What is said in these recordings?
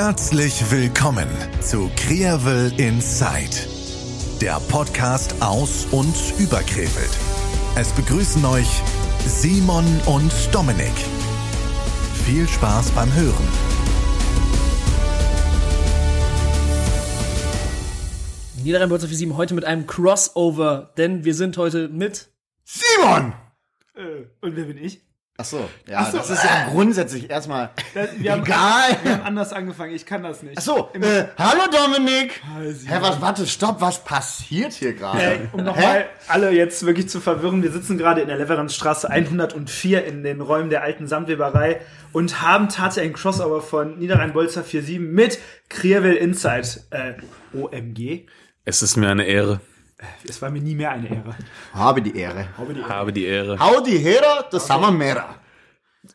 Herzlich willkommen zu Krevel Inside, der Podcast aus und über Krefeld. Es begrüßen euch Simon und Dominik. Viel Spaß beim Hören. Niederrhein Bolzer 47 heute mit einem Crossover, denn wir sind heute mit Simon! Äh, und wer bin ich? Ach so, ja, Ach so, das ist ja grundsätzlich erstmal Das, wir haben, egal. Wir haben anders angefangen, ich kann das nicht. Ach so, äh, hallo Dominik! Hi. Hä, was, warte, stopp, was passiert hier gerade? Äh, um nochmal alle jetzt wirklich zu verwirren, wir sitzen gerade in der Leveranzstraße 104 in den Räumen der alten Samtweberei und haben tatsächlich ein Crossover von Niederrhein-Bolzer 47 mit Krevel Insight. Äh, OMG. Es ist mir eine Ehre. Es war mir nie mehr eine Ehre. Habe die Ehre. Habe die Ehre. Hau die Hera, das haben wir mehr.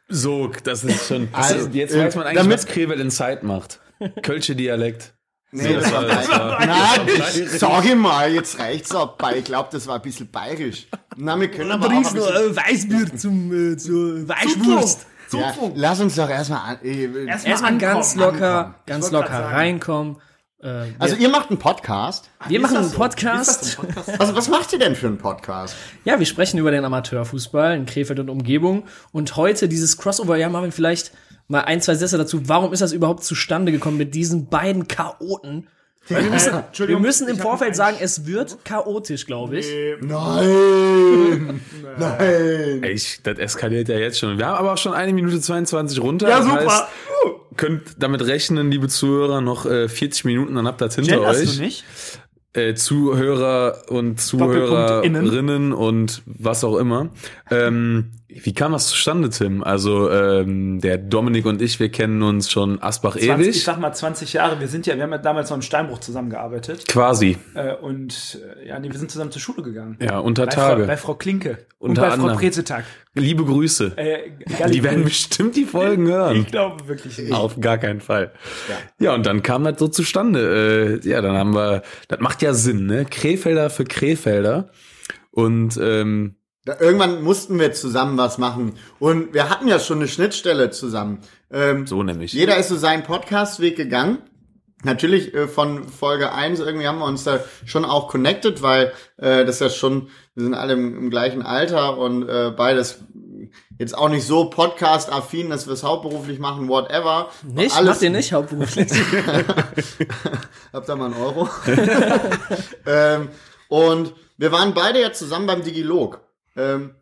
So, das ist schon. Das Also, ist, jetzt äh, weiß man eigentlich, damit- was Krefeld in Zeit macht. Kölsche Dialekt. Nee, das war das war- Na, ich sage mal, jetzt reicht's ab, weil ich glaube, das war ein bisschen bayerisch. Na, wir können aber auch ein bisschen, äh, Weißbier zum äh, zur Weißwurst. ja, Lass uns doch erstmal an, äh, Erstmal ganz locker, ankommen. Ganz locker sagen. reinkommen. Äh, Also ihr macht einen Podcast. wir machen einen so? Podcast. Also was macht ihr denn für einen Podcast? Ja, wir sprechen über den Amateurfußball in Krefeld und Umgebung. Und heute dieses Crossover, ja, Marvin, vielleicht mal ein, zwei Sätze dazu. Warum ist das überhaupt zustande gekommen mit diesen beiden Chaoten? Wir müssen, wir müssen im Vorfeld sagen, es wird chaotisch, glaube ich. Nein! Nein! Ey, Ich, das eskaliert ja jetzt schon. Wir haben aber auch schon eine Minute 22 runter. Ja, super. Heißt, könnt damit rechnen, liebe Zuhörer, noch äh, 40 Minuten, dann habt ihr das hinter Genderst euch. du nicht? Äh, Zuhörer und. Zuhörerinnen und was auch immer. Ähm, wie kam das zustande, Tim? Also ähm, der Dominik und ich, wir kennen uns schon Asbach 20, ewig. ich sag mal 20 Jahre. Wir sind ja, wir haben ja damals noch in Steinbruch zusammengearbeitet. Quasi. Äh, und äh, ja, nee, wir sind zusammen zur Schule gegangen. Ja, unter Bei Tage. Frau, bei Frau Klinke. und Unter bei Frau anderem. Prezetag. Liebe Grüße. Äh, Die werden bestimmt die Folgen hören. Ich glaube wirklich nicht. Auf gar keinen Fall. Ja. und dann kam das so zustande. Äh, ja, dann haben wir, das macht ja Sinn, ne? Krefelder für Krefelder. Und ähm, Da, irgendwann mussten wir zusammen was machen. Und wir hatten ja schon eine Schnittstelle zusammen. Ähm, so nämlich. Jeder ist so seinen Podcastweg gegangen. Natürlich äh, von Folge 1 irgendwie haben wir uns da schon auch connected, weil äh, das ja schon, wir sind alle im, im gleichen Alter und äh, beides jetzt auch nicht so podcast-affin, dass wir es hauptberuflich machen, whatever. Nicht? Alles, Macht ihr nicht hauptberuflich? Habt ihr mal einen Euro? ähm, und wir waren beide ja zusammen beim Digilog. Ähm,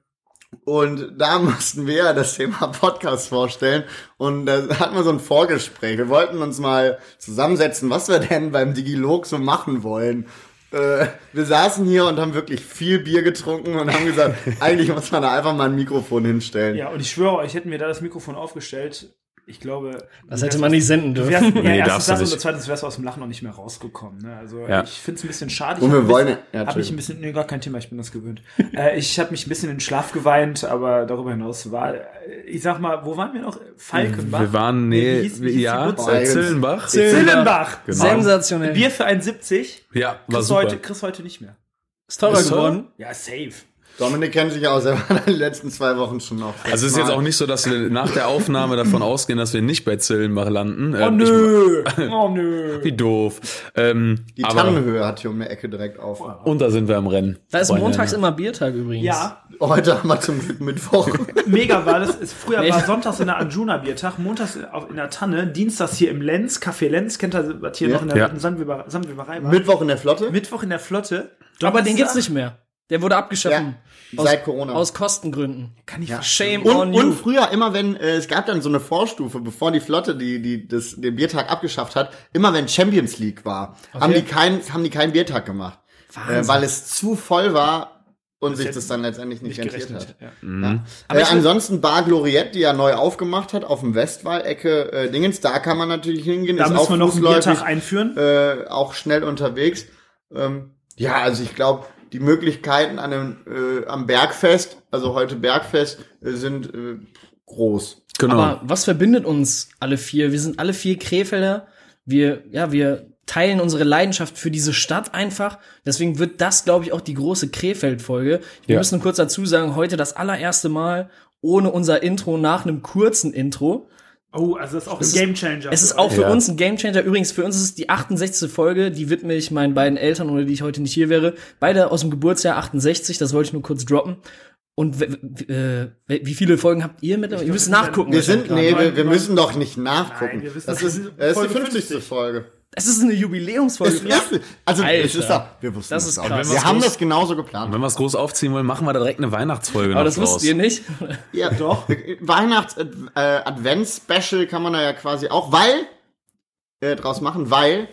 und da mussten wir ja das Thema Podcast vorstellen. Und da hatten wir so ein Vorgespräch. Wir wollten uns mal zusammensetzen, was wir denn beim Digilog so machen wollen. Äh, wir saßen hier und haben wirklich viel Bier getrunken und haben gesagt, eigentlich muss man da einfach mal ein Mikrofon hinstellen. Ja, und ich schwöre euch, hätten wir da das Mikrofon aufgestellt, ich glaube. Das hätte man nicht senden dürfen. wärst, ja, Nee, erstens darfst du das und zweitens wärst du aus dem Lachen noch nicht mehr rausgekommen. Ne? Also Ja. ich finde es ein bisschen schade. Ich Und wir ein wollen- bisschen, ja, hab mich ein bisschen, nee, gar kein Thema, ich bin das gewöhnt. äh, ich habe mich ein bisschen in den Schlaf geweint, aber darüber hinaus war, ich sag mal, wo waren wir noch? Falkenbach? wir waren, nee, wie hieß- wie hieß ja, bei Zillenbach. Zillenbach. Genau. Sensationell. Bier für 1,70. Ja, war Chris super. heute, Chris heute nicht mehr. Ist teurer geworden. Ja, safe. Dominik kennt sich aus, er war in den letzten zwei Wochen schon noch. Also es ist jetzt auch nicht so, dass wir nach der Aufnahme davon ausgehen, dass wir nicht bei Zillenbach landen. Oh Ähm, nö. Oh nö. Ich, wie doof. Ähm, Die aber, Tannenhöhe hat hier um die Ecke direkt auf. und da sind wir im Rennen. Da ist Freunde. montags immer Biertag übrigens. Ja, Heute haben wir zum Glück Mittwoch. mega war das. Ist, früher Nee. war sonntags in der Anjuna Biertag, montags auf- in der Tanne, dienstags hier im Lenz, Café Lenz, kennt ihr, was hier Ja. noch in der Ja. war? Mittwoch in der Flotte. Mittwoch in der Flotte. Aber den gibt's nicht mehr. Der wurde abgeschaffen. Ja, seit Corona. Aus Kostengründen. Kann ich Ja. Shame on und, you. und früher immer wenn äh, es gab dann so eine Vorstufe, bevor die Flotte die die das den Biertag abgeschafft hat, immer wenn Champions League war, haben die keinen haben die keinen Biertag gemacht, äh, weil es zu voll war und sich hätte das dann letztendlich nicht, nicht rentiert hat. Ja. Ja. Aber äh, ansonsten Bar Gloriette, die ja neu aufgemacht hat auf dem Westwall-Ecke äh, Dingens, da kann man natürlich hingehen, Da ist müssen auch wir noch einen Biertag einführen. äh, auch schnell unterwegs. Ähm, ja, also ich glaube, die Möglichkeiten an einem, äh, am Bergfest, also heute Bergfest, äh, sind äh, groß. Genau. Aber was verbindet uns alle vier? Wir sind alle vier Krefelder. Wir, ja, wir teilen unsere Leidenschaft für diese Stadt einfach. Deswegen wird das, glaube ich, auch die große Krefeld-Folge. Wir Ja. müssen kurz dazu sagen, heute das allererste Mal ohne unser Intro nach einem kurzen Intro. Oh, also das ist auch ein Gamechanger. Es ist auch für Ja. uns ein Gamechanger. Übrigens, für uns ist es die 68. Folge, die widme ich meinen beiden Eltern, ohne die ich heute nicht hier wäre. Beide aus dem Geburtsjahr 68, das wollte ich nur kurz droppen. Und äh, wie viele Folgen habt ihr mittlerweile? Ihr müsst nachgucken. Wir sind, nee, wir, wir müssen doch nicht nachgucken. Nein, wir wissen, das das ist, ist das ist die Folge 50. 50. Folge. Es ist eine Jubiläumsfolge. Es ist, also, Alter. es ist doch, wir wussten Das das ist auch. krass. Wir haben das genauso geplant. Wenn wir es groß aufziehen wollen, machen wir da direkt eine Weihnachtsfolge Aber das draus. wisst ihr nicht. Ja, doch. Weihnachts äh, Advents-Special kann man da ja quasi auch, weil äh, draus machen, weil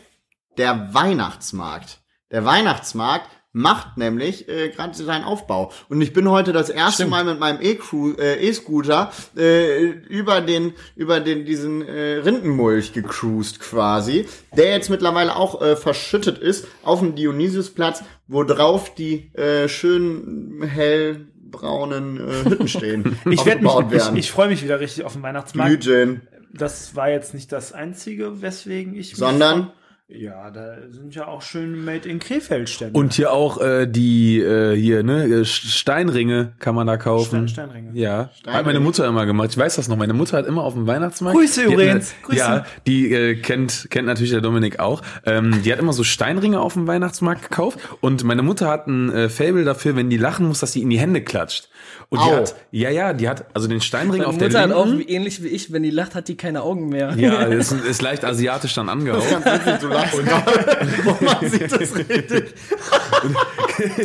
der Weihnachtsmarkt, der Weihnachtsmarkt macht nämlich äh, gerade seinen Aufbau. Und ich bin heute das erste Stimmt. Mal mit meinem äh, E-Scooter äh, über den über den diesen äh, Rindenmulch gecruised quasi, der jetzt mittlerweile auch äh, verschüttet ist auf dem Dionysiusplatz, wo drauf die äh, schönen hellbraunen äh, Hütten stehen. ich werde mich, aufgebaut ich, werden. ich freue mich wieder richtig auf den Weihnachtsmarkt. Glühgin. Das war jetzt nicht das einzige, weswegen ich. mich Sondern? Ja, da sind ja auch schön Made in Krefeld Stände. Und hier auch äh, die äh, hier ne äh, Steinringe kann man da kaufen. Stein- Steinringe. Ja, Steinringe. hat meine Mutter immer gemacht. Ich weiß das noch. Meine Mutter hat immer auf dem Weihnachtsmarkt. Grüße übrigens. Eine, Grüße. Ja, die äh, kennt kennt natürlich der Dominik auch. Ähm, die hat immer so Steinringe auf dem Weihnachtsmarkt gekauft und meine Mutter hat ein äh, Fable dafür, wenn die lachen muss, dass sie in die Hände klatscht. Und die Au. hat ja ja, die hat also den Steinring Meine auf der Mutter hat auch, linken. wie- ähnlich wie ich, wenn die lacht, hat die keine Augen mehr. ja, ist, ist leicht asiatisch dann angehaucht. Ganz witzig, du lachst gerade. Und man sieht das richtig.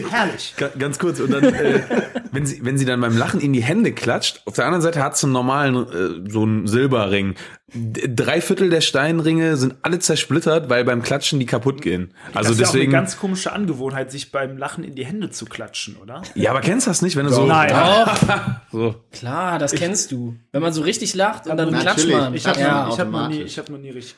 Herrlich. Ga- Ganz kurz. Und dann, äh, wenn sie, wenn sie dann beim Lachen in die Hände klatscht, auf der anderen Seite hat sie einen normalen, äh, so einen Silberring. Drei Viertel der Steinringe sind alle zersplittert, weil beim Klatschen die kaputt gehen. Also das ist deswegen. ja auch eine ganz komische Angewohnheit, sich beim Lachen in die Hände zu klatschen, oder? ja, aber kennst du das nicht, wenn du so, Nein. so. Klar, das kennst du. Wenn man so richtig lacht und dann klatscht man. Ich habe ja. ich hab noch nie, ich habe noch nie richtig.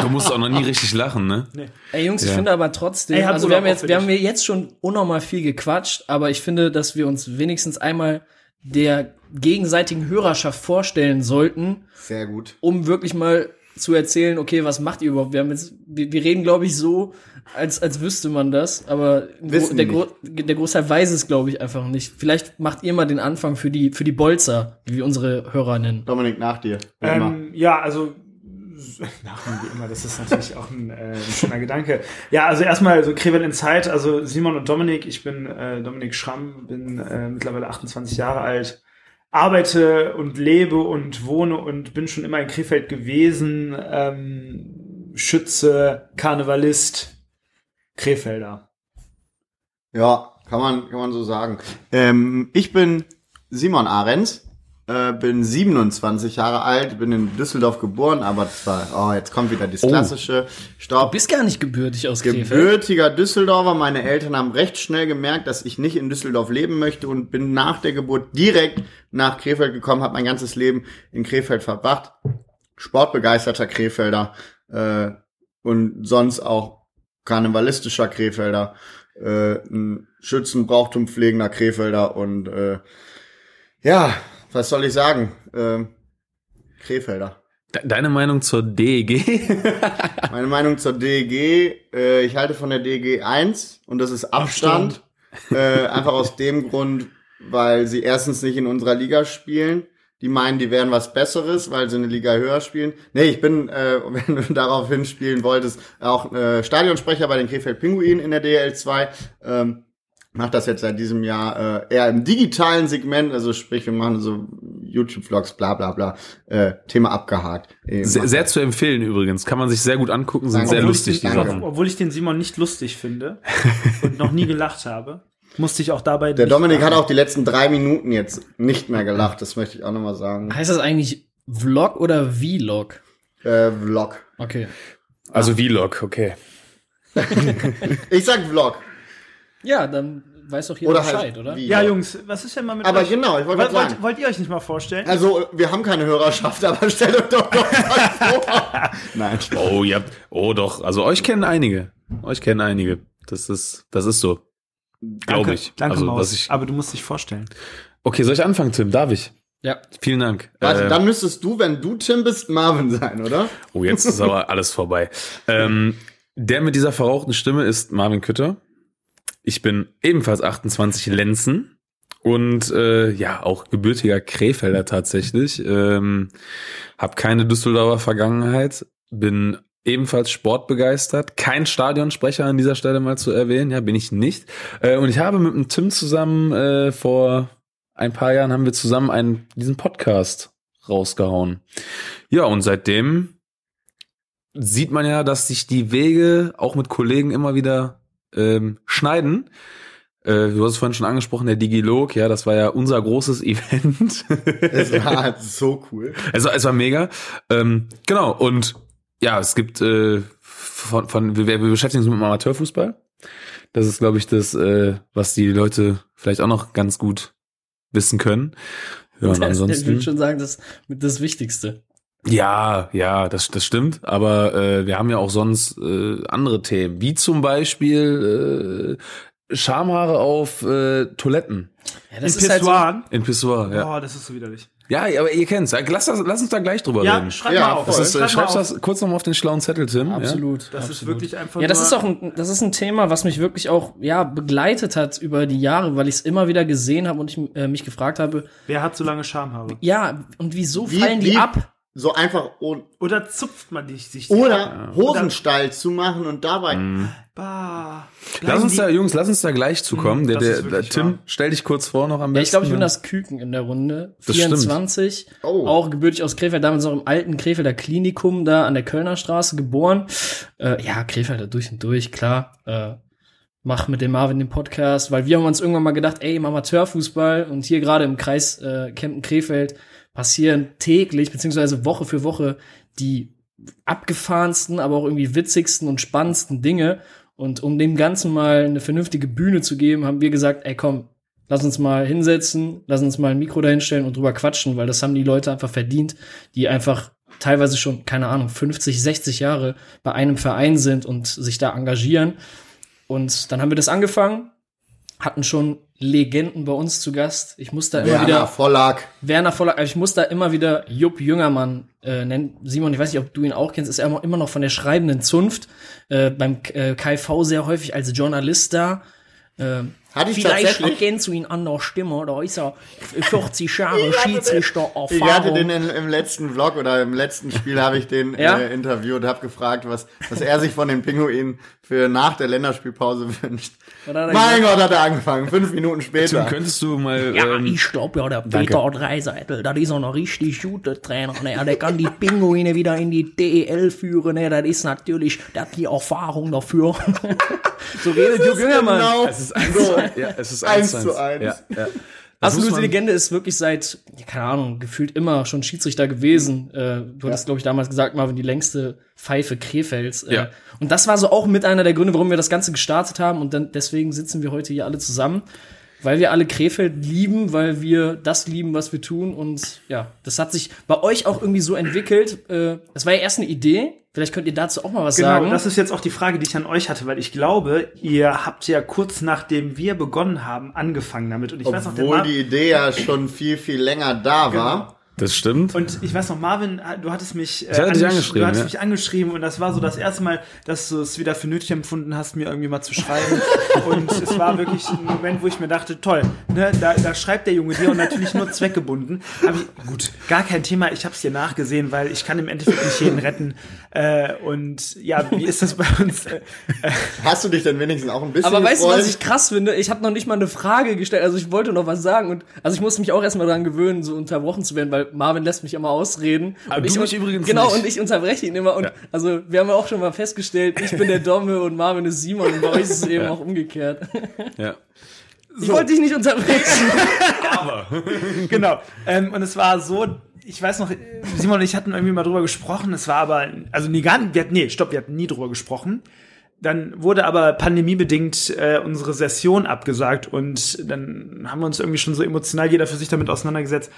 Du musst auch noch nie richtig lachen, ne? Ey Jungs, ich Ja. finde aber trotzdem, Ey, hab also wir haben jetzt, wir haben jetzt schon unnormal viel gequatscht, aber ich finde, dass wir uns wenigstens einmal der gegenseitigen Hörerschaft vorstellen sollten, Sehr gut. um wirklich mal zu erzählen, okay, was macht ihr überhaupt? Wir haben jetzt, wir, wir reden, glaube ich, so, als, als wüsste man das, aber Wissen der. Gro der Großteil weiß es, glaube ich, einfach nicht. Vielleicht macht ihr mal den Anfang für die, für die Bolzer, wie wir unsere Hörer nennen. Dominik, nach dir. Ähm, ja, also nach mir wie immer, das ist natürlich auch ein, äh, ein schöner Gedanke. Ja, also erstmal so Krefeld in Zeit, also Simon und Dominik, ich bin äh, Dominik Schramm, bin äh, mittlerweile 28 Jahre alt, arbeite und lebe und wohne und bin schon immer in Krefeld gewesen, ähm, Schütze, Karnevalist, Krefelder. Ja, kann man, kann man so sagen. Ähm, ich bin Simon Ahrens, äh, bin 27 Jahre alt, bin in Düsseldorf geboren, aber zwar, oh, jetzt kommt wieder das Oh. klassische Du Staub. bist gar nicht gebürtig aus Krefeld. Gebürtiger Düsseldorfer. Meine Eltern haben recht schnell gemerkt, dass ich nicht in Düsseldorf leben möchte und bin nach der Geburt direkt nach Krefeld gekommen, habe mein ganzes Leben in Krefeld verbracht. Sportbegeisterter Krefelder äh, und sonst auch karnevalistischer Krefelder, äh, ein Schützenbrauchtum pflegender Krefelder und äh, ja, was soll ich sagen? Äh, Krefelder. De- Deine Meinung zur DEG? Meine Meinung zur DEG, äh, ich halte von der DEG 1 und das ist Abstand. Äh, einfach aus dem Grund, weil sie erstens nicht in unserer Liga spielen. Die meinen, die wären was Besseres, weil sie eine Liga höher spielen. Nee, ich bin, äh, wenn du darauf hinspielen wolltest, auch äh, Stadionsprecher bei den Krefeld Pinguinen in der DL 2. Ähm, mach das jetzt seit diesem Jahr äh, eher im digitalen Segment, also sprich, wir machen so YouTube-Vlogs, bla bla bla. Äh, Thema abgehakt. Äh, Sehr, sehr zu empfehlen übrigens. Kann man sich sehr gut angucken, sind Danke. sehr Obwohl lustig, die den, Danke. Sachen. Obwohl ich den Simon nicht lustig finde und noch nie gelacht habe, musste ich auch dabei. Der Dominik hat lachen. auch die letzten drei Minuten jetzt nicht mehr gelacht, das möchte ich auch nochmal sagen. Heißt das eigentlich Vlog oder Vlog? Äh, Vlog. Okay. Also Vlog, okay. Ich sag Vlog. Ja, dann weiß doch jeder Oder Bescheid, halt oder? Vlog. Ja, Jungs, was ist denn mal mit Aber euch? genau, ich wollte wollt, gerade wollt, sagen. wollt ihr euch nicht mal vorstellen? Also, wir haben keine Hörerschaft, aber stellt euch doch doch mal vor. Nein. Oh, ihr habt, oh doch, also euch kennen einige. Euch kennen einige. Das ist, das ist so. Glaube Danke, ich. Danke, also, Maus. was ich, Aber du musst dich vorstellen. okay, soll ich anfangen, Tim? Darf ich? Ja. Vielen Dank. Warte, Äh, dann müsstest du, wenn du Tim bist, Marvin sein, oder? Oh, jetzt ist aber alles vorbei. Ähm, der mit dieser verrauchten Stimme ist Marvin Kütter. Ich bin ebenfalls 28 Lenzen und äh, ja, auch gebürtiger Krefelder tatsächlich. Ähm, hab keine Düsseldorfer Vergangenheit, bin ebenfalls sportbegeistert. Kein Stadionsprecher an dieser Stelle mal zu erwähnen, ja, bin ich nicht. Äh, und ich habe mit dem Tim zusammen äh, vor ein paar Jahren haben wir zusammen einen, diesen Podcast rausgehauen. Ja, und seitdem sieht man ja, dass sich die Wege auch mit Kollegen immer wieder ähm, schneiden. Äh, du hast es vorhin schon angesprochen, der Digilog, ja, das war ja unser großes Event. Es war halt so cool. Also es war mega. Ähm, genau, und ja, es gibt äh, von, von wir, wir beschäftigen uns mit dem Amateurfußball. Das ist, glaube ich, das, äh, was die Leute vielleicht auch noch ganz gut wissen können. Ja, und Ich ansonsten. würde schon sagen, das ist das Wichtigste. Ja, ja, das, das stimmt. Aber äh, wir haben ja auch sonst äh, andere Themen, wie zum Beispiel äh, Schamhaare auf äh, Toiletten Ja, In das ist halt so, in Pissoir. Ja, Oh, das ist so widerlich. ja aber ihr kennt's. Lass, das, lass uns da gleich drüber Ja, reden. schreib Ja, mal auf. Das ist, äh, schreib mal schreibst auf. das kurz nochmal auf den schlauen Zettel, Tim. Ja? absolut. Das ist absolut. wirklich einfach Ja, das ist auch ein, das ist ein Thema, was mich wirklich auch ja begleitet hat über die Jahre, weil ich es immer wieder gesehen habe und ich äh, mich gefragt habe, Wer hat so lange Schamhaare? ja und wieso Wie- fallen die wie- ab? So einfach ohne, Oder zupft man dich sich? die oder ab? Hosenstall zu machen und dabei. Bah. Lass uns da, Jungs, lass uns da gleich zukommen. Der, das der, der, wirklich Tim, wahr. stell dich kurz vor noch am Ja, besten. ich glaube, ich bin das Küken in der Runde. Das stimmt. 24, Oh. auch gebürtig aus Krefeld, damals noch im alten Krefelder Klinikum da an der Kölner Straße geboren. Äh, ja, Krefelder durch und durch, klar. Äh, mach mit dem Marvin den Podcast, weil wir haben uns irgendwann mal gedacht, ey, im Amateurfußball und hier gerade im Kreis äh, Kempten Krefeld passieren täglich beziehungsweise Woche für Woche die abgefahrensten, aber auch irgendwie witzigsten und spannendsten Dinge. Und um dem Ganzen mal eine vernünftige Bühne zu geben, haben wir gesagt, ey komm, lass uns mal hinsetzen, lass uns mal ein Mikro dahinstellen und drüber quatschen, weil das haben die Leute einfach verdient, die einfach teilweise schon, keine Ahnung, 50, 60 Jahre bei einem Verein sind und sich da engagieren. Und dann haben wir das angefangen, hatten schon Legenden bei uns zu Gast. Ich muss da immer Werner wieder Vollack. Werner Voller, ich muss da immer wieder Jupp Jüngermann äh, nennen. Simon, ich weiß nicht, ob du ihn auch kennst, ist er immer immer noch von der schreibenden Zunft, äh, beim äh, KV sehr häufig als Journalist da. Äh, Hatte ich Vielleicht erkennst du ihn an der Stimme, da ist er 40 Jahre Schiedsrichter Ich hatte den in, im letzten Vlog oder im letzten Spiel habe ich den Ja? äh, interviewt und habe gefragt, was, was er sich von den Pinguinen für nach der Länderspielpause wünscht. Mein gesagt, Gott, hat er angefangen. Fünf Minuten Tim, später. könntest du mal. Ja, ähm, ich glaub ja, der danke. Peter Dreiseitel, das ist auch noch richtig guter Trainer. Ne? Der kann die Pinguine wieder in die DEL führen. Ne? Das ist natürlich, der hat die Erfahrung dafür. so redet Jüngermann. Genau. es ist eins, So. Ja, es ist Eins eins, zu eins. Ja, ja. Absolute Legende ist wirklich seit, ja, keine Ahnung, gefühlt immer schon Schiedsrichter gewesen. Äh, du hattest, glaube ich, damals gesagt, Marvin, die längste Pfeife Krefelds. Äh, Ja. Und das war so auch mit einer der Gründe, warum wir das Ganze gestartet haben. Und dann deswegen sitzen wir heute hier alle zusammen, weil wir alle Krefeld lieben, weil wir das lieben, was wir tun. Und ja, das hat sich bei euch auch irgendwie so entwickelt. Äh, das war ja erst eine Idee. Vielleicht könnt ihr dazu auch mal was Genau, sagen. das ist jetzt auch die Frage, die ich an euch hatte, weil ich glaube, ihr habt ja kurz nachdem wir begonnen haben, angefangen damit. Und ich weiß noch, der Obwohl die Idee ja schon viel, viel länger da war. Das stimmt. und ich weiß noch, Marvin, du hattest mich, äh, angesch- angeschrieben, du hattest ja. mich angeschrieben und das war so das erste Mal, dass du es wieder für nötig empfunden hast, mir irgendwie mal zu schreiben. und es war wirklich ein Moment, wo ich mir dachte, toll, ne, da, da schreibt der Junge dir und natürlich nur zweckgebunden. Aber ich, gut, gar kein Thema, ich habe es dir nachgesehen, weil ich kann im Endeffekt nicht jeden retten. Äh, und ja, wie ist das bei uns? Äh, Hast du dich denn wenigstens auch ein bisschen Aber weißt du, was ich krass finde? Ich habe noch nicht mal eine Frage gestellt. Also ich wollte noch was sagen und also ich musste mich auch erstmal daran gewöhnen, so unterbrochen zu werden, weil Marvin lässt mich immer ausreden. Aber und du ich mich übrigens Genau, nicht. und ich unterbreche ihn immer. Und Ja. also wir haben ja auch schon mal festgestellt, ich bin der Domme und Marvin ist Simon und bei euch ist es eben auch umgekehrt. Ja. Ich wollte dich nicht unterbrechen. genau. Ähm, und es war so, ich weiß noch, Simon und ich hatten irgendwie mal drüber gesprochen. Es war aber, also nie gar nicht, wir hatten, nee, stopp, wir hatten nie drüber gesprochen. Dann wurde aber pandemiebedingt äh, unsere Session abgesagt und dann haben wir uns irgendwie schon so emotional jeder für sich damit auseinandergesetzt.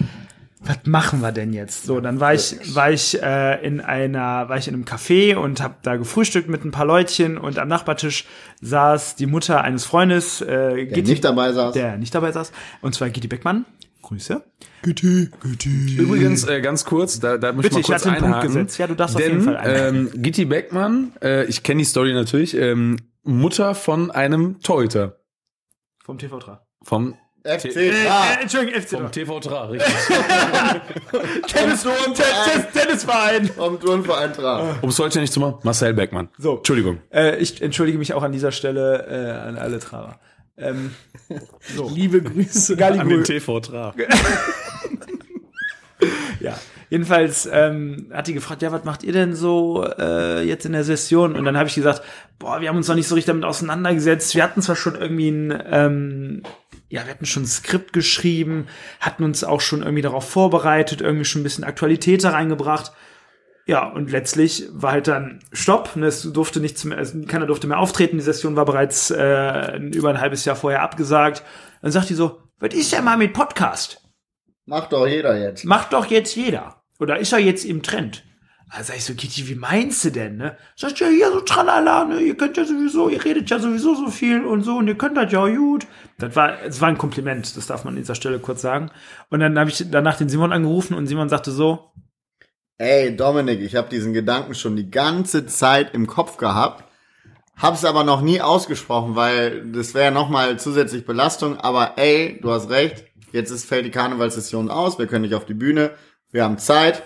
Was machen wir denn jetzt? So, dann war ich, war ich äh, in einer, war ich in einem Café und habe da gefrühstückt mit ein paar Leutchen und am Nachbartisch saß die Mutter eines Freundes, äh, der Gitti- nicht dabei saß. der nicht dabei saß, und zwar Gitti Beckmann. Grüße. Übrigens, äh, ganz kurz, da, da möchte Bitte, ich mal ich kurz hatte einen Punkt einhaken. gesetzt. Ja, du darfst auf denn, jeden Fall einhaken. ähm, Gitti Beckmann, äh, ich kenne die Story natürlich, ähm, Mutter von einem Torhüter Vom TV3. vom FC Äh, Tra. äh, Entschuldigung, FC Vom Tra. TV Tra, richtig. Tennis, Tennis, Tennisverein. Vom Turnverein Tra. um es vollständig zu machen, Marcel Beckmann. So. Entschuldigung. Äh, ich entschuldige mich auch an dieser Stelle äh, an alle Trauer. Ähm, Liebe Grüße. An den TV Tra. ja. Jedenfalls ähm, hat die gefragt, ja, was macht ihr denn so äh, jetzt in der Session? Und dann habe ich gesagt, boah, wir haben uns noch nicht so richtig damit auseinandergesetzt. Wir hatten zwar schon irgendwie ein, ähm, ja, wir hatten schon ein Skript geschrieben, hatten uns auch schon irgendwie darauf vorbereitet, irgendwie schon ein bisschen Aktualität da reingebracht. Ja, und letztlich war halt dann Stopp. Ne, Es durfte nichts mehr, also keiner durfte mehr auftreten. Die Session war bereits äh, über ein halbes Jahr vorher abgesagt. Dann sagt die so, was ist denn mal mit Podcast? Macht doch jeder jetzt. Macht doch jetzt jeder. Oder ist er jetzt im Trend? Da sag ich so, Kitty, wie meinst du denn, ne? Sagt ja, hier so tralala, ne? Ihr könnt ja sowieso, ihr redet ja sowieso so viel und so und ihr könnt das ja auch gut. Das war, es war ein Kompliment, das darf man an dieser Stelle kurz sagen. Und dann habe ich danach den Simon angerufen und Simon sagte so, Ey, Dominik, ich habe diesen Gedanken schon die ganze Zeit im Kopf gehabt, hab's aber noch nie ausgesprochen, weil das wäre nochmal zusätzlich Belastung. Aber ey, du hast recht, jetzt ist, fällt die Karnevalssession aus, wir können nicht auf die Bühne, wir haben Zeit,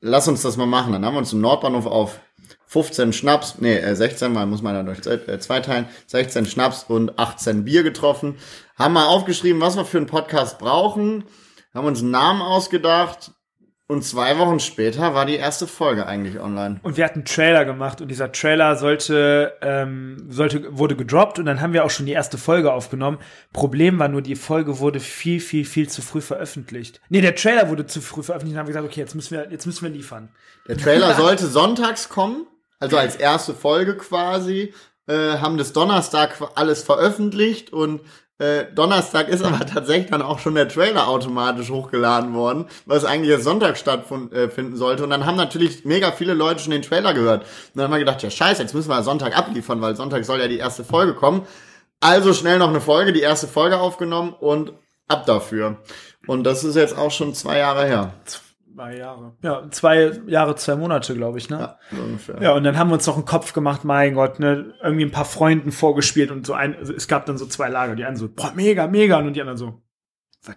lass uns das mal machen. Dann haben wir uns im Nordbahnhof auf 15 Schnaps, nee, äh, 16, weil muss man ja durch äh, zwei teilen, 16 Schnaps und 18 Bier getroffen, haben mal aufgeschrieben, was wir für einen Podcast brauchen, haben uns einen Namen ausgedacht, und zwei Wochen später war die erste Folge eigentlich online. und wir hatten einen Trailer gemacht und dieser Trailer sollte, ähm, sollte, wurde gedroppt und dann haben wir auch schon die erste Folge aufgenommen. Problem war nur, die Folge wurde viel, viel, viel zu früh veröffentlicht. Nee, der Trailer wurde zu früh veröffentlicht und haben wir gesagt, okay, jetzt müssen wir, jetzt müssen wir liefern. Der Trailer sollte sonntags kommen, also als erste Folge quasi, äh, haben das Donnerstag alles veröffentlicht und äh, Donnerstag ist aber tatsächlich dann auch schon der Trailer automatisch hochgeladen worden, was eigentlich erst Sonntag stattfinden sollte. Und dann haben natürlich mega viele Leute schon den Trailer gehört. Und dann haben wir gedacht, ja scheiße, jetzt müssen wir Sonntag abliefern, weil Sonntag soll ja die erste Folge kommen. Also schnell noch eine Folge, die erste Folge aufgenommen und ab dafür. Und das ist jetzt auch schon zwei Jahre her. Zwei Jahre. Ja, zwei Jahre, zwei Monate, glaube ich, ne? Ja, ungefähr. Ja, und dann haben wir uns noch einen Kopf gemacht, mein Gott, ne, irgendwie ein paar Freunden vorgespielt und so ein, also es gab dann so zwei Lager, die einen so, boah, mega, mega, und die anderen so, was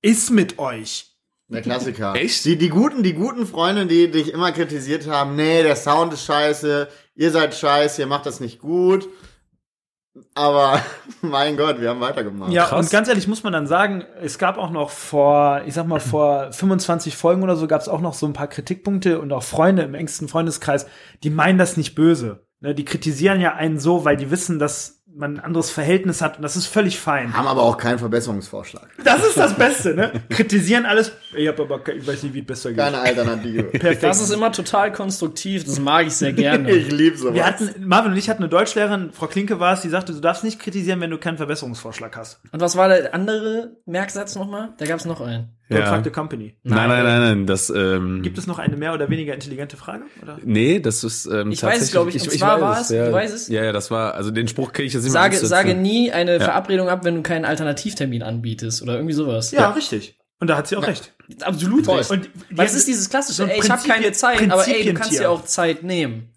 ist mit euch? Der Klassiker. Echt? Die, die guten, die guten Freunde, die dich immer kritisiert haben, nee, der Sound ist scheiße, ihr seid scheiße, ihr macht das nicht gut. Aber mein Gott, wir haben weitergemacht. Ja, krass. und ganz ehrlich muss man dann sagen, es gab auch noch vor, ich sag mal, vor 25 Folgen oder so gab es auch noch so ein paar Kritikpunkte und auch Freunde im engsten Freundeskreis, die meinen das nicht böse. Ne, die kritisieren ja einen so, weil die wissen, dass man ein anderes Verhältnis hat und das ist völlig fein. Haben aber auch keinen Verbesserungsvorschlag. Das ist das Beste, ne? Kritisieren alles. Ich hab aber, ich weiß nicht, wie es besser geht. Keine Alternative. Perfekt. Das ist immer total konstruktiv, das mag ich sehr gerne. ich lieb sowas. wir hatten, Marvin und ich hatten eine Deutschlehrerin, Frau Klinke war es, die sagte, du darfst nicht kritisieren, wenn du keinen Verbesserungsvorschlag hast. Und was war der andere Merksatz nochmal? Da gab es noch einen. Don't Ja. fuck the company. Nein, nein, nein, nein, das, ähm, Gibt es noch eine mehr oder weniger intelligente Frage? Oder? nee, das ist, ähm, Ich weiß es, glaub ich. Und zwar war es- ja, du weißt es? Ja, ja, das war, also den Spruch kriege ich jetzt nicht mehr Sage, sage nie eine Verabredung ab, wenn du keinen Alternativtermin anbietest oder irgendwie sowas. Ja, richtig. Und da hat sie auch recht. Absolut Voll. recht. Und es ist dieses klassische, so ey, ich habe keine Zeit, aber ey, du kannst dir auch Zeit nehmen.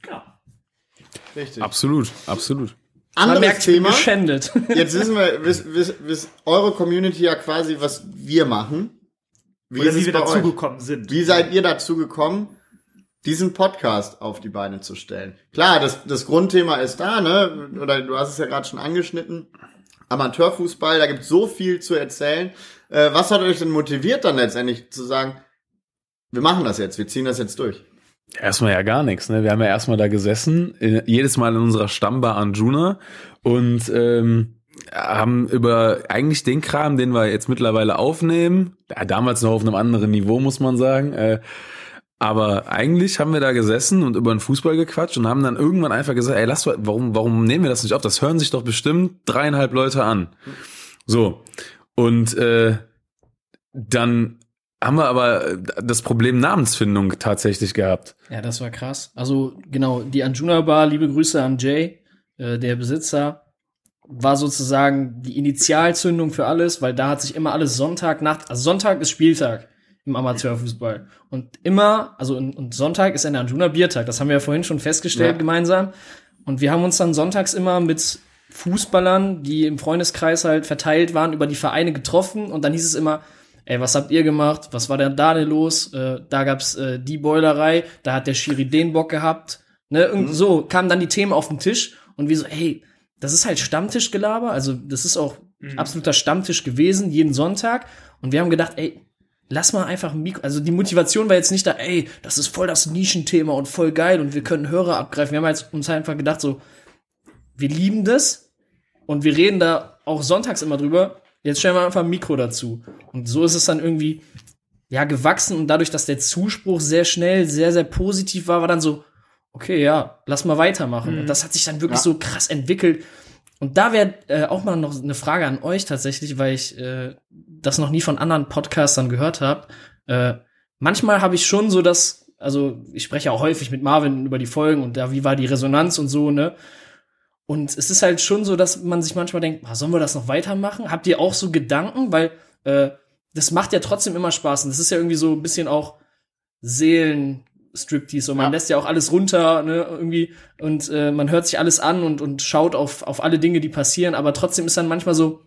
Richtig. Absolut, absolut. Anderes merkt, ich Thema. geschändet. Jetzt wissen wir, wisst, wisst, wisst eure Community ja quasi, was wir machen. Wie Oder wie es wir dazugekommen sind. Wie seid ihr dazu gekommen, diesen Podcast auf die Beine zu stellen? Klar, das, das Grundthema ist da, ne? Oder du hast es ja gerade schon angeschnitten. Amateurfußball, da gibt so viel zu erzählen. Äh, was hat euch denn motiviert, dann letztendlich zu sagen, wir machen das jetzt, wir ziehen das jetzt durch? Erstmal ja gar nichts, ne? Wir haben ja erstmal da gesessen, jedes Mal in unserer Stammbar Anjuna und ähm, haben über eigentlich den Kram, den wir jetzt mittlerweile aufnehmen, ja, damals noch auf einem anderen Niveau, muss man sagen, äh, aber eigentlich haben wir da gesessen und über den Fußball gequatscht und haben dann irgendwann einfach gesagt, ey, lass, warum, warum nehmen wir das nicht auf? Das hören sich doch bestimmt dreieinhalb Leute an. So. Und äh, dann haben wir aber das Problem Namensfindung tatsächlich gehabt. Ja, das war krass. Also genau, die Anjuna Bar, liebe Grüße an Jay, äh, der Besitzer, war sozusagen die Initialzündung für alles, weil da hat sich immer alles Sonntagnacht, also Sonntag ist Spieltag im Amateurfußball. Und immer, also und, und Sonntag ist ein Anjuna Biertag, das haben wir ja vorhin schon festgestellt Ja. gemeinsam. Und wir haben uns dann sonntags immer mit Fußballern, die im Freundeskreis halt verteilt waren, über die Vereine getroffen und dann hieß es immer, ey, was habt ihr gemacht? Was war denn da denn los? Äh, da gab's äh, die Boilerei, da hat der Schiri den Bock gehabt. Ne, irgend so kamen dann die Themen auf den Tisch und wir so, ey, das ist halt Stammtischgelaber, also das ist auch absoluter Stammtisch gewesen, jeden Sonntag. Und wir haben gedacht, ey, lass mal einfach ein Mikro. Also die Motivation war jetzt nicht da, ey, das ist voll das Nischenthema und voll geil und wir können Hörer abgreifen. Wir haben jetzt uns einfach gedacht, so, wir lieben das und wir reden da auch sonntags immer drüber. Jetzt stellen wir einfach ein Mikro dazu. Und so ist es dann irgendwie, ja, gewachsen und dadurch, dass der Zuspruch sehr schnell, sehr, sehr positiv war, war dann so, okay, ja, lass mal weitermachen. Und das hat sich dann wirklich Ja. so krass entwickelt. Und da wäre äh, auch mal noch eine Frage an euch tatsächlich, weil ich äh, das noch nie von anderen Podcastern gehört habe. Äh, manchmal habe ich schon so das, also ich spreche auch häufig mit Marvin über die Folgen und da, wie war die Resonanz und so, ne? Und es ist halt schon so, dass man sich manchmal denkt, ah, sollen wir das noch weitermachen? Habt ihr auch so Gedanken? Weil äh, das macht ja trotzdem immer Spaß. Und das ist ja irgendwie so ein bisschen auch Seelen-Striptease. Und man Ja. lässt ja auch alles runter, ne, irgendwie. Und äh, man hört sich alles an und, und schaut auf, auf alle Dinge, die passieren. Aber trotzdem ist dann manchmal so,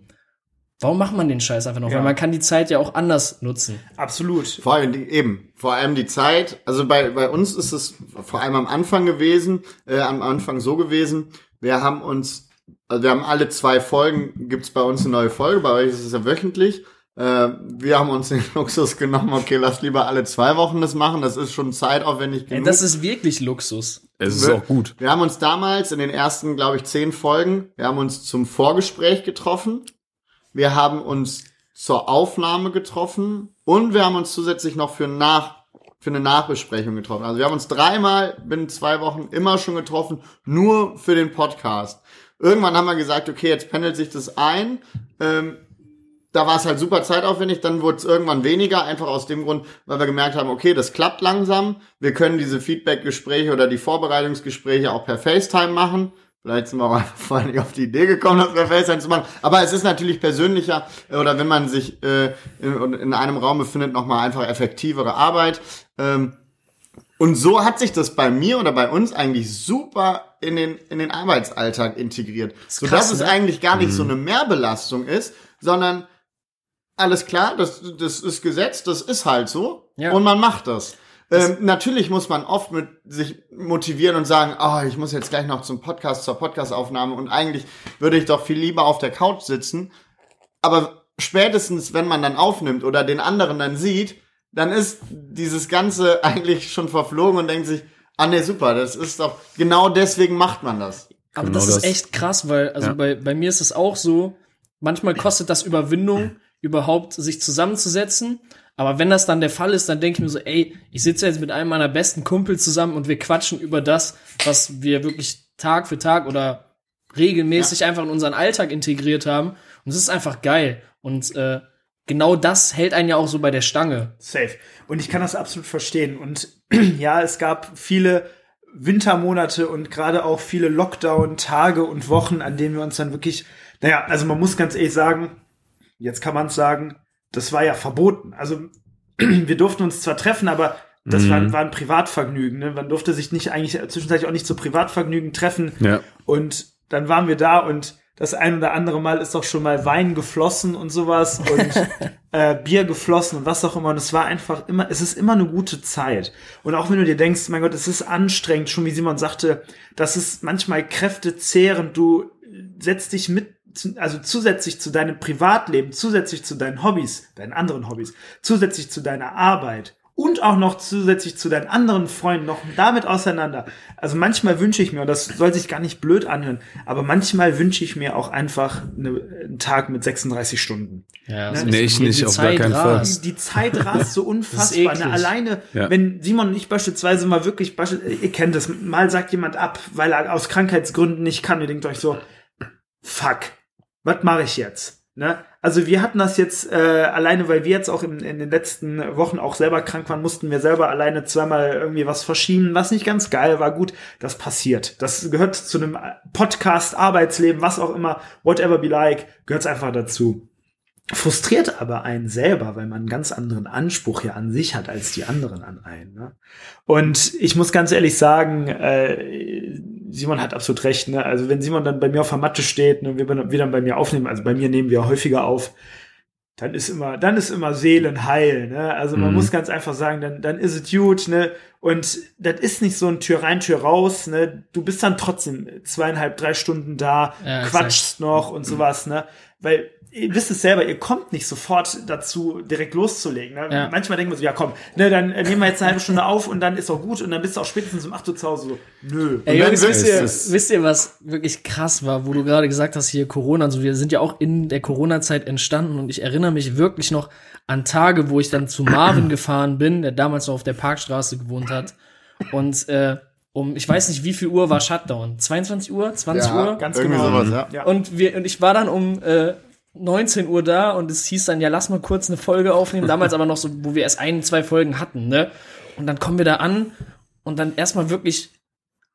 warum macht man den Scheiß einfach noch? Ja. Weil man kann die Zeit ja auch anders nutzen. Absolut. Vor allem die, eben, vor allem die Zeit. Also bei, bei uns ist es vor allem am Anfang gewesen, äh, am Anfang so gewesen. Wir haben uns, also wir haben alle zwei Folgen, gibt's bei uns eine neue Folge, bei euch ist es ja wöchentlich. Äh, wir haben uns den Luxus genommen, okay, lass lieber alle zwei Wochen das machen, das ist schon zeitaufwendig Ey, genug. das ist wirklich Luxus. Es ist auch gut. Wir haben uns damals in den ersten, glaube ich, zehn Folgen, wir haben uns zum Vorgespräch getroffen. Wir haben uns zur Aufnahme getroffen und wir haben uns zusätzlich noch für, nach, für eine Nachbesprechung getroffen. Also wir haben uns dreimal binnen zwei Wochen immer schon getroffen, nur für den Podcast. Irgendwann haben wir gesagt, okay, jetzt pendelt sich das ein. Ähm, da war es halt super zeitaufwendig, dann wurde es irgendwann weniger, einfach aus dem Grund, weil wir gemerkt haben, okay, das klappt langsam. Wir können diese Feedback-Gespräche oder die Vorbereitungsgespräche auch per FaceTime machen. Vielleicht sind wir auch einfach vorher nicht auf die Idee gekommen, das per FaceTime zu machen. Aber es ist natürlich persönlicher äh, oder wenn man sich äh, in, in einem Raum befindet, nochmal einfach effektivere Arbeit. Ähm, und so hat sich das bei mir oder bei uns eigentlich super in den, in den Arbeitsalltag integriert. Sodass krass, es ne? eigentlich gar nicht so eine Mehrbelastung ist, sondern alles klar, das, das ist Gesetz, das ist halt so. Ja. Und man macht das. Ähm, natürlich muss man oft mit sich motivieren und sagen, oh, ich muss jetzt gleich noch zum Podcast, zur Podcastaufnahme und eigentlich würde ich doch viel lieber auf der Couch sitzen. Aber spätestens, wenn man dann aufnimmt oder den anderen dann sieht, dann ist dieses Ganze eigentlich schon verflogen und denkt sich, ah nee, super, das ist doch, genau deswegen macht man das. Aber Genau das ist das. echt krass, weil, also Ja. bei, bei mir ist es auch so, manchmal kostet das Überwindung, überhaupt sich zusammenzusetzen. Aber wenn das dann der Fall ist, dann denke ich mir so, ey, ich sitze jetzt mit einem meiner besten Kumpels zusammen und wir quatschen über das, was wir wirklich Tag für Tag oder regelmäßig einfach in unseren Alltag integriert haben. Und es ist einfach geil. Und äh, genau das hält einen ja auch so bei der Stange. Safe. Und ich kann das absolut verstehen. Und ja, es gab viele Wintermonate und gerade auch viele Lockdown-Tage und Wochen, an denen wir uns dann wirklich, naja, also man muss ganz ehrlich sagen, jetzt kann man sagen, das war ja verboten. Also wir durften uns zwar treffen, aber das war, war ein Privatvergnügen. Ne? Man durfte sich nicht eigentlich zwischenzeitlich auch nicht zu Privatvergnügen treffen. Ja. Und dann waren wir da und das ein oder andere Mal ist doch schon mal Wein geflossen und sowas und äh, Bier geflossen und was auch immer. Und es war einfach immer, es ist immer eine gute Zeit. Und auch wenn du dir denkst, mein Gott, es ist anstrengend, schon wie Simon sagte, das ist manchmal kräftezehrend. Du setzt dich mit, also zusätzlich zu deinem Privatleben, zusätzlich zu deinen Hobbys, deinen anderen Hobbys, zusätzlich zu deiner Arbeit und auch noch zusätzlich zu deinen anderen Freunden noch damit auseinander. Also manchmal wünsche ich mir, und das soll sich gar nicht blöd anhören, aber manchmal wünsche ich mir auch einfach eine, einen Tag mit 36 Stunden. Ja, so Nee, ich die- nicht, die auf gar Zeit keinen Fall. rast. Die, die Zeit rast so unfassbar. Ne? Alleine, Ja. wenn Simon und ich beispielsweise mal wirklich, ihr kennt das, mal sagt jemand ab, weil er aus Krankheitsgründen nicht kann, ihr denkt euch so, fuck, was mache ich jetzt? Ne? Also wir hatten das jetzt äh, alleine, weil wir jetzt auch in, in den letzten Wochen auch selber krank waren, mussten wir selber alleine zweimal irgendwie was verschieben, was nicht ganz geil war. Gut, das passiert. Das gehört zu einem Podcast, Arbeitsleben, was auch immer, whatever be like, gehört einfach dazu frustriert aber einen selber, weil man einen ganz anderen Anspruch ja an sich hat als die anderen an einen. Ne? Und ich muss ganz ehrlich sagen, äh, Simon hat absolut recht, ne? Also wenn Simon dann bei mir auf der Matte steht, ne, wir, wir dann bei mir aufnehmen, also bei mir nehmen wir häufiger auf, dann ist immer, dann ist immer Seelenheil, ne? Also man Mhm. muss ganz einfach sagen, dann, dann ist es gut, ne? Und das ist nicht so ein Tür rein, Tür raus, ne? Du bist dann trotzdem zweieinhalb, drei Stunden da, Ja, quatschst noch und sowas, ne? Weil ihr wisst es selber, ihr kommt nicht sofort dazu, direkt loszulegen. Ne? Ja. Manchmal denken wir so, ja komm, ne, dann äh, nehmen wir jetzt eine halbe Stunde auf und dann ist auch gut und dann bist du auch spätestens um 8 Uhr zu Hause so, nö. Ey, dann Jungs, wisst ihr, es- wisst ihr, was wirklich krass war, wo du gerade gesagt hast, hier Corona, also wir sind ja auch in der Corona-Zeit entstanden und ich erinnere mich wirklich noch an Tage, wo ich dann zu Marvin gefahren bin, der damals noch auf der Parkstraße gewohnt hat und äh, um, ich weiß nicht, wie viel Uhr war Shutdown? 22 Uhr? 20 Ja, Uhr? Ganz irgendwie genau. sowas, ja. Ja. Und wir und ich war dann um äh, 19 Uhr da und es hieß dann, ja, lass mal kurz eine Folge aufnehmen. Damals aber noch so, wo wir erst ein, zwei Folgen hatten, ne? Und dann kommen wir da an und dann erstmal wirklich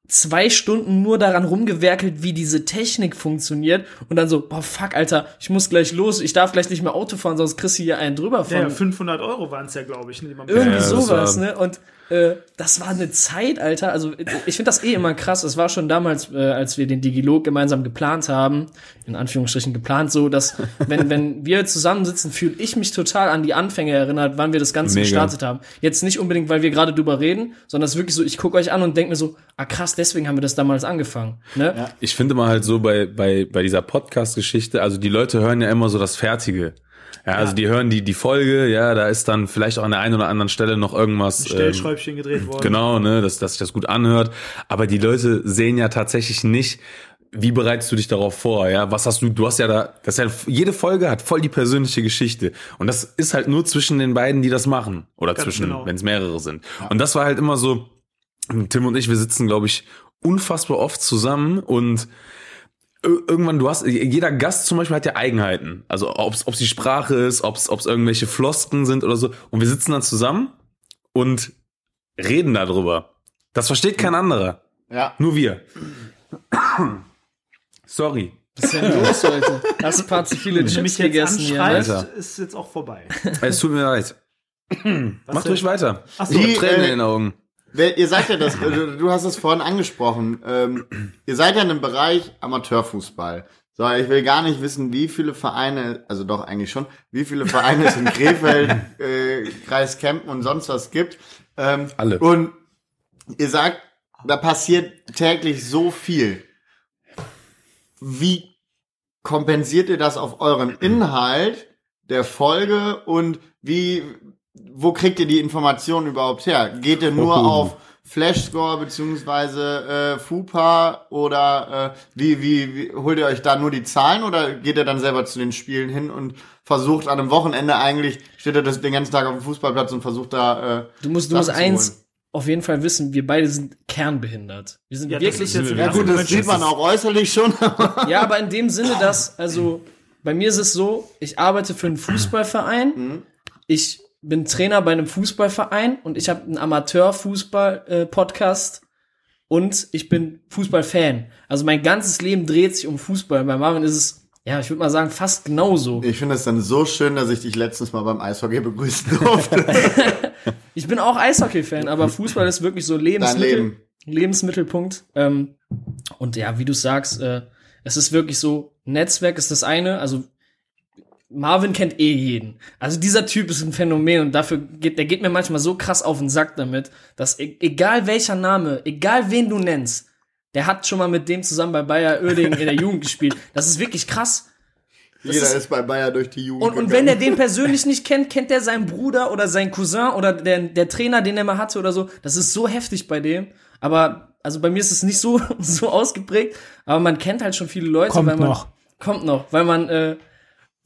zwei Stunden nur daran rumgewerkelt, wie diese Technik funktioniert und dann so, boah, fuck, Alter, ich muss gleich los, ich darf gleich nicht mehr Auto fahren, sonst kriegst du hier einen drüber von. Ja, ja, 500 Euro waren es ja, glaube ich. Ne, Irgendwie Ja, sowas, ne? Und äh, das war eine Zeit, Alter. Also ich finde das eh immer krass. Es war schon damals, äh, als wir den Digilog gemeinsam geplant haben, in Anführungsstrichen geplant, so, dass wenn, wenn wir zusammensitzen, fühle ich mich total an die Anfänge erinnert, wann wir das Ganze Mega. gestartet haben. Jetzt nicht unbedingt, weil wir gerade drüber reden, sondern es ist wirklich so, ich gucke euch an und denke mir so, ah krass, deswegen haben wir das damals angefangen. Ne? Ich finde mal halt so bei, bei, bei dieser Podcast-Geschichte, also die Leute hören ja immer so das Fertige. Ja, also die hören die, die Folge, ja, da ist dann vielleicht auch an der einen oder anderen Stelle noch irgendwas. ähm, Stellschräubchen gedreht worden. Genau, ne, dass, dass sich das gut anhört. Aber die Leute sehen ja tatsächlich nicht, wie bereitest du dich darauf vor, ja? Was hast du, du hast ja da, das ist ja, jede Folge hat voll die persönliche Geschichte. Und das ist halt nur zwischen den beiden, die das machen. Oder Ganz zwischen, genau. wenn es mehrere sind. Und das war halt immer so, Tim und ich, wir sitzen, glaube ich, unfassbar oft zusammen und irgendwann, du hast, jeder Gast zum Beispiel hat ja Eigenheiten. Also ob's, ob's die Sprache ist, ob's, ob's irgendwelche Flosken sind oder so. Und wir sitzen dann zusammen und reden darüber. Das versteht kein anderer. Ja. Nur wir. Sorry. Was ist denn los heute? Hast ein paar zu viele Chips mich gegessen hier. Alter. ist jetzt auch vorbei. Es tut mir leid. Macht denn? ruhig weiter. Ach so, ich hab Die, Tränen äh, in den Augen. Ihr seid ja das, du hast es vorhin angesprochen, ähm, ihr seid ja in dem Bereich Amateurfußball. So, ich will gar nicht wissen, wie viele Vereine, also doch eigentlich schon, wie viele Vereine es in Krefeld, äh, Kreis Kempen und sonst was gibt. Ähm, Alle. Und ihr sagt, da passiert täglich so viel. Wie kompensiert ihr das auf euren Inhalt der Folge und wie, wo kriegt ihr die Informationen überhaupt her? Geht ihr nur Oh. auf Flashscore beziehungsweise äh, FUPA oder äh, wie, wie, wie holt ihr euch da nur die Zahlen oder geht ihr dann selber zu den Spielen hin und versucht an einem Wochenende eigentlich, steht ihr das den ganzen Tag auf dem Fußballplatz und versucht da äh, Du musst, du musst eins holen? auf jeden Fall wissen, wir beide sind kernbehindert. Wir sind Ja, das wirklich jetzt Ja gut, das Moment sieht man auch äußerlich schon. Ja, aber in dem Sinne, dass, also, bei mir ist es so, ich arbeite für einen Fußballverein, ich bin Trainer bei einem Fußballverein und ich habe einen Amateur-Fußball-Podcast und ich bin Fußballfan. Also mein ganzes Leben dreht sich um Fußball. Bei Marvin ist es, ja, ich würde mal sagen, fast genauso. Ich finde es dann so schön, dass ich dich letztens mal beim Eishockey begrüßen durfte. Ich bin auch Eishockey-Fan, aber Fußball ist wirklich so Lebensmittel, Leben. Lebensmittelpunkt. Ähm, und ja, wie du sagst, äh, es ist wirklich so, Netzwerk ist das eine, also Marvin kennt eh jeden. Also dieser Typ ist ein Phänomen und dafür geht, der geht mir manchmal so krass auf den Sack damit, dass e egal welcher Name, egal wen du nennst, der hat schon mal mit dem zusammen bei Bayer Oerding in der Jugend gespielt. Das ist wirklich krass. Jeder ist- ist, bei Bayer durch die Jugend. Und, und wenn er den persönlich nicht kennt, kennt er seinen Bruder oder seinen Cousin oder der, der Trainer, den er mal hatte oder so. Das ist so heftig bei dem. Aber, also bei mir ist es nicht so, so ausgeprägt. Aber man kennt halt schon viele Leute. Kommt weil man, noch. Kommt noch, weil man, äh,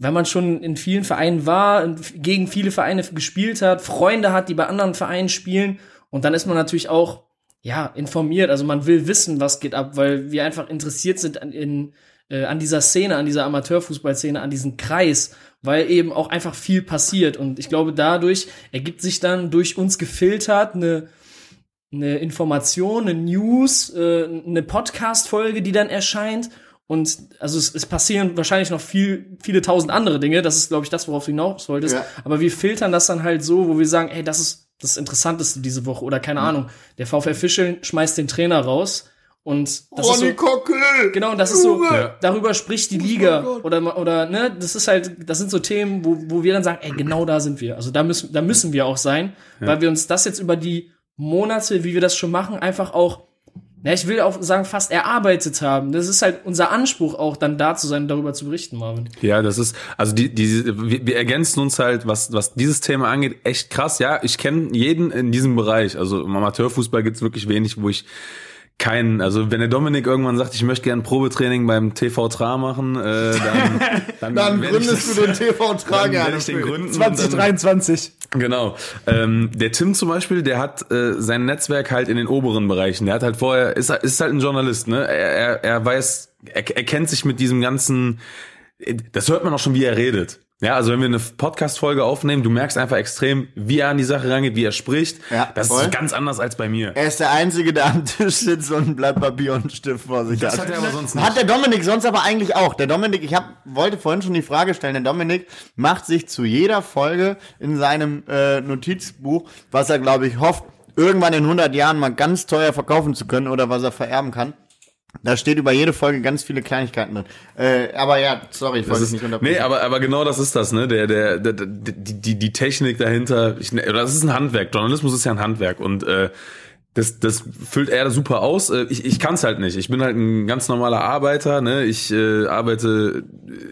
weil man schon in vielen Vereinen war, gegen viele Vereine gespielt hat, Freunde hat, die bei anderen Vereinen spielen. Und dann ist man natürlich auch, ja, informiert. Also man will wissen, was geht ab, weil wir einfach interessiert sind an, in, äh, an dieser Szene, an dieser Amateurfußballszene, an diesem Kreis, weil eben auch einfach viel passiert. Und ich glaube, dadurch ergibt sich dann durch uns gefiltert eine, eine Information, eine News, äh, eine Podcast-Folge, die dann erscheint. Und also es, es passieren wahrscheinlich noch viel, viele tausend andere Dinge. Das ist, glaube ich, das, worauf du hinaus wolltest. Ja. Aber wir filtern das dann halt so, wo wir sagen, ey, das ist das Interessanteste diese Woche. Oder keine Ahnung, der VfL Fischeln schmeißt den Trainer raus. Und das Ronny ist so, Kockel! genau, und das ist so, Ja. darüber spricht die Liga oder oder ne, das ist halt, das sind so Themen, wo, wo wir dann sagen, ey, genau da sind wir. Also da müssen da müssen wir auch sein, weil wir uns das jetzt über die Monate, wie wir das schon machen, einfach auch ja, ich will auch sagen, fast erarbeitet haben. Das ist halt unser Anspruch auch, dann da zu sein, darüber zu berichten, Marvin. Ja, das ist, also die, die, wir, wir ergänzen uns halt, was, was dieses Thema angeht, echt krass. Ja, ich kenne jeden in diesem Bereich. Also im Amateurfußball gibt's wirklich wenig, wo ich keinen, also wenn der Dominik irgendwann sagt, ich möchte gerne Probetraining beim TV Tra machen, äh, dann, dann, Dann gründest das- du den TV werd an. ich den gründen. und dann- 2023. Genau. Ähm, der Tim zum Beispiel, der hat äh, sein Netzwerk halt in den oberen Bereichen. Der hat halt vorher, ist, ist halt ein Journalist, ne? Er, er, er weiß, er, er kennt sich mit diesem ganzen, das hört man auch schon, wie er redet. Ja, also wenn wir eine Podcast-Folge aufnehmen, du merkst einfach extrem, wie er an die Sache rangeht, wie er spricht. Ja, das voll. ist ganz anders als bei mir. Er ist der Einzige, der am Tisch sitzt und ein Blatt Papier und einen Stift vor sich Das hat. hat er aber sonst nicht. Hat der Dominik sonst aber eigentlich auch. Der Dominik, ich hab, wollte vorhin schon die Frage stellen, der Dominik macht sich zu jeder Folge in seinem äh, Notizbuch, was er, glaube ich, hofft, irgendwann in 100 Jahren mal ganz teuer verkaufen zu können oder was er vererben kann. Da steht über jede Folge ganz viele Kleinigkeiten drin. Äh, aber ja, sorry, ich wollte ist, nicht unterbrechen. nee, aber, aber genau das ist das, ne? Der, der, der, der die, die, die Technik dahinter, ich, ne- oder das ist ein Handwerk. Journalismus ist ja ein Handwerk und äh, das, das füllt er super aus. Äh, Ich, ich kann es halt nicht. Ich bin halt ein ganz normaler Arbeiter, ne? Ich äh, arbeite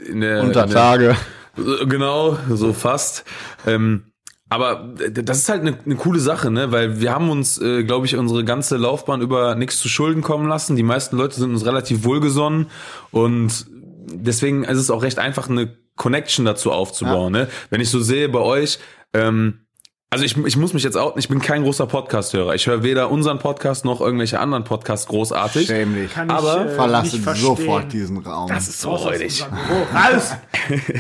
in der Unter in der, Tage. äh, Genau, so fast. Ähm, aber d- das ist halt eine, eine coole Sache, ne? Weil wir haben uns, äh, glaube ich, unsere ganze Laufbahn über nichts zu Schulden kommen lassen. Die meisten Leute sind uns relativ wohlgesonnen und deswegen ist es auch recht einfach, eine Connection dazu aufzubauen. Ne? Wenn ich so sehe bei euch, ähm, also ich, ich muss mich jetzt auch, ich bin kein großer Podcast-Hörer. Ich höre weder unseren Podcast noch irgendwelche anderen Podcasts großartig. Schäm dich. Kann Aber ich, äh, Verlasse sofort diesen Raum. Das ist so Oh, räudig. Raus!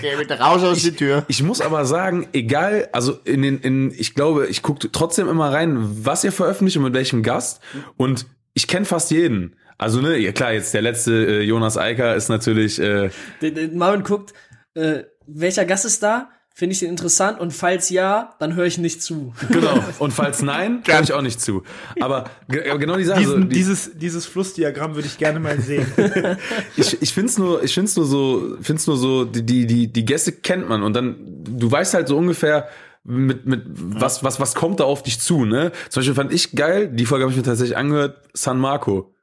Geh raus aus die Tür. Ich muss aber sagen, egal, also in den, in, ich glaube, ich gucke trotzdem immer rein, was ihr veröffentlicht und mit welchem Gast. Und ich kenne fast jeden. Also ne, ja klar, jetzt der letzte äh, Jonas Eiker ist natürlich, äh, Der, der Marvin guckt, äh, welcher Gast ist da? Finde ich den interessant? Und falls ja, dann höre ich nicht zu. genau. Und falls nein, höre ich auch nicht zu. Aber ge- genau die Sache. Diesen, so, die, dieses, dieses Flussdiagramm würde ich gerne mal sehen. ich, ich find's nur, ich find's nur so, find's nur so, die, die, die, die Gäste kennt man und dann, du weißt halt so ungefähr, mit, mit, was, was, was kommt da auf dich zu, ne? Zum Beispiel fand ich geil, die Folge habe ich mir tatsächlich angehört, San Marco.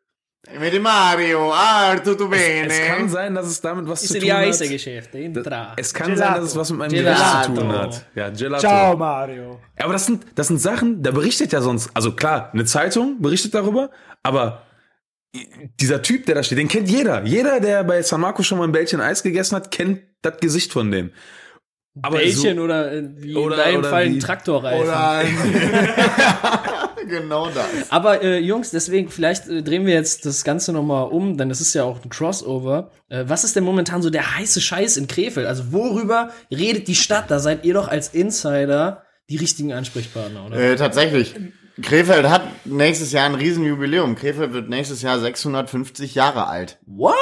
Mit dem Mario, ah, tutto bene. Es kann sein, dass es damit was Ist zu die tun hat. Reisegeschäfte, Intra. Es kann Gelato. sein, dass es was mit meinem Gelato. Gewicht zu tun hat. Ja, Gelato. Ciao, Mario. Ja, aber das sind, das sind Sachen, da berichtet ja sonst, also klar, eine Zeitung berichtet darüber, aber dieser Typ, der da steht, den kennt jeder. Jeder, der bei San Marco schon mal ein Bällchen Eis gegessen hat, kennt das Gesicht von dem. Aber Bällchen so, oder äh, wie Oder- in deinem oder Fall ein Traktorreifen. Oder ein genau das. Aber äh, Jungs, deswegen vielleicht äh, drehen wir jetzt das Ganze noch mal um, denn das ist ja auch ein Crossover. Äh, was ist denn momentan so der heiße Scheiß in Krefeld? Also worüber redet die Stadt? Da seid ihr doch als Insider die richtigen Ansprechpartner, oder? Äh, tatsächlich. Krefeld hat nächstes Jahr ein Riesenjubiläum. Krefeld wird nächstes Jahr 650 Jahre alt. What?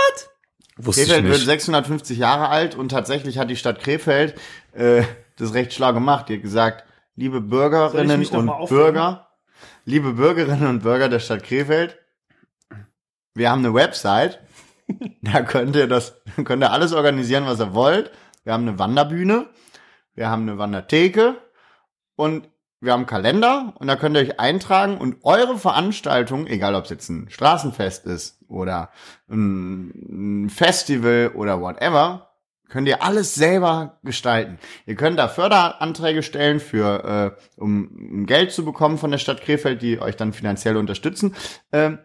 Wusste ich Krefeld wird nicht. 650 Jahre alt und tatsächlich hat die Stadt Krefeld äh, das recht schlau gemacht. Die hat gesagt, liebe Bürgerinnen und? Bürger, liebe Bürgerinnen und Bürger der Stadt Krefeld, wir haben eine Website, da könnt ihr das, könnt ihr alles organisieren, was ihr wollt. Wir haben eine Wanderbühne, wir haben eine Wandertheke und wir haben einen Kalender und da könnt ihr euch eintragen und eure Veranstaltung, egal ob es jetzt ein Straßenfest ist oder ein Festival oder whatever, könnt ihr alles selber gestalten. Ihr könnt da Förderanträge stellen für, äh, um, um Geld zu bekommen von der Stadt Krefeld, die euch dann finanziell unterstützen. Ähm,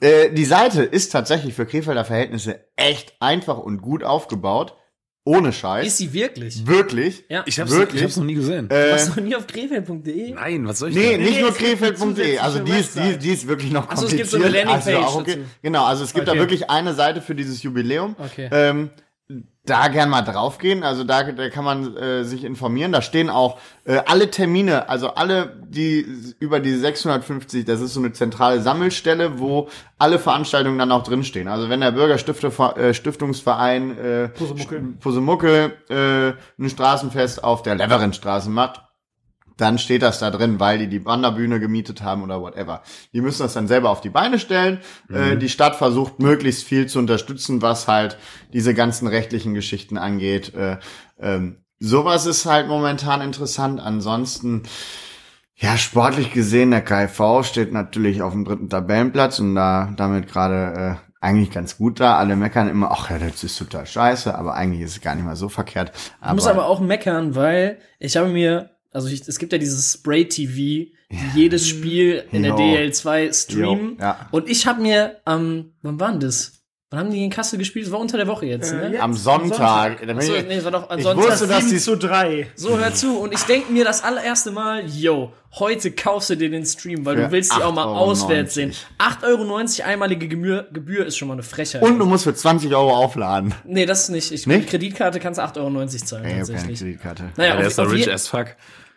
äh, die Seite ist tatsächlich für Krefelder Verhältnisse echt einfach und gut aufgebaut. Ohne Scheiß. Ist sie wirklich? Wirklich. Ja. Ich hab's, Wirklich? ich hab's noch nie gesehen. Äh, Warst du noch nie auf krefeld.de? Nein, was soll ich Nee, denn? nicht nur krefeld.de. Also die ist, die, die ist wirklich noch Ach so, es kompliziert. gibt so eine Landingpage also auch okay. dazu. Genau, also es gibt Okay. da wirklich eine Seite für dieses Jubiläum. Okay. Ähm, da gern mal draufgehen. Also da, da kann man äh, sich informieren. Da stehen auch äh, alle Termine, also alle, die über die 650, das ist so eine zentrale Sammelstelle, wo alle Veranstaltungen dann auch drinstehen. Also wenn der Bürgerstifte, äh, äh, Pusemuckel. Pusemuckel äh, ein Straßenfest auf der Leverinstraße macht, dann steht das da drin, weil die die Wanderbühne gemietet haben oder whatever. Die müssen das dann selber auf die Beine stellen. Äh, die Stadt versucht möglichst viel zu unterstützen, was halt diese ganzen rechtlichen Geschichten angeht. Äh, ähm, sowas ist halt momentan interessant. Ansonsten, ja, sportlich gesehen, der KV steht natürlich auf dem dritten Tabellenplatz und da damit gerade äh, eigentlich ganz gut da. Alle meckern immer, ach ja, das ist total scheiße, aber eigentlich ist es gar nicht mal so verkehrt. Ich muss aber auch meckern, weil ich habe mir, also ich, es gibt ja dieses Spray-TV, die jedes Spiel in der Jo. DL2 streamen. Jo, ja. Und ich habe mir, ähm, wann war denn das? Wann haben die in Kassel gespielt? Das war unter der Woche jetzt, ne? ja. am Am Sonntag. Sonntag. da bin Achso, ich- nee, das war doch ich ansonsten. wusste, dass die 7 zu 3. So, hör zu. Und ich denke mir das allererste Mal, yo, heute kaufst du dir den Stream, weil Für du willst die auch mal 8,90 auswärts sehen. 8,90 Euro einmalige Gebühr, Gebühr ist schon mal eine Frechheit. Und du musst für 20 Euro aufladen. nee, das nicht. Ich, Nicht? Kreditkarte kannst du 8,90 Euro zahlen, Ey, tatsächlich. Kreditkarte. Naja, der auf, ist auf rich as fuck.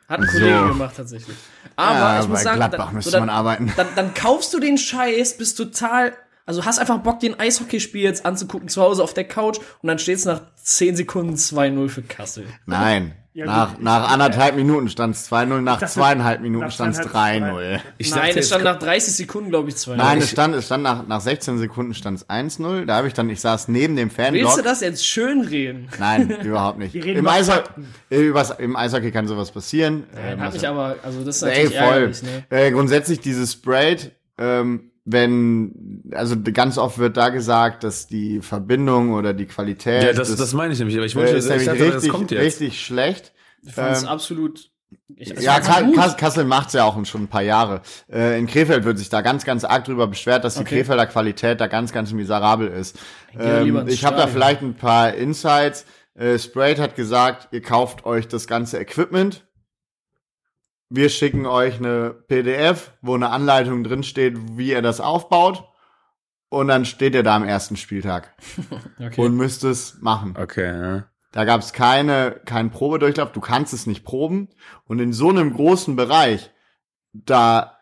Hat ein Kollege So. gemacht tatsächlich. Aber Ja, ich muss sagen, Gladbach dann, müsste dann, man arbeiten. Dann, dann kaufst du den Scheiß, bist total, also hast einfach Bock, den Eishockeyspiel jetzt anzugucken zu Hause auf der Couch und dann steht's nach 10 Sekunden 2-0 für Kassel. Nein. Ja, nach, gut. nach anderthalb Minuten stand es 2-0, nach dachte, zweieinhalb Minuten stand es zweieinhalb 3-0. Ich Nein, es stand nach 30 Sekunden, glaube ich, 2-0. Nein, Ich- es stand, es stand nach, nach 16 Sekunden stand es 1-0. Da habe ich dann, ich saß neben dem Fan. Willst du das jetzt schön reden? Nein, überhaupt nicht. Wir reden Im, über Eishockey, äh, übers, Im Eishockey kann sowas passieren. Ähm, Hat mich also- aber, also das ist Ey, natürlich voll. ärgerlich, ne? Äh, grundsätzlich dieses Sprayed, ähm, wenn, also ganz oft wird da gesagt, dass die Verbindung oder die Qualität Ja, das, des- das meine ich nämlich. Aber ich äh, wollte, ist ich nämlich dachte, das richtig, kommt jetzt. richtig schlecht. Ich fand's Ähm, absolut. Ich, es Ja, war Ka gut. Kass Kassel macht's ja auch schon ein paar Jahre. Äh, in Krefeld wird sich da ganz, ganz arg drüber beschwert, dass die Okay. Krefelder Qualität da ganz, ganz miserabel ist. Ähm, ich habe da vielleicht ein paar Insights. Äh, Sprayed hat gesagt, ihr kauft euch das ganze Equipment. Wir schicken euch eine PDF, wo eine Anleitung drin steht, wie ihr das aufbaut. Und dann steht ihr da am ersten Spieltag Okay. und müsst es machen. Okay, ja. Da gab es keine, keinen Probedurchlauf, du kannst es nicht proben. Und in so einem großen Bereich, da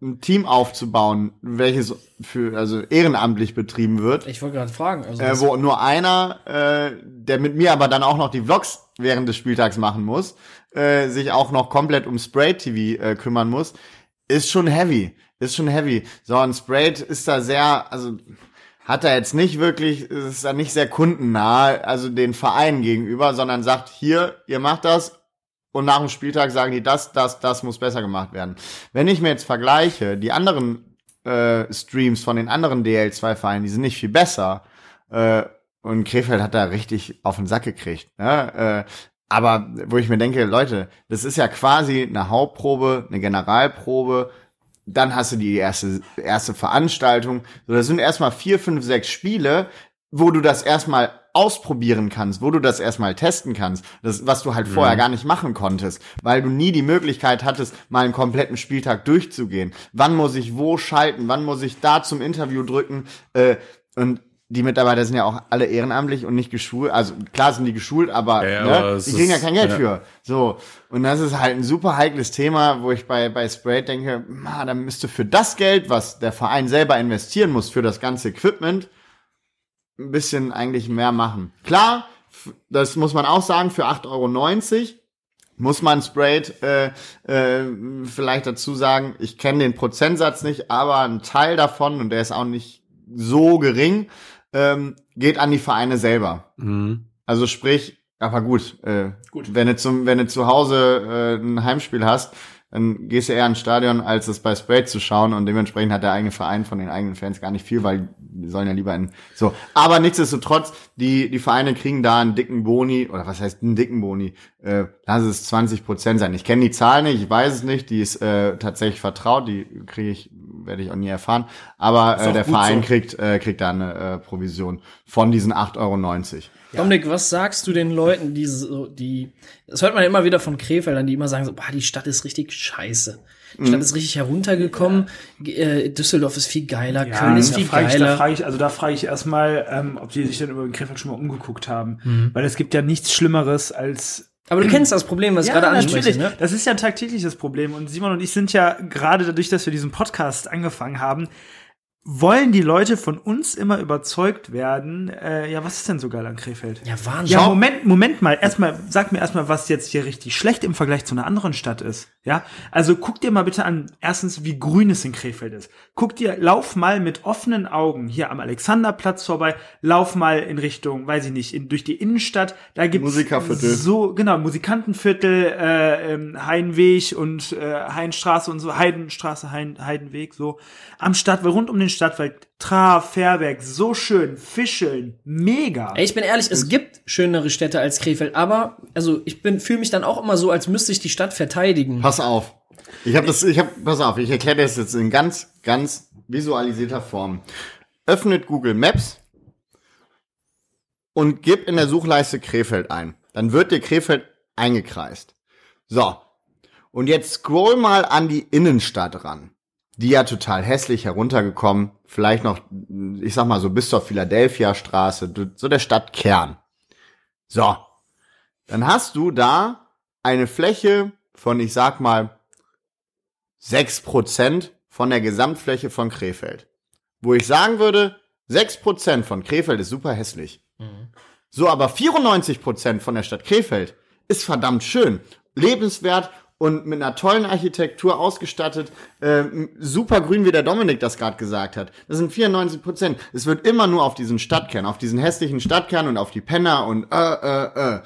ein Team aufzubauen, welches für also ehrenamtlich betrieben wird, ich wollte gerade fragen. Also äh, wo nur einer, äh, der mit mir aber dann auch noch die Vlogs während des Spieltags machen muss, äh, sich auch noch komplett um Spray TV äh, kümmern muss, ist schon heavy. Ist schon heavy. So, ein Spray ist da sehr, also hat er jetzt nicht wirklich, ist da nicht sehr kundennah, also den Vereinen gegenüber, sondern sagt, hier, ihr macht das und nach dem Spieltag sagen die, das, das, das muss besser gemacht werden. Wenn ich mir jetzt vergleiche, die anderen äh, Streams von den anderen DL2-Vereinen, die sind nicht viel besser. Äh, und Krefeld hat da richtig auf den Sack gekriegt. Ne? Äh, aber wo ich mir denke, Leute, das ist ja quasi eine Hauptprobe, eine Generalprobe. Dann hast du die erste, erste Veranstaltung. So, das sind erstmal vier, fünf, sechs Spiele, wo du das erstmal ausprobieren kannst, wo du das erstmal testen kannst, das, was du halt vorher gar nicht machen konntest, weil du nie die Möglichkeit hattest, mal einen kompletten Spieltag durchzugehen. Wann muss ich wo schalten? Wann muss ich da zum Interview drücken? Äh, und die Mitarbeiter sind ja auch alle ehrenamtlich und nicht geschult. Also klar sind die geschult, aber, Ja, ne, aber die kriegen ja ist- kein Geld ja. für. So. Und das ist halt ein super heikles Thema, wo ich bei, bei Spray denke, ma, da müsste für das Geld, was der Verein selber investieren muss, für das ganze Equipment, ein bisschen eigentlich mehr machen. Klar, das muss man auch sagen, für 8,90 Euro muss man Sprayed äh, äh, vielleicht dazu sagen, ich kenne den Prozentsatz nicht, aber ein Teil davon, und der ist auch nicht so gering, ähm, geht an die Vereine selber. Mhm. Also sprich, aber gut, äh, Gut. wenn du zum, wenn du zu Hause äh, ein Heimspiel hast, dann gehst du eher ins Stadion, als es bei Sprayed zu schauen und dementsprechend hat der eigene Verein von den eigenen Fans gar nicht viel, weil die sollen ja lieber in so. Aber nichtsdestotrotz, die die Vereine kriegen da einen dicken Boni oder was heißt einen dicken Boni? Äh, lass es 20 Prozent sein. Ich kenne die Zahl nicht, ich weiß es nicht. Die ist äh, tatsächlich vertraut, die kriege ich, werde ich auch nie erfahren. Aber äh, der Verein so. kriegt äh, kriegt da eine äh, Provision von diesen 8,90 Euro. Dominik, was sagst du den Leuten, die so, die, das hört man ja immer wieder von Krefeldern, die immer sagen so, boah, die Stadt ist richtig scheiße. Die Mhm. Stadt ist richtig heruntergekommen, äh, Düsseldorf ist viel geiler, Köln ist da viel frage ich, da geiler. frage ich, also da frage ich erstmal, ähm, ob die sich dann über den Krefeld schon mal umgeguckt haben. Mhm. Weil es gibt ja nichts Schlimmeres als Aber du kennst das Problem, was ich gerade anspreche, ne? Das ist ja ein tagtägliches Problem. Und Simon und ich sind ja gerade dadurch, dass wir diesen Podcast angefangen haben, wollen die Leute von uns immer überzeugt werden. Äh, ja, was ist denn so geil an Krefeld? Ja, Wahnsinn. Ja, Moment, Moment mal. Erstmal, sag mir erstmal, was jetzt hier richtig schlecht im Vergleich zu einer anderen Stadt ist. Ja, also guck dir mal bitte an, erstens, wie grün es in Krefeld ist. Guck dir, lauf mal mit offenen Augen hier am Alexanderplatz vorbei, lauf mal in Richtung, weiß ich nicht, in, durch die Innenstadt. Da gibt's Musikerviertel. so, genau, Musikantenviertel, äh, ähm, Heidenweg und äh, Heidenstraße und so, Heidenstraße, Heiden, Heidenweg, so. Am Stadtwald, rund um den Stadtwald, Traf, Fairberg, so schön, Fischeln, mega. Ey, ich bin ehrlich, es gibt schönere Städte als Krefeld, aber also ich bin fühle mich dann auch immer so, als müsste ich die Stadt verteidigen. Pass auf. Ich habe das, ich habe, pass auf, ich erkläre das jetzt in ganz, ganz visualisierter Form. Öffnet Google Maps und gib in der Suchleiste Krefeld ein. Dann wird dir Krefeld eingekreist. So. Und jetzt scroll mal an die Innenstadt ran. Die ja total hässlich heruntergekommen. Vielleicht noch, ich sag mal so bis zur Philadelphia Straße, so der Stadtkern. So. Dann hast du da eine Fläche von, ich sag mal, 6% von der Gesamtfläche von Krefeld. Wo ich sagen würde, 6% von Krefeld ist super hässlich. So, aber 94% von der Stadt Krefeld ist verdammt schön, lebenswert und mit einer tollen Architektur ausgestattet, ähm, super grün, wie der Dominik das gerade gesagt hat. Das sind 94 Prozent. Es wird immer nur auf diesen Stadtkern, auf diesen hässlichen Stadtkern und auf die Penner und äh, äh, äh.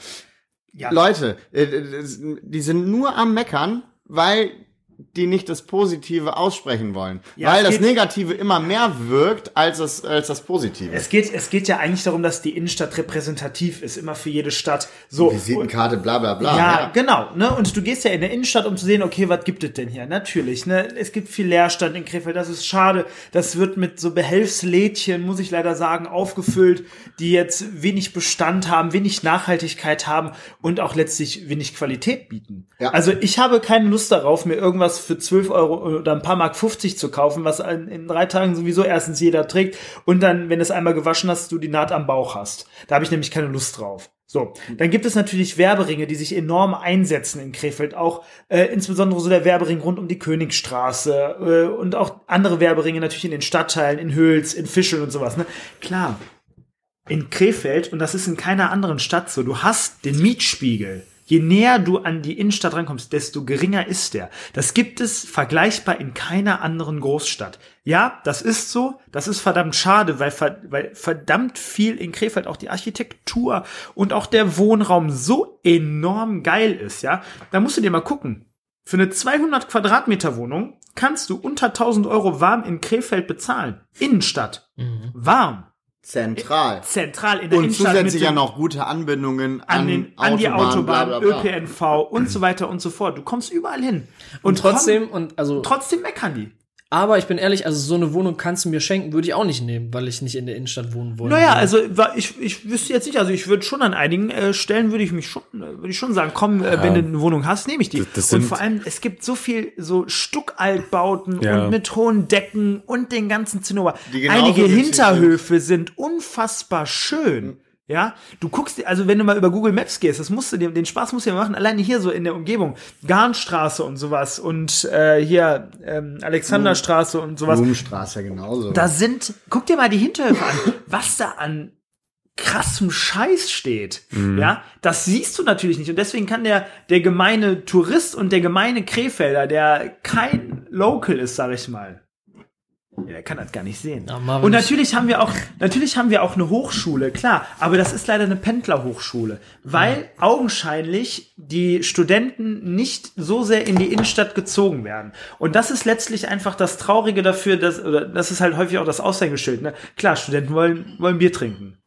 Ja. Leute, äh, äh, die sind nur am Meckern, weil die nicht das Positive aussprechen wollen. Ja, weil das Negative immer mehr wirkt als das, als das Positive. Es geht, es geht ja eigentlich darum, dass die Innenstadt repräsentativ ist, immer für jede Stadt. So. Visitenkarte, bla bla bla. Ja, genau. Ne? Und du gehst ja in der Innenstadt, um zu sehen, okay, was gibt es denn hier? Natürlich. Ne? Es gibt viel Leerstand in Krefeld. Das ist schade. Das wird mit so Behelfslädchen, muss ich leider sagen, aufgefüllt, die jetzt wenig Bestand haben, wenig Nachhaltigkeit haben und auch letztlich wenig Qualität bieten. Ja. Also ich habe keine Lust darauf, mir irgendwas für 12 Euro oder ein paar Mark 50 zu kaufen, was in, drei Tagen sowieso erstens jeder trägt und dann, wenn du es einmal gewaschen hast, du die Naht am Bauch hast. Da habe ich nämlich keine Lust drauf. So, dann gibt es natürlich Werberinge, die sich enorm einsetzen in Krefeld, auch äh, insbesondere so der Werbering rund um die Königstraße äh, und auch andere Werberinge natürlich in den Stadtteilen, in Hüls, in Fischeln und sowas. Ne? Klar, in Krefeld, und das ist in keiner anderen Stadt so, du hast den Mietspiegel. Je näher du an die Innenstadt rankommst, desto geringer ist der. Das gibt es vergleichbar in keiner anderen Großstadt. Ja, das ist so. Das ist verdammt schade, weil, weil verdammt viel in Krefeld auch die Architektur und auch der Wohnraum so enorm geil ist, ja. Da musst du dir mal gucken. Für eine 200 Quadratmeter Wohnung kannst du unter 1000 Euro warm in Krefeld bezahlen. Innenstadt. Warm. Zentral. Zentral in der Und Innenstadt zusätzlich mit ja noch gute Anbindungen an, an, den, an die Autobahn, bla, bla, bla. ÖPNV und so weiter und so fort. Du kommst überall hin. Und trotzdem, komm, und also, trotzdem meckern die. Aber ich bin ehrlich, also so eine Wohnung kannst du mir schenken, würde ich auch nicht nehmen, weil ich nicht in der Innenstadt wohnen wollte. Naja, also ich, ich wüsste jetzt nicht, also ich würde schon an einigen äh, Stellen würde ich mich schon, äh, würde ich schon sagen, komm, äh, wenn du eine Wohnung hast, nehme ich die. Das- das und sind- vor allem, es gibt so viel so Stuckaltbauten Ja. und mit hohen Decken und den ganzen Zinnober. Einige Hinterhöfe sind unfassbar schön. Ja, du guckst dir, also wenn du mal über Google Maps gehst, das musst du dir, den Spaß musst du dir machen, alleine hier so in der Umgebung, Garnstraße und sowas und äh, hier ähm, Alexanderstraße und sowas. Blumenstraße genauso. Da sind, guck dir mal die Hinterhöfe an, was da an krassem Scheiß steht. Ja, das siehst du natürlich nicht. Und deswegen kann der, der gemeine Tourist und der gemeine Krefelder, der kein Local ist, sag ich mal, ja, der kann das gar nicht sehen. Und ich- natürlich haben wir auch, natürlich haben wir auch eine Hochschule, klar, aber das ist leider eine Pendlerhochschule, weil augenscheinlich die Studenten nicht so sehr in die Innenstadt gezogen werden. Und das ist letztlich einfach das Traurige dafür, dass, oder das ist halt häufig auch das Aushängeschild, ne? Klar, Studenten wollen, wollen Bier trinken.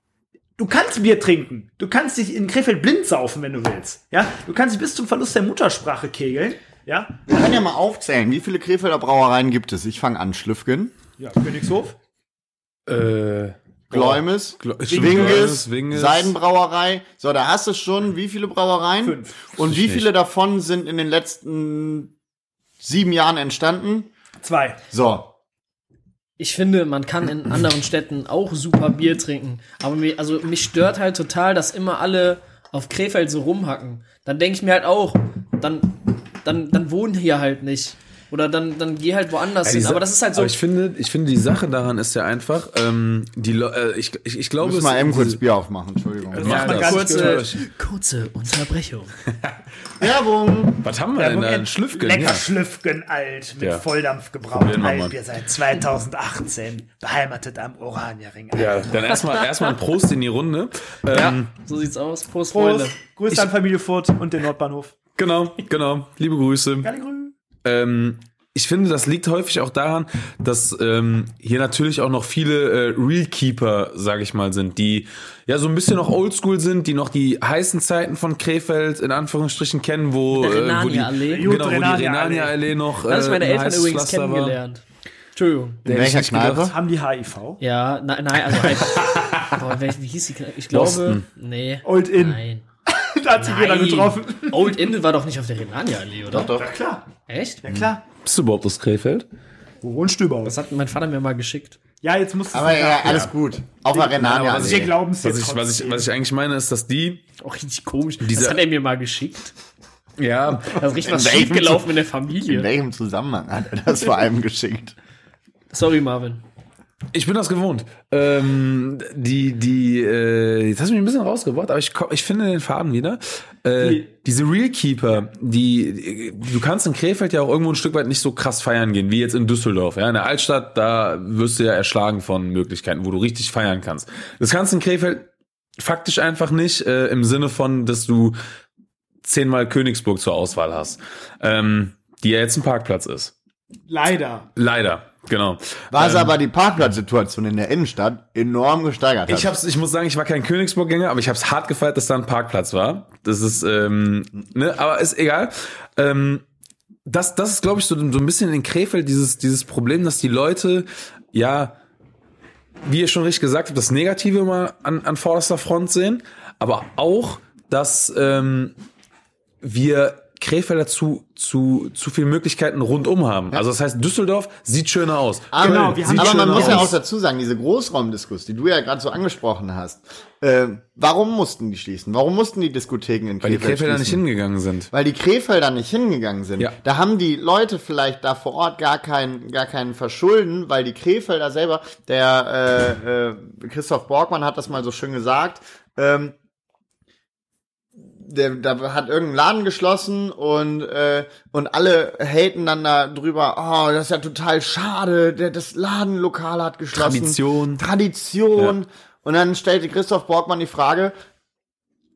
Du kannst Bier trinken. Du kannst dich in Krefeld blind saufen, wenn du willst. Ja, du kannst dich bis zum Verlust der Muttersprache kegeln. Ja, Wir können ja mal aufzählen, wie viele Krefelder Brauereien gibt es? Ich fange an. Schlüffgen, ja, Königshof. Äh, Gläumes, Gl- Winges, Winges. Seidenbrauerei. So, da hast du schon wie viele Brauereien? Fünf. Und wie viele davon sind in den letzten sieben Jahren entstanden? Zwei. So, ich finde, man kann in anderen Städten auch super Bier trinken. Aber mir, also mich stört halt total, dass immer alle auf Krefeld so rumhacken. Dann denke ich mir halt auch, dann, dann, dann wohnen hier halt nicht. Oder dann, dann geh halt woanders Ja, hin. Aber das ist halt so. Aber ich finde, ich finde, die Sache daran ist ja einfach, ähm, die, Le- äh, ich, ich, ich glaube, Muss es- mal eben kurz Bier aufmachen, Entschuldigung. Mach man das. gar nicht kurze, gehört. kurze Unterbrechung. Werbung! Was haben wir denn da? Ein Schlüffgen? Lecker Ja. Schlüffgen alt, mit Ja. Volldampf gebraut. Mal. Altbier seit 2018, beheimatet am Oranierring. Ja, dann erstmal erstmal ein Prost in die Runde. Ähm, Ja, so sieht's aus. Prost, Prost. Freunde. Grüße an Familie Furt und den Nordbahnhof. Genau, genau. Liebe Grüße. Geile Grüße. Ähm, ich finde, das liegt häufig auch daran, dass ähm, hier natürlich auch noch viele äh, Realkeeper, sage ich mal, sind, die ja so ein bisschen noch oldschool sind, die noch die heißen Zeiten von Krefeld in Anführungsstrichen kennen, wo, Der äh, wo die, Renania-Allee. genau, wo die Renania-Allee. Renania-Allee noch äh, Das ist meine ein Eltern übrigens Pflaster war. kennengelernt. Entschuldigung. In Hätte ich welcher. Kneipe? Haben die HIV? Ja, nein, nein, also einfach. Boah, wie hieß die? Kneipe? Ich glaube. Boston. Nee. Old Inn. Nein. Da hat sich jeder Nein. getroffen. Old Inn war doch nicht auf der Renania-Allee, oder? Doch. Ja klar, Echt? ja klar. Bist du überhaupt aus Krefeld? Wo wohnst du überhaupt? Das hat mein Vater mir mal geschickt. Ja, jetzt musst du Aber ja, alles gut. Auf der Renania. was Wir Allee. glauben es Was jetzt ich, was, ich, was ich eigentlich meine, ist, dass die, Auch richtig komisch. Dieser- das hat er mir mal geschickt. ja, Da ist richtig was In schiefgelaufen in der In Familie. welchem Zusammenhang hat er das vor allem geschickt? Sorry, Marvin. Ich bin das gewohnt. Ähm, die, die, äh, jetzt hast du mich ein bisschen rausgebracht, aber ich, ich finde den Faden wieder. Äh, Die- diese Realkeeper, die, du kannst in Krefeld ja auch irgendwo ein Stück weit nicht so krass feiern gehen, wie jetzt in Düsseldorf. Ja, in der Altstadt, da wirst du ja erschlagen von Möglichkeiten, wo du richtig feiern kannst. Das kannst du in Krefeld faktisch einfach nicht, äh, im Sinne von, dass du zehnmal Königsburg zur Auswahl hast, ähm, die ja jetzt ein Parkplatz ist. Leider. Leider, genau. Was aber die Parkplatzsituation in der Innenstadt enorm gesteigert hat. Ich hab's, ich muss sagen, ich war kein Königsburg-Gänger, aber ich hab's hart gefeiert, dass da ein Parkplatz war. Das ist, ähm, ne, aber ist egal. Ähm, das, das ist, glaube ich, so, so ein bisschen in Krefeld dieses, dieses Problem, dass die Leute, ja, wie ihr schon richtig gesagt habt, das Negative mal an, an vorderster Front sehen, aber auch, dass ähm, wir Krefelder zu, zu, zu viele Möglichkeiten rundum haben. Also das heißt, Düsseldorf sieht schöner aus. aber, Genau, wir haben aber man schöner muss ja aus. auch dazu sagen, diese Großraumdiskus, die du ja gerade so angesprochen hast, äh, warum mussten die schließen? Warum mussten die Diskotheken in Weil die Krefeld Krefelder nicht hingegangen sind. Weil die Krefelder nicht hingegangen sind. Ja. Da haben die Leute vielleicht da vor Ort gar keinen, gar keinen Verschulden, weil die Krefelder selber, der äh, äh, Christoph Borgmann hat das mal so schön gesagt, ähm, der, da hat irgendein Laden geschlossen und äh, und alle haten dann da drüber, oh, das ist ja total schade, der, das Ladenlokal hat geschlossen. Tradition. Tradition. Und dann stellte Christoph Borgmann die Frage,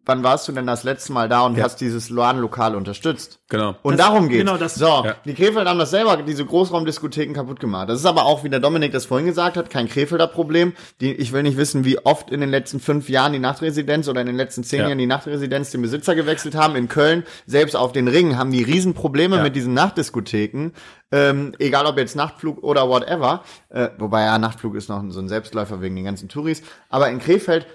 wann warst du denn das letzte Mal da und Ja. hast dieses Ladenlokal unterstützt? Genau. Und Das- darum geht's. genau, das- so, Ja. die Krefelder haben das selber, diese Großraumdiskotheken kaputt gemacht. Das ist aber auch, wie der Dominik das vorhin gesagt hat, kein Krefelder Problem. Die, ich will nicht wissen, wie oft in den letzten fünf Jahren die Nachtresidenz oder in den letzten zehn Ja. Jahren die Nachtresidenz den Besitzer gewechselt haben. In Köln, selbst auf den Ringen, haben die Riesenprobleme Ja. mit diesen Nachtdiskotheken. Ähm, egal ob jetzt Nachtflug oder whatever. Äh, wobei ja, Nachtflug ist noch so ein Selbstläufer wegen den ganzen Touris. Aber in Krefeld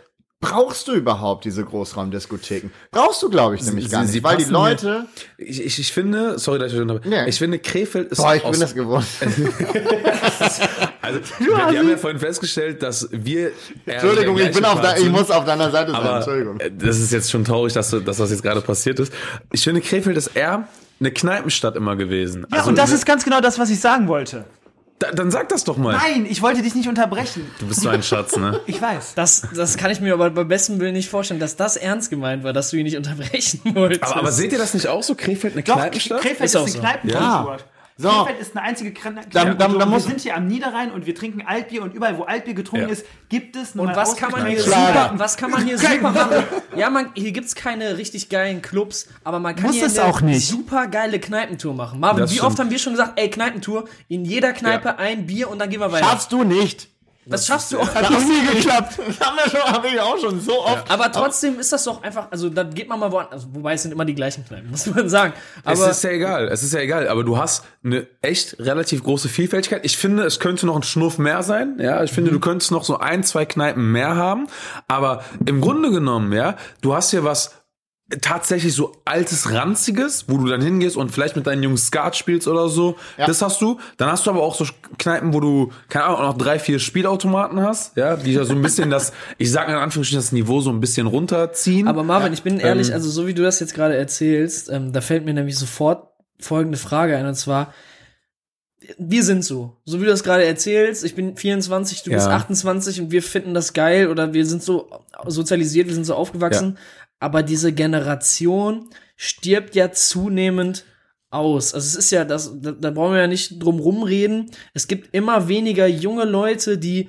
brauchst du überhaupt diese Großraumdiskotheken? Brauchst du, glaube ich, nämlich Sie- gar nicht. sie weil die Leute... Ich, ich, ich finde, sorry, dass ich unterbreche. Ja. Ich finde, Krefeld ist Boah, ich aus- bin das gewohnt. Also, wir, wir haben ja vorhin festgestellt, dass wir. Entschuldigung, ich bin auf Part ich muss auf deiner Seite sein. Entschuldigung. äh, das ist jetzt schon traurig, dass, du- dass das jetzt gerade passiert ist. Ich finde, Krefeld ist eher eine Kneipenstadt immer gewesen. Ja, Also, und das ist ganz genau das, was ich sagen wollte. Da, dann sag das doch mal. Nein, ich wollte dich nicht unterbrechen. Du bist so ein Schatz, ne? Ich weiß. Das, das kann ich mir aber beim besten Willen nicht vorstellen, dass das ernst gemeint war, dass du ihn nicht unterbrechen wolltest. Aber, aber seht ihr das nicht auch so? Krefeld eine Doch, Kneipenstadt? Krefeld Ist ist, auch eine so. Kneipenkultur. So. Krefeld ist eine einzige dann wir sind hier am Niederrhein und wir trinken Altbier und überall, wo Altbier getrunken Ja. ist, gibt es Und eine was kann man hier super, was kann man hier super machen? Ja, man, hier gibt's keine richtig geilen Clubs, aber man kann Muss hier es eine auch nicht. super geile Kneipentour machen. Marvin, Das wie stimmt. oft haben wir schon gesagt, ey, Kneipentour, in jeder Kneipe Ja. ein Bier und dann gehen wir weiter. Schaffst du nicht. Das schaffst du auch. Hat noch nie geklappt. Das haben wir schon, habe ich auch schon so oft. Aber trotzdem ist das doch einfach, also da geht man mal woanders, also, wobei es sind immer die gleichen Kneipen, muss man sagen. Es Aber ist ja egal, es ist ja egal, aber du hast eine echt relativ große Vielfältigkeit. Ich finde, es könnte noch ein Schnuff mehr sein, ja. Ich finde, du könntest noch so ein, zwei Kneipen mehr haben, aber im Grunde genommen, ja, du hast hier was tatsächlich so altes Ranziges, wo du dann hingehst und vielleicht mit deinen Jungs Skat spielst oder so. Ja. Das hast du. Dann hast du aber auch so Kneipen, wo du, keine Ahnung, noch drei, vier Spielautomaten hast, ja, die ja so ein bisschen das, ich sage in Anführungsstrichen, das Niveau so ein bisschen runterziehen. Aber Marvin, ich bin ehrlich, Ähm, also so wie du das jetzt gerade erzählst, ähm, da fällt mir nämlich sofort folgende Frage ein, und zwar, wir sind so. So wie du das gerade erzählst, ich bin 24, du Ja. bist 28 und wir finden das geil oder wir sind so sozialisiert, wir sind so aufgewachsen. Aber diese Generation stirbt ja zunehmend aus. Also es ist ja, das, da, da brauchen wir ja nicht drum rumreden. Es gibt immer weniger junge Leute, die,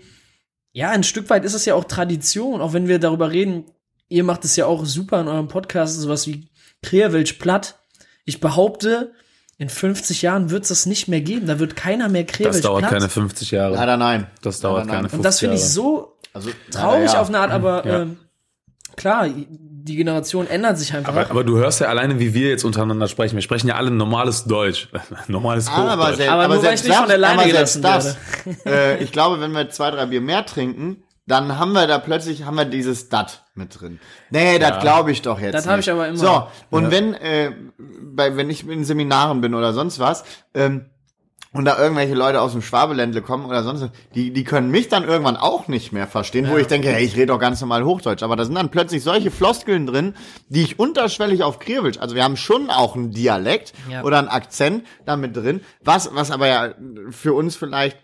ja, ein Stück weit ist es ja auch Tradition, auch wenn wir darüber reden, ihr macht es ja auch super in eurem Podcast, sowas wie Kreerwelsch platt. Ich behaupte, in 50 Jahren wird es das nicht mehr geben. Da wird keiner mehr Das Kreerwelsch dauert platt. keine 50 Jahre. Leider nein. Das dauert Leider nein. keine 50 Und das finde ich Jahre. so Also, traurig ja. auf eine Art, aber Ja. ähm, klar, die Generation ändert sich einfach. Aber, aber du hörst ja alleine, wie wir jetzt untereinander sprechen. Wir sprechen ja alle normales Deutsch. normales Aber, Hochdeutsch. selbst, Aber aber selbst das, alleine aber selbst das, äh, ich glaube, wenn wir zwei, drei Bier mehr trinken, dann haben wir da plötzlich haben wir dieses Dat mit drin. Nee, das glaube ich doch jetzt. Das hab nicht. ich aber immer. So, und wenn, äh, bei, wenn ich in Seminaren bin oder sonst was, ähm, und da irgendwelche Leute aus dem Schwabeländle kommen oder sonst die, die können mich dann irgendwann auch nicht mehr verstehen, wo ich denke, hey, ich rede doch ganz normal Hochdeutsch. Aber da sind dann plötzlich solche Floskeln drin, die ich unterschwellig auf Kriewitsch, also wir haben schon auch einen Dialekt Ja. oder einen Akzent damit drin, was, was aber ja für uns vielleicht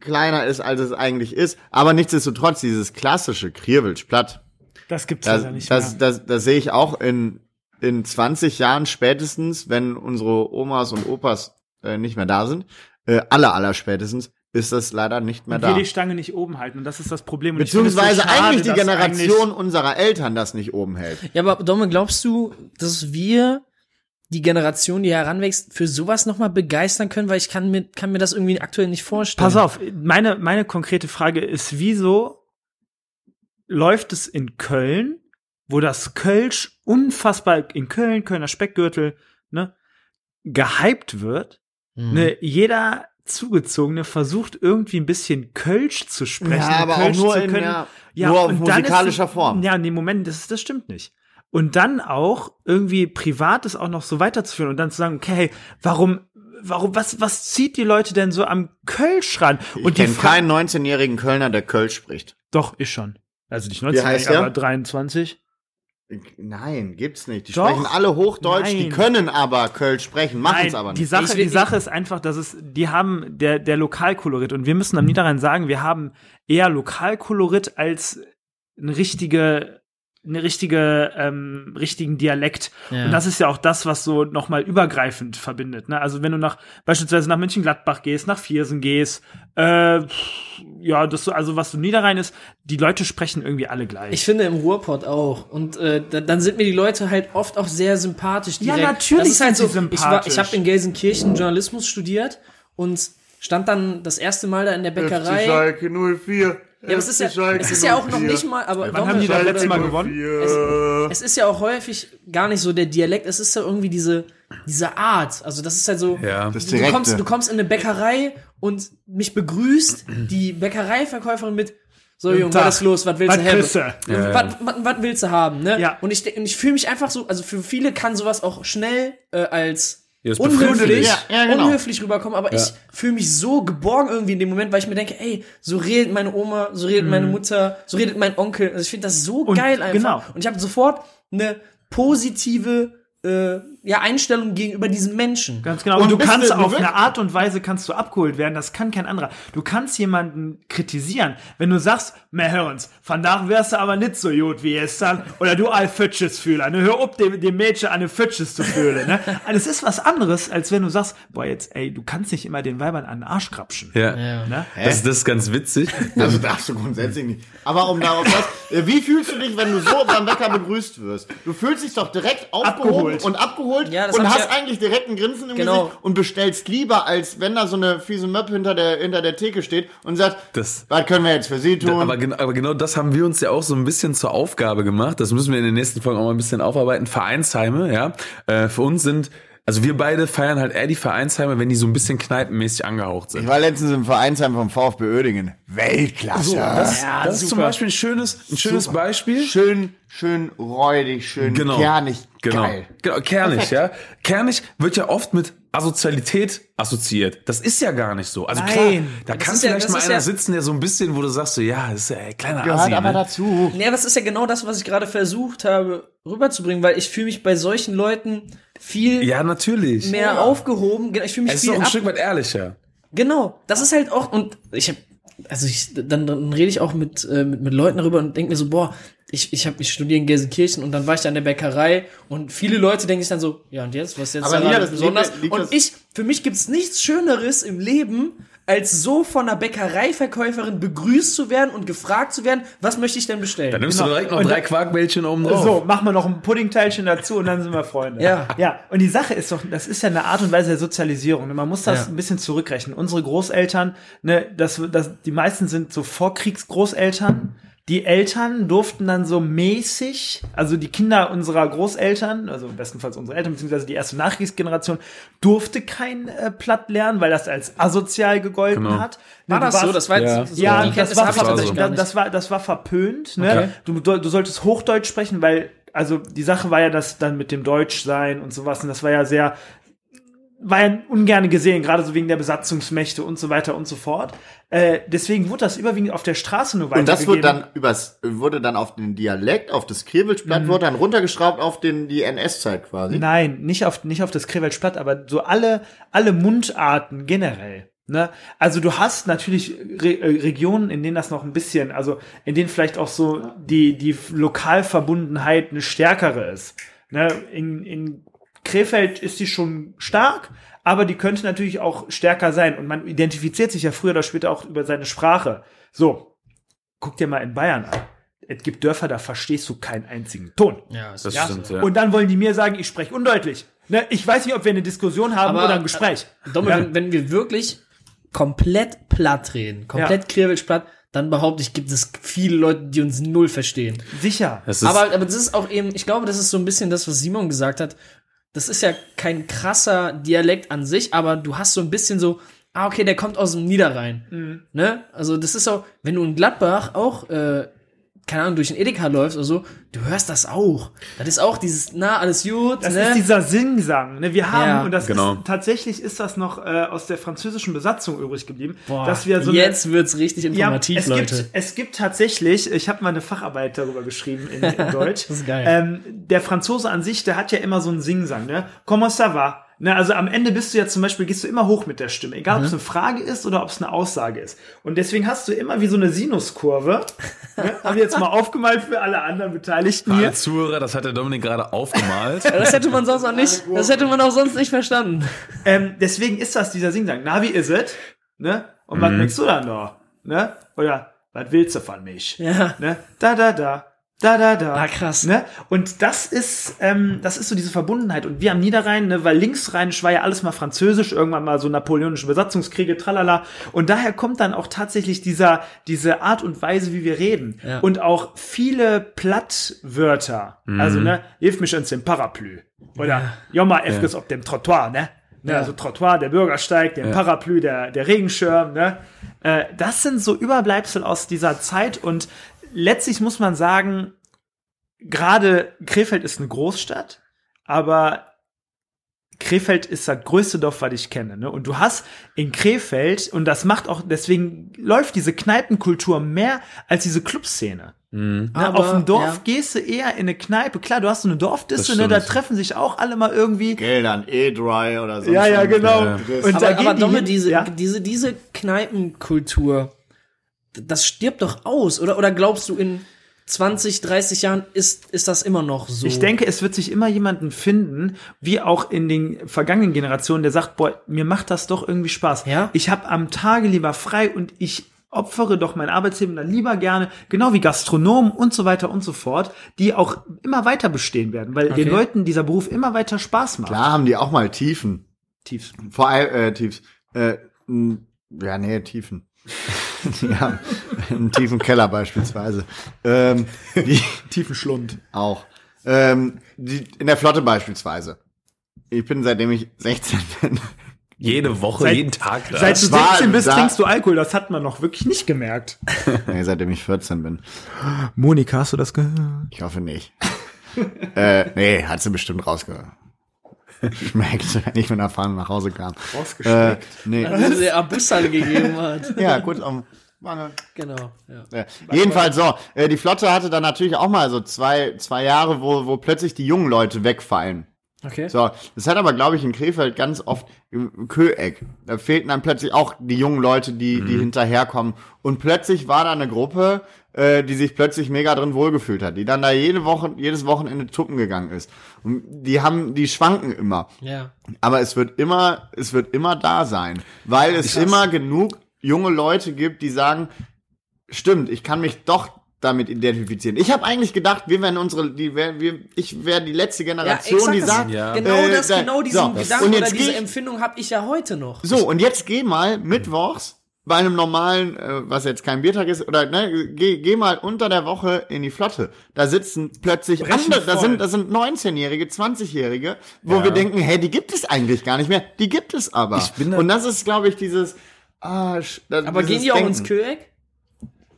kleiner ist, als es eigentlich ist. Aber nichtsdestotrotz, dieses klassische Kriewitsch platt, Das gibt's das, leider nicht das, mehr. das, das sehe ich auch in, in 20 Jahren spätestens, wenn unsere Omas und Opas äh, nicht mehr da sind, äh, aller, aller spätestens, ist das leider nicht mehr Und da. wir die Stange nicht oben halten. Und das ist das Problem. Und Beziehungsweise so schade, eigentlich die Generation unserer Eltern das nicht oben hält. Ja, aber Domme, glaubst du, dass wir die Generation, die heranwächst, für sowas nochmal begeistern können? Weil ich kann mir, kann mir das irgendwie aktuell nicht vorstellen. Pass auf, meine, meine konkrete Frage ist, wieso läuft es in Köln, wo das Kölsch unfassbar in Köln, Kölner Speckgürtel, ne, gehypt wird, Mhm. ne, jeder Zugezogene versucht irgendwie ein bisschen Kölsch zu sprechen, Ja, aber auch Kölsch nur zu in, können. ja, nur auf und dann musikalischer ist, Form. Ja, nee, Moment, das, das stimmt nicht. Und dann auch irgendwie Privates auch noch so weiterzuführen und dann zu sagen, okay, hey, warum, warum, was, was zieht die Leute denn so am Kölsch ran? Ich und die kenne keinen 19-jährigen Kölner, der Kölsch spricht. Doch, ich schon. Also nicht Wie 19, heißt aber der? 23. Nein, gibt's nicht. Die Doch. sprechen alle Hochdeutsch, die Nein. können aber Kölsch sprechen, machen es Nein, aber die nicht. Sache, Ich will- die Sache ist einfach, dass es, die haben der, der Lokalkolorit und wir müssen am Niederrhein sagen, wir haben eher Lokalkolorit als eine richtige, eine richtige, ähm, richtigen Dialekt. Ja. Und das ist ja auch das, was so nochmal übergreifend verbindet. Ne? Also wenn du nach, beispielsweise nach Mönchengladbach gehst, nach Viersen gehst, äh, ja, das so, also was so Niederrhein ist, die Leute sprechen irgendwie alle gleich. Ich finde im Ruhrpott auch. Und äh, da, dann sind mir die Leute halt oft auch sehr sympathisch. Ja, Direkt. natürlich das ist halt so, sie Ich, war, ich sympathisch. habe in Gelsenkirchen Journalismus studiert und stand dann das erste Mal da in der Bäckerei. Schalke 04. Ja, aber es ist ja, es ist ja auch noch nicht mal, aber Wann haben die da letztes Mal gewonnen? es ist ja auch häufig gar nicht so der Dialekt, es ist ja irgendwie diese, diese Art. Also das ist halt so, Ja. Du, kommst, du kommst in eine Bäckerei und mich begrüßt die Bäckereiverkäuferin mit so, Junge, was ist los? Was willst Was du haben? Ja. Was, was, was willst du haben, ne? Ja. Und ich, und ich fühle mich einfach so, also für viele kann sowas auch schnell äh, als unhöflich. Ja, ja, genau. unhöflich rüberkommen, aber ich fühle mich so geborgen irgendwie in dem Moment, weil ich mir denke, ey, so redet meine Oma, so redet meine Mutter, so redet mein Onkel. Also ich finde das so Mhm. Und geil einfach. genau. Und ich habe sofort eine positive äh, ja, Einstellung gegenüber diesen Menschen. Ganz genau. Und Und, du kannst auf eine Art und Weise kannst du abgeholt werden. Das kann kein anderer. Du kannst jemanden kritisieren, wenn du sagst, mehr hör uns, vandaag wärst du aber nicht so gut wie gestern. Oder du all Fütsches fühler. Ne? Hör auf, dem, dem Mädchen eine Fütsches zu fühlen. Ne? Also es ist was anderes, als wenn du sagst, boah, jetzt, ey, du kannst nicht immer den Weibern an den Arsch krapschen. Ja. Ne? Das, das ist ganz witzig. Also darfst du grundsätzlich nicht. Aber um darauf was, äh, wie fühlst du dich, wenn du so beim Bäcker begrüßt wirst? Du fühlst dich doch direkt aufgehoben Abgeholt. und abgeholt Ja, das und hast ja- eigentlich direkt ein Grinsen im Genau. Gesicht und bestellst lieber, als wenn da so eine fiese Möp hinter der, hinter der Theke steht und sagt, Das- was können wir jetzt für sie tun? Aber, gen aber genau das haben wir uns ja auch so ein bisschen zur Aufgabe gemacht. Das müssen wir in den nächsten Folgen auch mal ein bisschen aufarbeiten. Vereinsheime, ja. Äh, für uns sind, also wir beide feiern halt eher die Vereinsheime, wenn die so ein bisschen kneipenmäßig angehaucht sind. ich war letztens im Vereinsheim vom VfB Oedingen. Weltklasse. das, Ja, das ist zum. Beispiel ein schönes, ein schönes Beispiel. schön, schön räudig, schön Genau. kernig. Genau. Geil. genau. Kernig, ja. Kernig wird ja oft mit Asozialität assoziiert. Das ist ja gar nicht so. Also klar, Nein. da Das kann ist ja- vielleicht das mal ist einer ja- sitzen, der so ein bisschen, wo du sagst so, ja, das ist ja ein kleiner Gehört Asi, aber ne? dazu. Ja, das ist ja genau das, was ich gerade versucht habe rüberzubringen, weil ich fühle mich bei solchen Leuten viel Ja, natürlich. mehr aufgehoben. Ich fühle mich Es ist viel auch ein ab Stück weit ehrlicher. Genau, das ist halt auch, und ich habe also ich, dann, dann rede ich auch mit, äh, mit, mit Leuten darüber und denke mir so, boah, ich, ich, hab, ich studiere in Gelsenkirchen und dann war ich da in der Bäckerei und viele Leute denken sich dann so, ja und jetzt, was ist jetzt Aber daran Lina, das besonders? liegt- liegt und ich, für mich gibt's nichts Schöneres im Leben, als so von einer Bäckereiverkäuferin begrüßt zu werden und gefragt zu werden, was möchte ich denn bestellen? Dann nimmst Genau. du direkt noch Und drei Quarkbällchen oben drauf. So, machen wir noch ein Puddingteilchen dazu und dann sind wir Freunde. Ja. Ja. Und die Sache ist doch, das ist ja eine Art und Weise der Sozialisierung. ne? Man muss das Ja. ein bisschen zurückrechnen. Unsere Großeltern, ne, das, das, die meisten sind so Vorkriegsgroßeltern. Die Eltern durften dann so mäßig, also die Kinder unserer Großeltern, also bestenfalls unsere Eltern, beziehungsweise die erste Nachkriegsgeneration, durfte kein äh, Platt lernen, weil das als asozial gegolten Genau. hat. Ne, war du das so? Das war jetzt Ja. so, ja, das war, ich war so. das, das war das war verpönt. Ne? Okay. Du, du, solltest Hochdeutsch sprechen, weil also die Sache war ja das dann mit dem Deutschsein und sowas und das war ja sehr war ja ungern gesehen, gerade so wegen der Besatzungsmächte und so weiter und so fort. Äh, deswegen wurde das überwiegend auf der Straße nur Und das wurde weitergegeben. dann übers, wurde dann auf den Dialekt, auf das Mhm. Krewelschblatt, wurde dann runtergeschraubt auf den, die NS-Zeit quasi. Nein, nicht auf, nicht auf das Krewelschblatt, aber so alle, alle Mundarten generell. Ne? Also du hast natürlich Re äh, Regionen, in denen das noch ein bisschen, also in denen vielleicht auch so die, die Lokalverbundenheit eine stärkere ist. Ne? In, in Krefeld ist sie schon stark, aber die könnte natürlich auch stärker sein. Und man identifiziert sich ja früher oder später auch über seine Sprache. So, guck dir mal in Bayern an. Es gibt Dörfer, da verstehst du keinen einzigen Ton. ja, Das Ja? stimmt, ja. Und dann wollen die mir sagen, ich spreche undeutlich. Ne? Ich weiß nicht, ob wir eine Diskussion haben Aber, oder ein Gespräch. Dommel, Ja. wenn, wenn wir wirklich komplett platt reden, komplett Ja. Krivelschplatt, dann behaupte ich, gibt es viele Leute, die uns null verstehen. Sicher. Aber, aber das ist auch eben, ich glaube, das ist so ein bisschen das, was Simon gesagt hat. Das ist ja kein krasser Dialekt an sich, aber du hast so ein bisschen so, ah, okay, der kommt aus dem Niederrhein. Mhm. Ne? Also das ist so, wenn du in Gladbach auch, äh, keine Ahnung, durch den Edeka läufst oder so, du hörst das auch. Das ist auch dieses, na, alles gut, Das ne? ist dieser Singsang. Ne? Wir haben, Ja. und das Genau. ist, tatsächlich ist das noch äh, aus der französischen Besatzung übrig geblieben, Boah, dass wir so jetzt wird's richtig eine, informativ, es Leute. Gibt, es gibt tatsächlich, ich habe mal eine Facharbeit darüber geschrieben in, in Deutsch. Das ist geil. Ähm, der Franzose an sich, der hat ja immer so einen Singsang, ne? Comment ça va? Ne, also am Ende bist du ja zum Beispiel, gehst du immer hoch mit der Stimme, egal ob es eine Frage ist oder ob es eine Aussage ist. Und deswegen hast du immer wie so eine Sinuskurve. ne? Haben wir jetzt mal aufgemalt für alle anderen Beteiligten hier. Zuhörer, das hat der Dominik gerade aufgemalt. Das hätte man sonst auch nicht, das hätte man auch sonst nicht verstanden. Ähm, deswegen ist das dieser Singsang. Na, wie ist es? Ne? Und was merkst du dann noch? Ne? Oder was willst du von mich? Ja. Ne? Da, da, da. Da, da, da. Ah, krass. Ne? Und das ist, ähm, das ist so diese Verbundenheit. Und wir am Niederrhein, ne, weil linksrheinisch war ja alles mal französisch, irgendwann mal so napoleonische Besatzungskriege, tralala. Und daher kommt dann auch tatsächlich dieser, diese Art und Weise, wie wir reden. Ja. Und auch viele Plattwörter. Also, ne, hilf mich uns dem Parapluie. Oder, ja, mal Efges auf dem Trottoir, ne? Ne, Ja. Also Trottoir, der Bürgersteig, der Parapluie, der, der Regenschirm, ne? Äh, das sind so Überbleibsel aus dieser Zeit und letztlich muss man sagen, gerade Krefeld ist eine Großstadt, aber Krefeld ist das größte Dorf, was ich kenne. Ne? Und du hast in Krefeld, und das macht auch, deswegen läuft diese Kneipenkultur mehr als diese Clubszene. Ne? Aber, Auf dem Dorf ja. gehst du eher in eine Kneipe. Klar, du hast so eine Dorfdisse, ne? da treffen sich auch alle mal irgendwie. Geldern, E-Dry oder so. Ja, ja, genau. Ja. Und aber, da aber die Domme, hin- diese, ja? diese, diese Kneipenkultur, das stirbt doch aus. Oder, oder glaubst du, in 20, 30 Jahren ist, ist das immer noch so? Ich denke, es wird sich immer jemanden finden, wie auch in den vergangenen Generationen, der sagt, boah, mir macht das doch irgendwie Spaß. Ja? Ich habe am Tage lieber frei und ich opfere doch mein Arbeitsleben dann lieber gerne, genau wie Gastronomen und so weiter und so fort, die auch immer weiter bestehen werden, weil den Okay. Leuten dieser Beruf immer weiter Spaß macht. Klar haben die auch mal Tiefen. Tief. Vor allem, äh, Tiefs. Äh, ja, nee, Tiefen. haben einen tiefen Keller beispielsweise. Ähm, die Tiefen Schlund. auch. Ähm, die, in der Flotte beispielsweise. Ich bin seitdem ich 16 bin. Jede Woche, Seit- jeden Tag. da. Seit du war 16 bist, da- trinkst du Alkohol, das hat man noch wirklich nicht gemerkt. nee, seitdem ich 14 bin. Monika, hast du das gehört? Ich hoffe nicht. äh, nee, hat sie bestimmt rausgehört. Schmeckt, wenn ich mit einer Fahne nach Hause kam. Äh, Rausgeschmeckt. nee. Dass er Abussan gegeben hat. Ja, kurz am Wange. Genau, ja. Ja. Jedenfalls so, äh, die Flotte hatte dann natürlich auch mal so zwei, zwei Jahre, wo, wo plötzlich die jungen Leute wegfallen. Okay. So, das hat aber, glaube ich, in Krefeld ganz oft im Köeck. Da fehlten dann plötzlich auch die jungen Leute, die, die hinterherkommen. Und plötzlich war da eine Gruppe, äh, die sich plötzlich mega drin wohlgefühlt hat, die dann da jede Woche, jedes Wochenende tuppen gegangen ist. Und die haben, die schwanken immer. Ja. Aber es wird immer, es wird immer da sein, weil es immer genug junge Leute gibt, die sagen, stimmt, ich kann mich doch damit identifizieren. Ich habe eigentlich gedacht, wir wären unsere, die wir, ich wäre die letzte Generation, exakt, die das- sagt, Ja. Genau äh, das, da- genau diesen so, Gedanken und oder diese geh, Empfindung habe ich ja heute noch. so und jetzt geh mal mittwochs bei einem normalen, äh, was jetzt kein Biertag ist, oder ne, geh, geh mal unter der Woche in die Flotte. Da sitzen plötzlich andere, da sind, da sind 19-Jährige, 20-Jährige, wo Ja. wir denken, hey, die gibt es eigentlich gar nicht mehr. Die gibt es aber. Ich bin da- und das ist, glaube ich, dieses. Ah, sch- da- Aber dieses gehen die auch Denken. ins Köeck?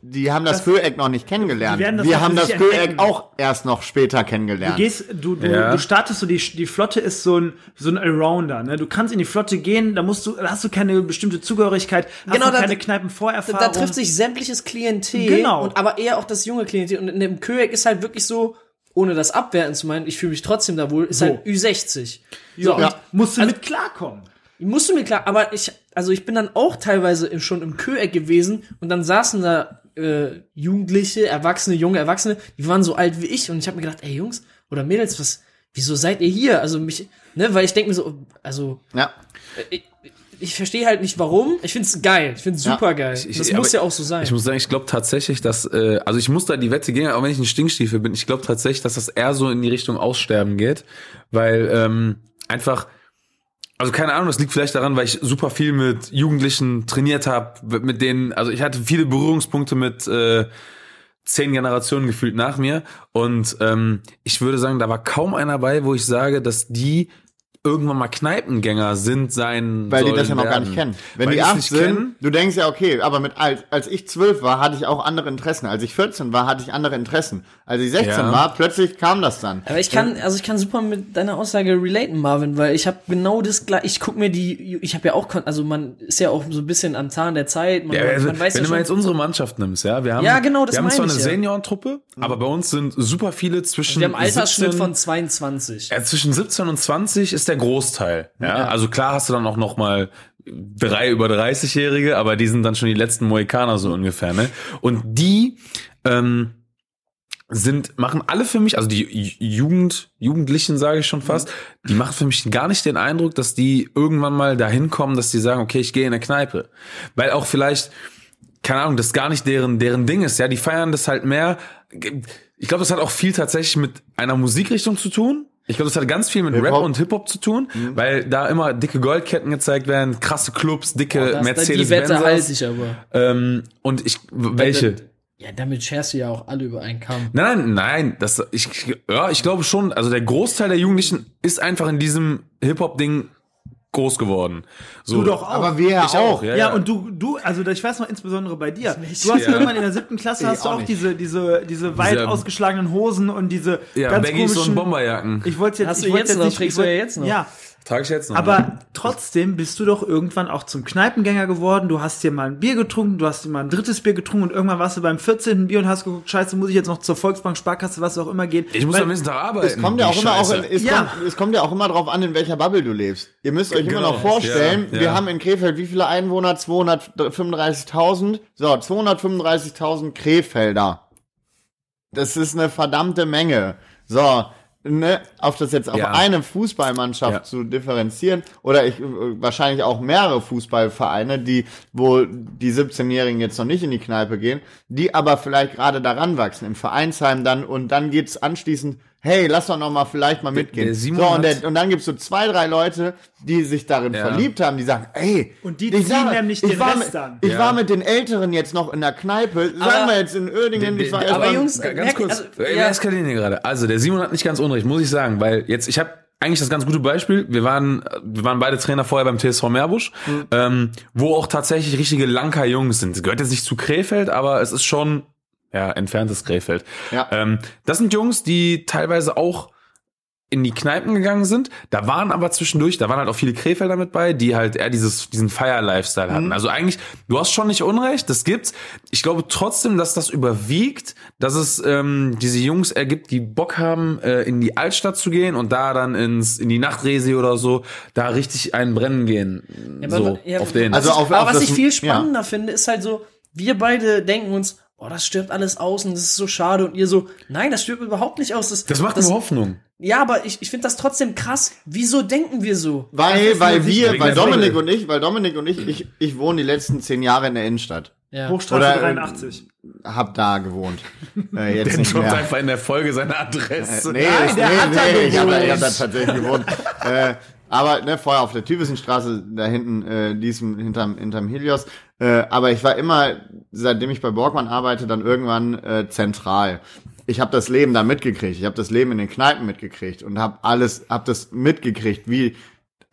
Die haben das, Köeck noch nicht kennengelernt. das wir haben das Köeck auch erst noch später Du kennengelernt. gehst, du, du, Ja. du startest so, die, die Flotte ist so ein, so ein Allrounder, ne? Du kannst in die Flotte gehen, da musst du, da hast du keine bestimmte Zugehörigkeit, hast Genau, da- keine Da, Kneipenvorerfahrung. da trifft sich sämtliches Klientel. Genau. Und aber eher auch das junge Klientel. Und in dem Köeck ist halt wirklich so, ohne das abwerten zu meinen, ich fühle mich trotzdem da wohl, ist So. halt Ü60. ja, So, und musst du also- mit klarkommen. Musst du mir klar, aber ich, also ich bin dann auch teilweise schon im Köeck gewesen und dann saßen da äh, Jugendliche, Erwachsene, junge Erwachsene, die waren so alt wie ich und ich habe mir gedacht, ey Jungs oder Mädels, was, wieso seid ihr hier? Also mich, ne, weil ich denke mir so, also ja. ich, ich verstehe halt nicht warum. Ich find's geil, ich find's super geil. Ich- das muss ja auch so sein. Ich muss sagen, ich glaube tatsächlich, dass, äh, also ich muss da die Wette gehen, auch wenn ich ein Stinkstiefel bin, ich glaube tatsächlich, dass das eher so in die Richtung Aussterben geht, weil ähm, einfach, also keine Ahnung, das liegt vielleicht daran, weil ich super viel mit Jugendlichen trainiert habe, mit denen, also ich hatte viele Berührungspunkte mit äh, zehn Generationen gefühlt nach mir. Und ähm, ich würde sagen, da war kaum einer bei, wo ich sage, dass die irgendwann mal Kneipengänger sind sein Weil die das ja noch gar nicht kennen. Wenn Weil die acht nicht sind, kennen, du denkst ja, okay, aber mit als, als ich zwölf war, hatte ich auch andere Interessen. Als ich 14 war, hatte ich andere Interessen. Als ich 16 Ja. war, plötzlich kam das dann. Aber ich kann, also ich kann super mit deiner Aussage relaten, Marvin, weil ich habe genau das gleiche. Ich guck mir die, ich habe ja auch, also man ist ja auch so ein bisschen am Zahn der Zeit. Man, Ja, also, man weiß wenn ja du mal jetzt unsere Mannschaft nimmst, ja, wir haben, Ja, genau, das wir haben zwar eine ja. Seniorentroppe, aber bei uns sind super viele zwischen wir haben Altersschnitt 17 von 22. ja, zwischen 17 und 20 ist der Großteil. Ja, also klar hast du dann auch noch mal drei über 30-Jährige, aber die sind dann schon die letzten Mohikaner so ungefähr, ne? Und die ähm, sind machen alle für mich, also die Ju- Jugend Jugendlichen sage ich schon fast, die machen für mich gar nicht den Eindruck, dass die irgendwann mal dahin kommen, dass die sagen, okay, ich gehe in eine Kneipe, weil auch vielleicht keine Ahnung, das gar nicht deren deren Ding ist, ja, die feiern das halt mehr. Ich glaube, das hat auch viel tatsächlich mit einer Musikrichtung zu tun. Ich glaube, das hat ganz viel mit Rap Hip-Hop. und Hip-Hop zu tun, weil da immer dicke Goldketten gezeigt werden, krasse Clubs, dicke Das, die mercedes Wette halte benz ich aber. ähm, Und ich, welche? Ja, damit scherst du ja auch alle über einen Kamm. Nein, nein, nein, das, ich, ja, ich glaube schon, also der Großteil der Jugendlichen ist einfach in diesem Hip-Hop-Ding groß geworden. So. Du doch auch. Aber wir Ich auch. auch, ja, Ja, ja. und du, du, also ich weiß noch insbesondere bei dir. Du hast Ja. irgendwann in der siebten Klasse Ich hast du auch auch diese, diese, diese weit Diese- ausgeschlagenen Hosen und diese ja, ganz Baggies und komischen. Bomberjacken. Ich wollte jetzt, Hast ich du wollte jetzt noch, nicht, trägst du ja jetzt noch. Ja, Trage ich jetzt noch. aber trotzdem bist du doch irgendwann auch zum Kneipengänger geworden. Du hast dir mal ein Bier getrunken, du hast dir mal ein drittes Bier getrunken und irgendwann warst du beim 14. Bier und hast geguckt, scheiße, muss ich jetzt noch zur Volksbank, Sparkasse, was auch immer gehen. ich muss Weil- am nächsten Tag arbeiten. Es kommt ja auch immer auch, es, Ja. kommt, es kommt ja auch immer drauf an, in welcher Bubble du lebst. Ihr müsst euch immer Genau, noch vorstellen, ja, wir ja. haben in Krefeld wie viele Einwohner? 235.000. So, 235.000 Krefelder. Das ist eine verdammte Menge. So, ne, auf das jetzt auf Ja. eine Fußballmannschaft Ja. zu differenzieren oder ich, äh, wahrscheinlich auch mehrere Fußballvereine, die, wo die 17-Jährigen jetzt noch nicht in die Kneipe gehen, die aber vielleicht gerade daran wachsen, im Vereinsheim dann und dann geht's anschließend, hey, lass doch noch mal vielleicht mal mitgehen. der Simon so, und, der, und dann gibt's so zwei, drei Leute, die sich darin Ja. verliebt haben, die sagen, ey, Und die ich ziehen sag- nämlich ich den war Rest mit, dann. Ich Ja. war mit den Älteren jetzt noch in der Kneipe, sagen Aber- wir jetzt in Oerdingen, ich war Der- aber beim- Jungs, Ga- ganz merk- kurz, also, wir ja. eskalieren hier gerade. Also der Simon hat nicht ganz unrecht, muss ich sagen, weil jetzt ich habe eigentlich das ganz gute Beispiel. Wir waren, wir waren beide Trainer vorher beim TSV Meerbusch, Mhm. ähm, wo auch tatsächlich richtige Lanker Jungs sind. Das gehört jetzt nicht zu Krefeld, aber es ist schon ja entferntes Krefeld. Ja. Ähm, das sind Jungs, die teilweise auch in die Kneipen gegangen sind. Da waren aber zwischendurch, da waren halt auch viele Krefelder mit bei, die halt eher dieses, diesen Fire-Lifestyle hatten. Also eigentlich, du hast schon nicht Unrecht, das gibt's. Ich glaube trotzdem, dass das überwiegt, dass es ähm, diese Jungs ergibt, die Bock haben, äh, in die Altstadt zu gehen und da dann ins in die Nachtresi oder so, da richtig einen brennen gehen. Ja, aber- so, ja, auf den. Also was ich, auf- aber auf was das- ich viel ja. spannender finde, ist halt so, wir beide denken uns, oh, das stirbt alles aus und das ist so schade und ihr so, nein, das stirbt überhaupt nicht aus. Das, das macht das, mir Hoffnung. Ja, aber ich, ich finde das trotzdem krass. Wieso denken wir so? Weil, weil wir, weil Dominik und ich, weil Dominik und ich, ich, ich wohne die letzten zehn Jahre in der Innenstadt. Ja. Hochstraße Oder, äh, 83. Hab da gewohnt. Äh, jetzt Der nicht droppt mehr. einfach in der Folge seine Adresse. Nee, Nein, ist- der nee, hat da nee, ich habe hab da tatsächlich gewohnt. äh, aber ne, vorher auf der Tübissenstraße, da hinten, äh, diesem, hinterm, hinterm Helios. Äh, aber ich war immer, seitdem ich bei Borgmann arbeite, dann irgendwann äh, zentral. Ich habe das Leben da mitgekriegt. Ich habe das Leben in den Kneipen mitgekriegt und habe alles, habe das mitgekriegt, wie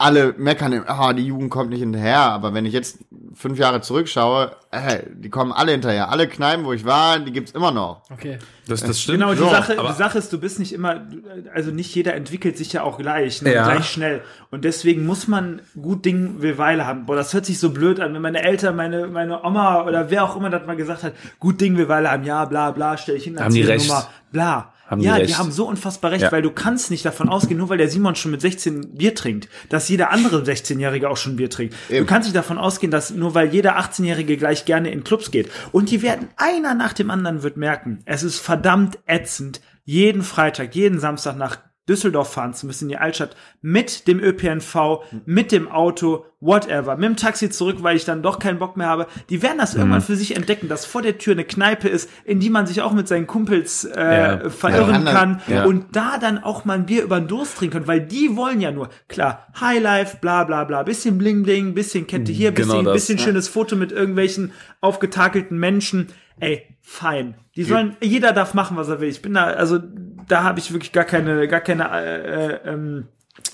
alle meckern, ah, die Jugend kommt nicht hinterher. Aber wenn ich jetzt fünf Jahre zurückschaue, äh, die kommen alle hinterher. Alle Kneipen, wo ich war, die gibt's immer noch. Okay. Das, das stimmt. Genau, die, So, Sache, die Sache ist, du bist nicht immer, also nicht jeder entwickelt sich ja auch gleich, ne, Ja. gleich schnell. Und deswegen muss man gut Ding will Weile haben. Boah, das hört sich so blöd an, wenn meine Eltern, meine, meine Oma oder wer auch immer das mal gesagt hat, gut Ding will Weile haben, ja, bla, bla, stell ich hin, Haben die recht. Nummer, bla. Haben die ja, die, recht. haben so unfassbar recht, Ja. weil du kannst nicht davon ausgehen, nur weil der Simon schon mit 16 Bier trinkt, dass jeder andere 16-Jährige auch schon Bier trinkt. Du Eben. kannst nicht davon ausgehen, dass nur weil jeder 18-Jährige gleich gerne in Clubs geht. Und die werden, einer nach dem anderen wird merken, es ist verdammt ätzend, jeden Freitag, jeden Samstag nach Düsseldorf fahren zu müssen in die Altstadt mit dem ÖPNV, mit dem Auto, whatever, mit dem Taxi zurück, weil ich dann doch keinen Bock mehr habe. Die werden das Mhm. irgendwann für sich entdecken, dass vor der Tür eine Kneipe ist, in die man sich auch mit seinen Kumpels äh, Ja. verirren Ja. kann Ja. und da dann auch mal ein Bier über den Durst trinken können, weil die wollen ja nur, klar, Highlife, bla bla bla, bisschen Bling Bling, bisschen Kette hier, Genau bisschen, das. bisschen schönes Foto mit irgendwelchen aufgetakelten Menschen. Ey, fein. Die sollen, jeder darf machen, was er will. Ich bin da, also da habe ich wirklich gar keine, gar keine äh, äh, ähm,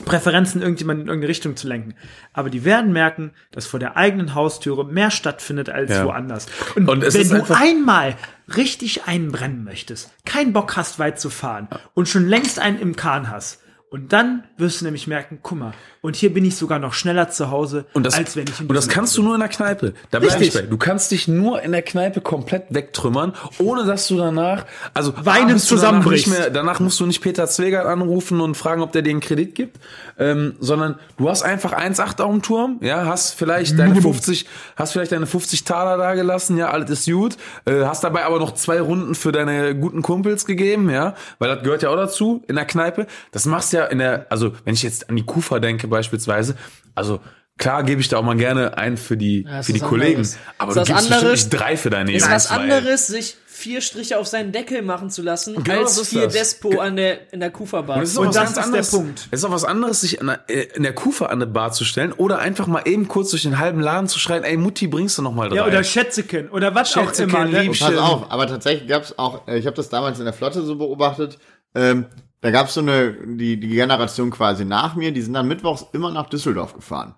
Präferenzen, irgendjemanden in irgendeine Richtung zu lenken. Aber die werden merken, dass vor der eigenen Haustüre mehr stattfindet als Ja. woanders. Und, Und wenn du einmal richtig einbrennen möchtest, keinen Bock hast, weit zu fahren und schon längst einen im Kahn hast, und dann wirst du nämlich merken, guck mal, und hier bin ich sogar noch schneller zu Hause, Und das, als wenn ich und das kannst du nur in der Kneipe. Da bleib ich bei. Du kannst dich nur in der Kneipe komplett wegtrümmern, ohne dass du danach, also Weinend danach zusammenbrichst. Nicht mehr, danach musst du nicht Peter Zwegert anrufen und fragen, ob der dir einen Kredit gibt, ähm, sondern du hast einfach 1,8 auf dem Turm, ja, hast vielleicht deine 50, hast vielleicht deine 50 Taler da gelassen, ja, alles ist gut, äh, hast dabei aber noch zwei Runden für deine guten Kumpels gegeben, ja, weil das gehört ja auch dazu in der Kneipe. Das machst du ja in der, also wenn ich jetzt an die Kufa denke beispielsweise, also Klar gebe ich da auch mal gerne ein für die, Ja, ist für die was Kollegen. anderes. Aber Ist du was gibst bestimmt anderes. nicht drei für deine Ist Jungs, was weil- anderes, sich vier Striche auf seinen Deckel machen zu lassen, Genau als so ist vier das. Despo an der, in der Kufa-Bar. Und es ist auch Und was das ganz ist der anderes, Punkt. Es ist auch was anderes, sich an der, äh, in der Kufa an eine Bar zu stellen oder einfach mal eben kurz durch den halben Laden zu schreien, ey Mutti, bringst du noch mal drei? Ja, oder Schätzeken oder was auch Schätzeken, immer. Ne? Pass auf, aber tatsächlich gab's auch, äh, ich habe das damals in der Flotte so beobachtet, ähm, da gab's so eine, die, die Generation quasi nach mir, die sind dann mittwochs immer nach Düsseldorf gefahren.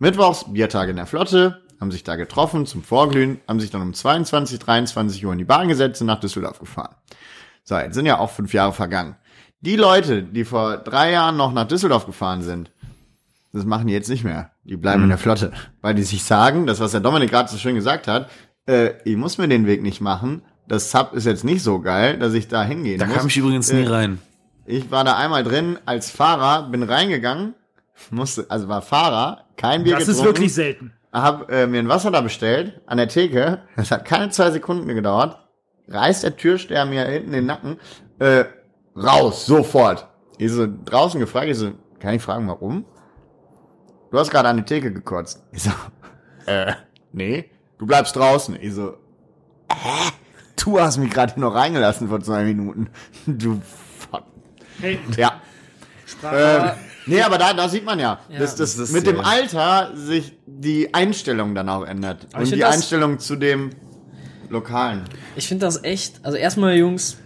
Mittwochs, Biertage in der Flotte, haben sich da getroffen zum Vorglühen, haben sich dann um 22, 23 Uhr in die Bahn gesetzt und nach Düsseldorf gefahren. So, jetzt sind ja auch fünf Jahre vergangen. Die Leute, die vor drei Jahren noch nach Düsseldorf gefahren sind, das machen die jetzt nicht mehr. Die bleiben Mhm. in der Flotte. Weil die sich sagen, das was der Dominik gerade so schön gesagt hat, äh, ich muss mir den Weg nicht machen. Das Sub ist jetzt nicht so geil, dass ich da hingehen Da muss. kam ich übrigens nie Äh, rein. Ich war da einmal drin als Fahrer, bin reingegangen, musste, also war Fahrer, kein Bier Das getrunken. ist wirklich selten. Hab äh, mir ein Wasser da bestellt, an der Theke. Das hat keine zwei Sekunden gedauert. Reißt der Türsteher mir hinten den Nacken. Äh, raus, sofort. Ich so draußen gefragt, ich so, kann ich fragen, warum? Du hast gerade an die Theke gekotzt. Ich so, äh, nee, du bleibst draußen. Ich so, hä? Du hast mich gerade noch reingelassen vor zwei Minuten. Du. Hey, Ja. Ähm, nee, aber da, da sieht man ja, dass das, Das mit dem ja- Alter sich die Einstellung dann auch ändert. Aber Und die das- Einstellung zu dem Lokalen. Ich finde das echt, also erstmal, Jungs,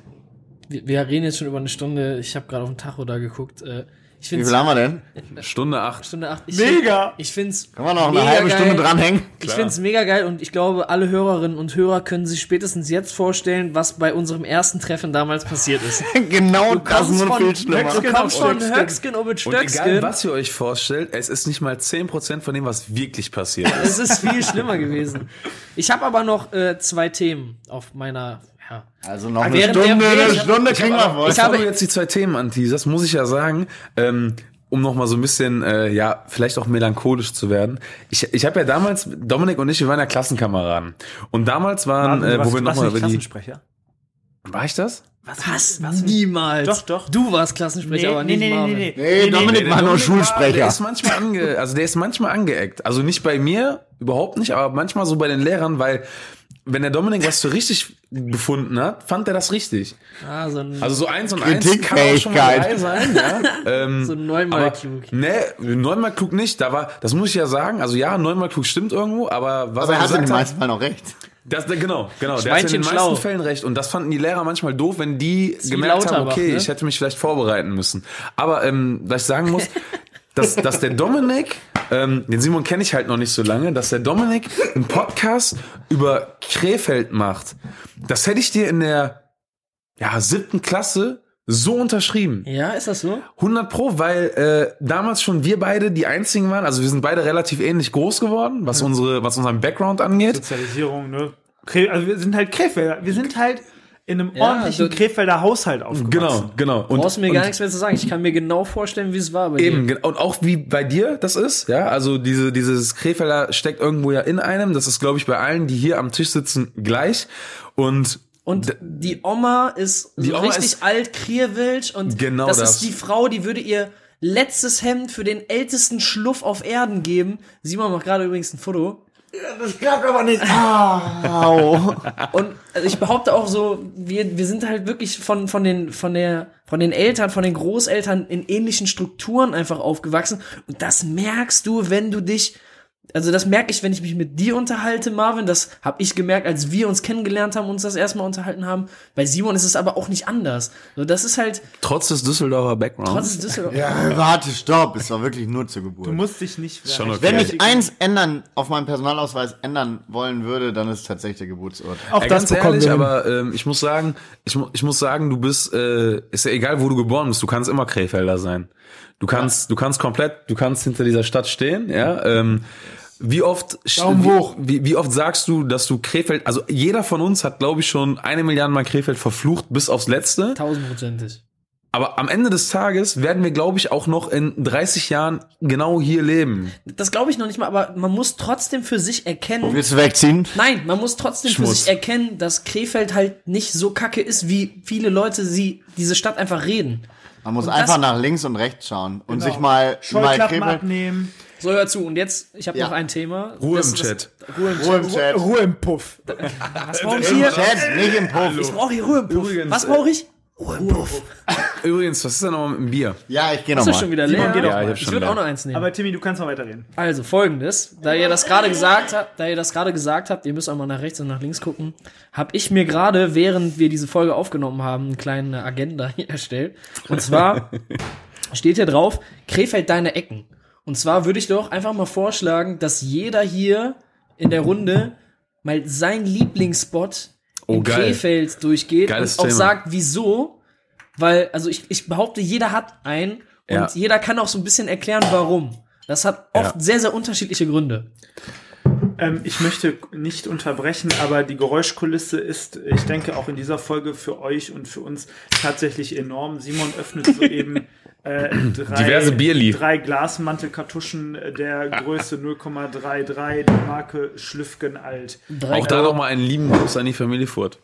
wir, wir reden jetzt schon über eine Stunde, ich habe gerade auf den Tacho da geguckt. Äh, Ich Wie viel haben wir denn? Stunde acht. Stunde acht. Ich Mega! Ich find's Kann man noch eine halbe geil. Stunde dranhängen? Ich find's mega geil und ich glaube, alle Hörerinnen und Hörer können sich spätestens jetzt vorstellen, was bei unserem ersten Treffen damals passiert ist. genau das kommst nur von- viel schlimmer. Du kommst von. Höckskin ob Und egal, Stöckskin. was ihr euch vorstellt, es ist nicht mal 10% von dem, was wirklich passiert ist. Es ist viel schlimmer gewesen. Ich habe aber noch äh, zwei Themen auf meiner. Ja. Also noch eine Während der- Stunde, eine Stunde kriegen wir voll. Ich habe- jetzt die zwei Themen anteaserst, muss ich ja sagen, ähm, um noch mal so ein bisschen, äh, ja, vielleicht auch melancholisch zu werden. Ich, ich habe ja damals, Dominik und ich, wir waren ja Klassenkameraden. Und damals waren, äh, wo warst- wir du noch warst mal nicht über die... Klassensprecher? War ich das? Was? Niemals. Doch, doch. Du warst Klassensprecher, aber nicht Marvin. Nee, Dominik war nur Der Schulsprecher. ist manchmal ange, also der ist manchmal angeeckt. Also nicht bei mir, überhaupt nicht, aber manchmal so bei den Lehrern, weil wenn der Dominik was für richtig befunden hat, fand er das richtig. Ah, so ein, Also so eins und eins kann auch schon mal Kritikfähigkeit. drei sein, ja. ähm, so ein neunmal aber, klug. Nee, neunmal klug nicht. Da war, das muss ich ja sagen. Also ja, neunmal klug stimmt irgendwo, aber was Aber er hat in den meisten Fällen auch recht. das, genau, genau. Der hat in den meisten schlau. Fällen recht. Und das fanden die Lehrer manchmal doof, wenn die wie gemerkt haben, okay, ne? ich hätte mich vielleicht vorbereiten müssen. Aber ähm, was ich sagen muss, dass, dass der Dominik, ähm, den Simon kenne ich halt noch nicht so lange, dass der Dominik einen Podcast über Krefeld macht. Das hätte ich dir in der ja, siebten Klasse so unterschrieben. Ja, ist das so? 100 Pro, weil äh, damals schon wir beide die einzigen waren. Also wir sind beide relativ ähnlich groß geworden, was unsere, was unseren Background angeht. Sozialisierung, ne? Also wir sind halt Krefelder. Wir sind halt in einem Ja, ordentlichen du- Krefelder Haushalt aufgewachsen. Genau, genau. Und, Brauchst mir und gar nichts mehr zu sagen. Ich kann mir genau vorstellen, wie es war bei Eben, dir. gen- und auch wie bei dir das ist, ja, also diese, dieses Krefelder steckt irgendwo ja in einem, das ist, glaube ich, bei allen, die hier am Tisch sitzen, gleich. Und Und die Oma ist Die so Oma richtig ist- alt, Krierwild und Genau das, das. ist die Frau, die würde ihr letztes Hemd für den ältesten Schluff auf Erden geben. Simon macht gerade übrigens ein Foto. Das klappt aber nicht. Au. Und also ich behaupte auch so, wir, wir sind halt wirklich von, von den, von der, von den Eltern, von den Großeltern in ähnlichen Strukturen einfach aufgewachsen. Und das merkst du, wenn du dich, also das merke ich, wenn ich mich mit dir unterhalte, Marvin. Das habe ich gemerkt, als wir uns kennengelernt haben, uns das erstmal unterhalten haben. Bei Simon ist es aber auch nicht anders. So, das ist halt, trotz des Düsseldorfer Backgrounds. trotz des Düsseldorf. Ja, warte, stopp. Es war wirklich nur zur Geburt. Du musst dich nicht Schon okay. Wenn ich eins ändern, auf meinem Personalausweis ändern wollen würde, dann ist es tatsächlich der Geburtsort. auch Ey, das ehrlich, aber ähm, ich muss sagen, ich, mu ich muss sagen, du bist, äh, ist ja egal, wo du geboren bist, du kannst immer Krefelder sein. Du kannst, du kannst komplett, du kannst hinter dieser Stadt stehen, ja. Ähm, wie oft, wie, wie oft sagst du, dass du Krefeld, also jeder von uns hat, glaube ich, schon eine Milliarde Mal Krefeld verflucht bis aufs Letzte. Tausendprozentig. Aber am Ende des Tages werden wir, glaube ich, auch noch in 30 Jahren genau hier leben. Das glaube ich noch nicht mal, aber man muss trotzdem für sich erkennen, Willst du wegziehen? Nein, man muss trotzdem für Schmutz. sich erkennen, dass Krefeld halt nicht so kacke ist, wie viele Leute sie diese Stadt einfach reden. Man muss Und einfach nach links und rechts schauen und Genau. sich mal, mal Krefeld- abnehmen, So, hör zu. Und jetzt, ich habe Ja. noch ein Thema. Ruhe Das im Chat. Ruhe im Ruhe im Chat. Chat. Ruhe im Puff. Was brauche ich Im hier? Chat, nicht im Puff. Ich brauche hier Ruhe im Puff. Übrigens, Was brauche ich? Ruhe im Puff. Übrigens, was ist denn nochmal mit dem Bier? Ja, ich gehe Ist das schon nochmal. wieder leer? geh doch Ja, ich mal. ich würde auch noch eins nehmen. Aber Timmy, du kannst noch weiterreden. Also folgendes, da ihr das gerade gesagt habt, da ihr das gerade gesagt habt, ihr müsst auch mal nach rechts und nach links gucken, habe ich mir gerade, während wir diese Folge aufgenommen haben, eine kleine Agenda hier erstellt. Und zwar steht hier drauf, Krefeld deine Ecken. Und zwar würde ich doch einfach mal vorschlagen, dass jeder hier in der Runde mal sein Lieblingsspot Oh, in geil. Krefeld durchgeht Geiles und auch Thema. sagt, wieso. Weil, also ich, ich behaupte, jeder hat einen und Ja. jeder kann auch so ein bisschen erklären, warum. Das hat oft Ja. sehr, sehr unterschiedliche Gründe. Ähm, ich möchte nicht unterbrechen, aber die Geräuschkulisse ist, ich denke, auch in dieser Folge für euch und für uns tatsächlich enorm. Simon öffnet soeben äh, drei, Diverse Bierli. drei Glasmantelkartuschen der Größe 0,33 der Marke Schlüffgen alt. Drei Auch da nochmal einen lieben Gruß an die Familie Furt.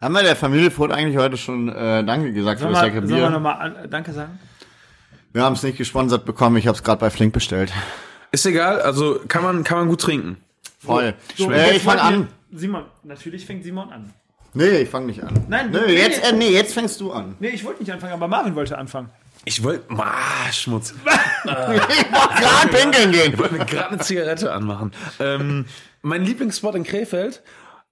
Haben wir der Familie Furt eigentlich heute schon äh, Danke gesagt für Sollen das wir, leckere sollen wir Bier? nochmal an- Danke sagen? Wir haben es nicht gesponsert bekommen, ich habe es gerade bei Flink bestellt. Ist egal, also kann man, kann man gut trinken. Voll. So, äh, ich fange an. Simon, natürlich fängt Simon an. Nee, ich fange nicht an. Nein, Nö, nee, jetzt, nee. äh, nee, jetzt fängst du an. Nee, ich wollte nicht anfangen, aber Marvin wollte anfangen. Ich wollte, ah, Schmutz. Ich wollte gerade pinkeln gehen. Ich wollte mir gerade eine Zigarette anmachen. Ähm, mein Lieblingsspot in Krefeld,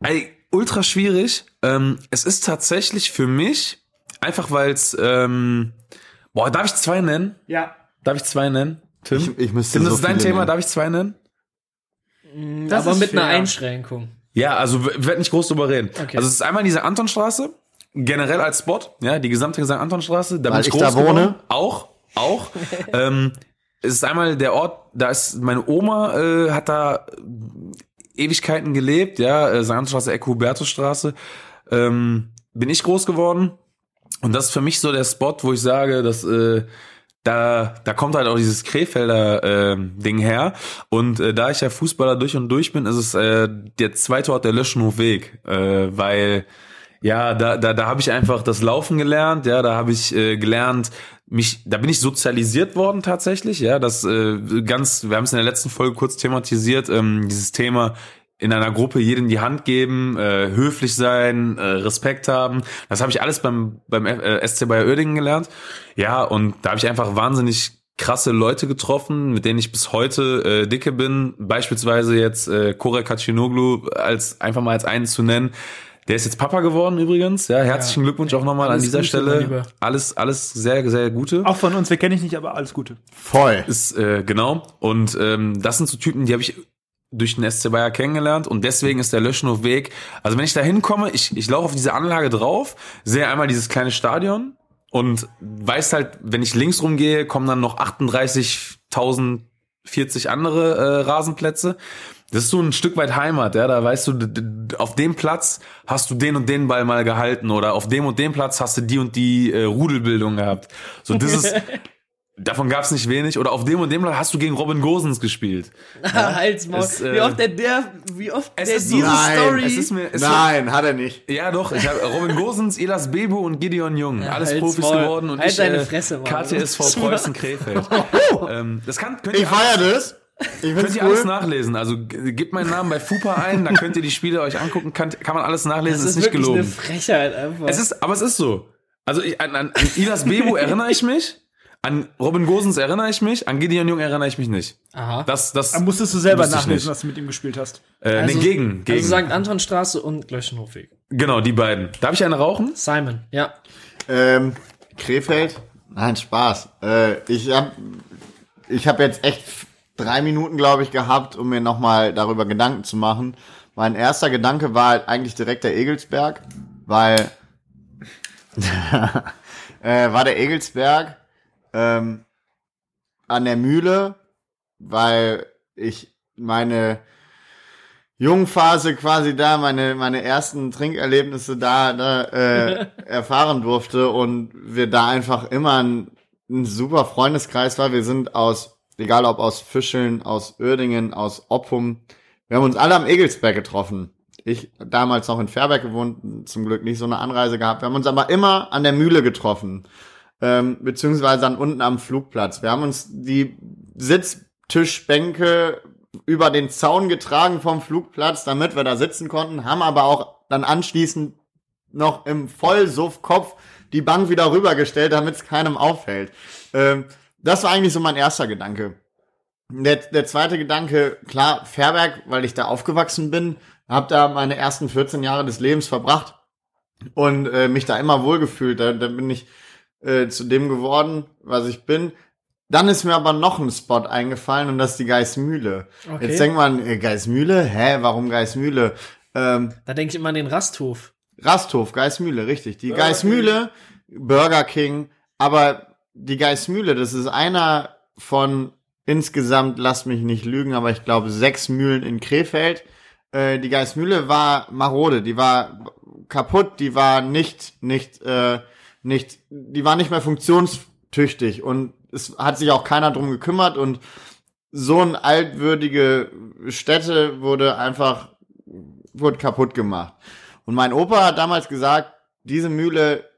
ey, ultra schwierig. Ähm, es ist tatsächlich für mich, einfach weil es ähm, Boah, darf ich zwei nennen? Ja. Darf ich zwei nennen? Tim? Ich, ich müsste Tim, das so ist dein Thema, nennen. darf ich zwei nennen? Das aber ist mit einer fair. Einschränkung. Ja, also wir werden nicht groß drüber reden. Okay. Also es ist einmal diese Antonstraße, generell als Spot, ja, die gesamte St. Antonstraße, da Weil bin ich ich groß da wohne? geworden. Auch, auch. ähm, es ist einmal der Ort, da ist meine Oma äh, hat da Ewigkeiten gelebt, ja, äh, St. Antonstraße, Ecke Hubertusstraße, ähm, bin ich groß geworden. Und das ist für mich so der Spot, wo ich sage, dass äh, da, da kommt halt auch dieses Krefelder äh, Ding her. Und äh, da ich ja Fußballer durch und durch bin, ist es äh, der zweite Ort der Löschenhofweg, äh, weil ja, da, da, da habe ich einfach das Laufen gelernt, ja, da habe ich äh, gelernt, mich, da bin ich sozialisiert worden tatsächlich, ja, das äh, ganz, wir haben es in der letzten Folge kurz thematisiert, ähm, dieses Thema in einer Gruppe jedem die Hand geben, äh, höflich sein, äh, Respekt haben. Das habe ich alles beim beim äh, SC Bayer Oerdingen gelernt. Ja, und da habe ich einfach wahnsinnig krasse Leute getroffen, mit denen ich bis heute äh, dicke bin. Beispielsweise jetzt äh, Kore Kacinoglu als einfach mal als einen zu nennen. Der ist jetzt Papa geworden übrigens. Ja, herzlichen Glückwunsch auch nochmal an dieser Gute. Stelle. Alles alles sehr sehr gute. Auch von uns, wir kennen dich nicht, aber alles Gute. Voll. Ist äh, genau. Und ähm, das sind so Typen, die habe ich durch den SC Bayer kennengelernt und deswegen ist der Löschenhof-Weg. Also wenn ich da hinkomme, ich, ich laufe auf diese Anlage drauf, sehe einmal dieses kleine Stadion und weiß halt, wenn ich links rumgehe, kommen dann noch 38.040 andere äh, Rasenplätze. Das ist so ein Stück weit Heimat, ja. Da weißt du, auf dem Platz hast du den und den Ball mal gehalten oder auf dem und dem Platz hast du die und die äh, Rudelbildung gehabt. So, das ist, davon gab's nicht wenig. Oder auf dem und dem Platz hast du gegen Robin Gosens gespielt. Halt's Maul. Es, äh, wie oft der, der wie oft es der ist diese Nein, Story. Es ist mir, es Nein, hat er nicht. Ja, doch. Ich habe Robin Gosens, Elas Bebu und Gideon Jung. alles halt's Profis Maul. geworden und Halt ich deine äh, Fresse, Mann. KTSV Preußen Krefeld. ähm, das kann, könnt Ich ihr, feier das. Ich könnt ihr alles cool. nachlesen. Also gebt meinen Namen bei FUPA ein, dann könnt ihr die Spiele euch angucken, kann, kann man alles nachlesen, das ist, ist nicht wirklich eine gelogen. Frechheit einfach. Es ist, aber es ist so. Also ich, an, an, an Ilas Bebu erinnere ich mich, an Robin Gosens erinnere ich mich, an Gideon Jung erinnere ich mich nicht. Aha. Das, das, Da musstest du selber nachlesen, nicht. was du mit ihm gespielt hast. Äh, Also- nee, gegen, gegen. Also St. Antonstraße und Löschenhofweg. genau, die beiden. Darf ich eine rauchen? Simon, ja. Ähm, Krefeld? Nein, Spaß. Äh, ich hab, ich hab jetzt echt drei Minuten, glaube ich, gehabt, um mir nochmal darüber Gedanken zu machen. Mein erster Gedanke war halt eigentlich direkt der Egelsberg, weil äh, war der Egelsberg ähm, an der Mühle, weil ich meine Jungphase quasi da, meine, meine ersten Trinkerlebnisse da, da äh, erfahren durfte und wir da einfach immer ein, ein super Freundeskreis war. Wir sind aus, egal ob aus Fischeln, aus Uerdingen, aus Oppum, wir haben uns alle am Egelsberg getroffen. Ich damals noch in Fairberg gewohnt, zum Glück nicht so eine Anreise gehabt. Wir haben uns aber immer an der Mühle getroffen, ähm, beziehungsweise dann unten am Flugplatz. Wir haben uns die Sitztischbänke über den Zaun getragen vom Flugplatz, damit wir da sitzen konnten, haben aber auch dann anschließend noch im Vollsuffkopf die Bank wieder rübergestellt, damit es keinem auffällt. Ähm, das war eigentlich so mein erster Gedanke. Der, der zweite Gedanke, klar, Fairberg, weil ich da aufgewachsen bin, habe da meine ersten 14 Jahre des Lebens verbracht und äh, mich da immer wohlgefühlt. Da, da bin ich äh, zu dem geworden, was ich bin. Dann ist mir aber noch ein Spot eingefallen und das ist die Geismühle. Okay. Jetzt denkt man, äh, Geismühle? Hä, warum Geismühle? Ähm, Da denke ich immer an den Rasthof. Rasthof, Geismühle, richtig. Die Geismühle, Burger King, aber die Geismühle, das ist einer von insgesamt, lasst mich nicht lügen, aber ich glaube sechs Mühlen in Krefeld. Äh, die Geismühle war marode, die war kaputt, die war nicht, nicht, äh, nicht, die war nicht mehr funktionstüchtig und es hat sich auch keiner drum gekümmert und so eine altwürdige Stätte wurde einfach, wurde kaputt gemacht. Und mein Opa hat damals gesagt, diese Mühle,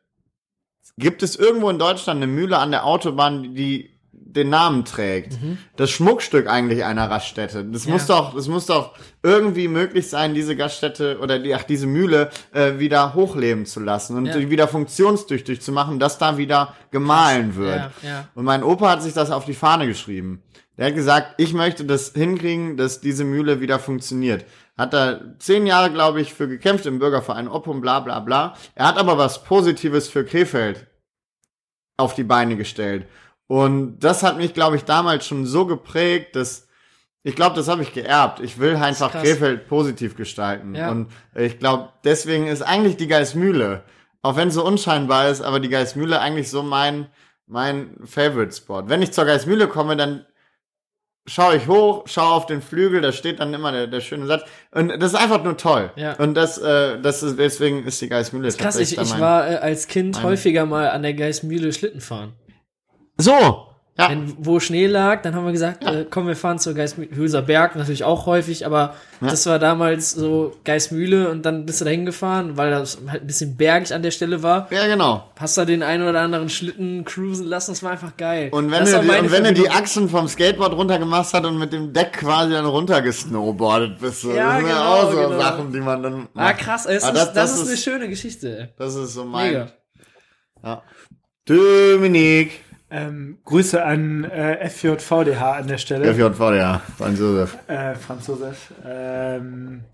gibt es irgendwo in Deutschland eine Mühle an der Autobahn, die den Namen trägt? Das Schmuckstück eigentlich einer Raststätte. Das muss doch, das muss doch irgendwie möglich sein, diese Gaststätte oder die, ach, diese Mühle äh, wieder hochleben zu lassen und Ja. wieder funktionstüchtig zu machen, dass da wieder gemahlen wird. Ja, ja. Und mein Opa hat sich das auf die Fahne geschrieben. Der hat gesagt, ich möchte das hinkriegen, dass diese Mühle wieder funktioniert. Hat da zehn Jahre, glaube ich, für gekämpft im Bürgerverein Oppum, bla bla bla. Er hat aber was Positives für Krefeld auf die Beine gestellt. Und das hat mich, glaube ich, damals schon so geprägt, dass ich glaube, das habe ich geerbt. Ich will einfach. Krefeld positiv gestalten. Ja. Und ich glaube, deswegen ist eigentlich die Geismühle, auch wenn es so unscheinbar ist, aber die Geismühle eigentlich so mein, mein Favorite Spot. Wenn ich zur Geismühle komme, dann schaue ich hoch, schaue auf den Flügel, da steht dann immer der, der schöne Satz. Und das ist einfach nur toll. Ja. Und das, äh, das ist, deswegen ist die Geismühle Krass, ich, ich mein- war äh, als Kind mein- häufiger mal an der Geismühle Schlitten fahren. So! Ja. Wenn, wo Schnee lag, dann haben wir gesagt, äh, komm, wir fahren zur Geismühle. Hülser Berg natürlich auch häufig, aber Ja. das war damals so Geismühle und dann bist du da hingefahren, weil das halt ein bisschen bergig an der Stelle war. Ja, genau. Hast da den einen oder anderen Schlitten cruisen lassen, das war einfach geil. Und wenn, Das du, und wenn du die. Achsen vom Skateboard runtergemacht hast und mit dem Deck quasi dann runtergesnowboardet bist. So. Ja, das sind ja genau, auch so genau. Sachen, die man dann Ah, krass, es Aber ist, das, ist eine schöne Geschichte. ey. Das ist so mein. Mega. Ja. Dominik. Ähm, Grüße an äh, FJVDH an der Stelle. FJV, ja. Franz Josef. Äh, Franz Josef. Ähm,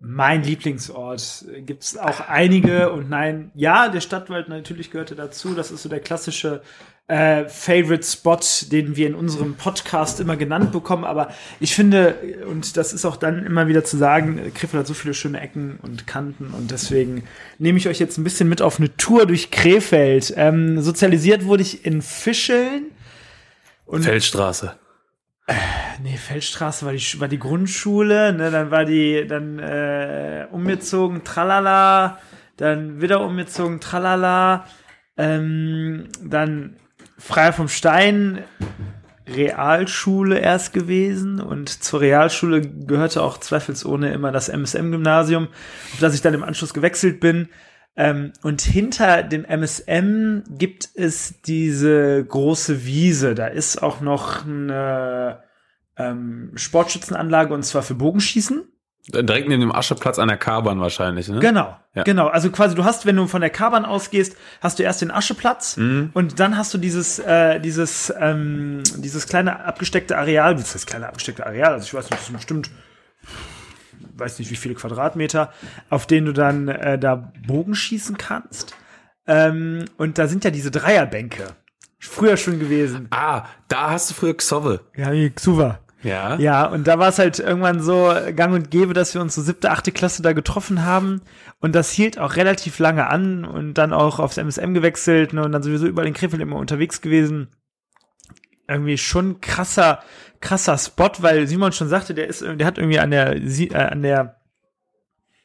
mein Lieblingsort gibt es auch einige und nein, ja, der Stadtwald natürlich gehörte dazu. Das ist so der klassische äh, Favorite Spot, den wir in unserem Podcast immer genannt bekommen. Aber ich finde, und das ist auch dann immer wieder zu sagen, äh, Krefeld hat so viele schöne Ecken und Kanten und deswegen nehme ich euch jetzt ein bisschen mit auf eine Tour durch Krefeld. Ähm, sozialisiert wurde ich in Fischeln. Und Feldstraße. Nee, Feldstraße war die, war die Grundschule, ne, dann war die, dann äh, umgezogen, tralala, dann wieder umgezogen, tralala, ähm, dann frei vom Stein, Realschule erst gewesen und zur Realschule gehörte auch zweifelsohne immer das MSM-Gymnasium, auf das ich dann im Anschluss gewechselt bin. Ähm, und hinter dem MSM gibt es diese große Wiese. Da ist auch noch eine ähm, Sportschützenanlage und zwar für Bogenschießen. Direkt neben dem Ascheplatz an der K-Bahn wahrscheinlich, ne? Genau, Ja. genau. Also quasi, du hast, wenn du von der K-Bahn ausgehst, hast du erst den Ascheplatz und dann hast du dieses, äh, dieses, ähm, dieses kleine abgesteckte Areal. Was heißt kleine abgesteckte Areal? Also ich weiß nicht, das sind bestimmt, weiß nicht wie viele Quadratmeter, auf denen du dann äh, da Bogen schießen kannst. Ähm, und da sind ja diese Dreierbänke. Früher schon gewesen. Ah, da hast du früher Xove. Ja, wie Xuva. Ja. Ja, und da war es halt irgendwann so gang und gäbe, dass wir uns so siebte, achte Klasse da getroffen haben. Und das hielt auch relativ lange an und dann auch aufs MSM gewechselt ne, und dann sowieso überall in Krefeld immer unterwegs gewesen. Irgendwie schon krasser, krasser Spot, weil Simon schon sagte, der ist, der hat irgendwie an der, äh, an der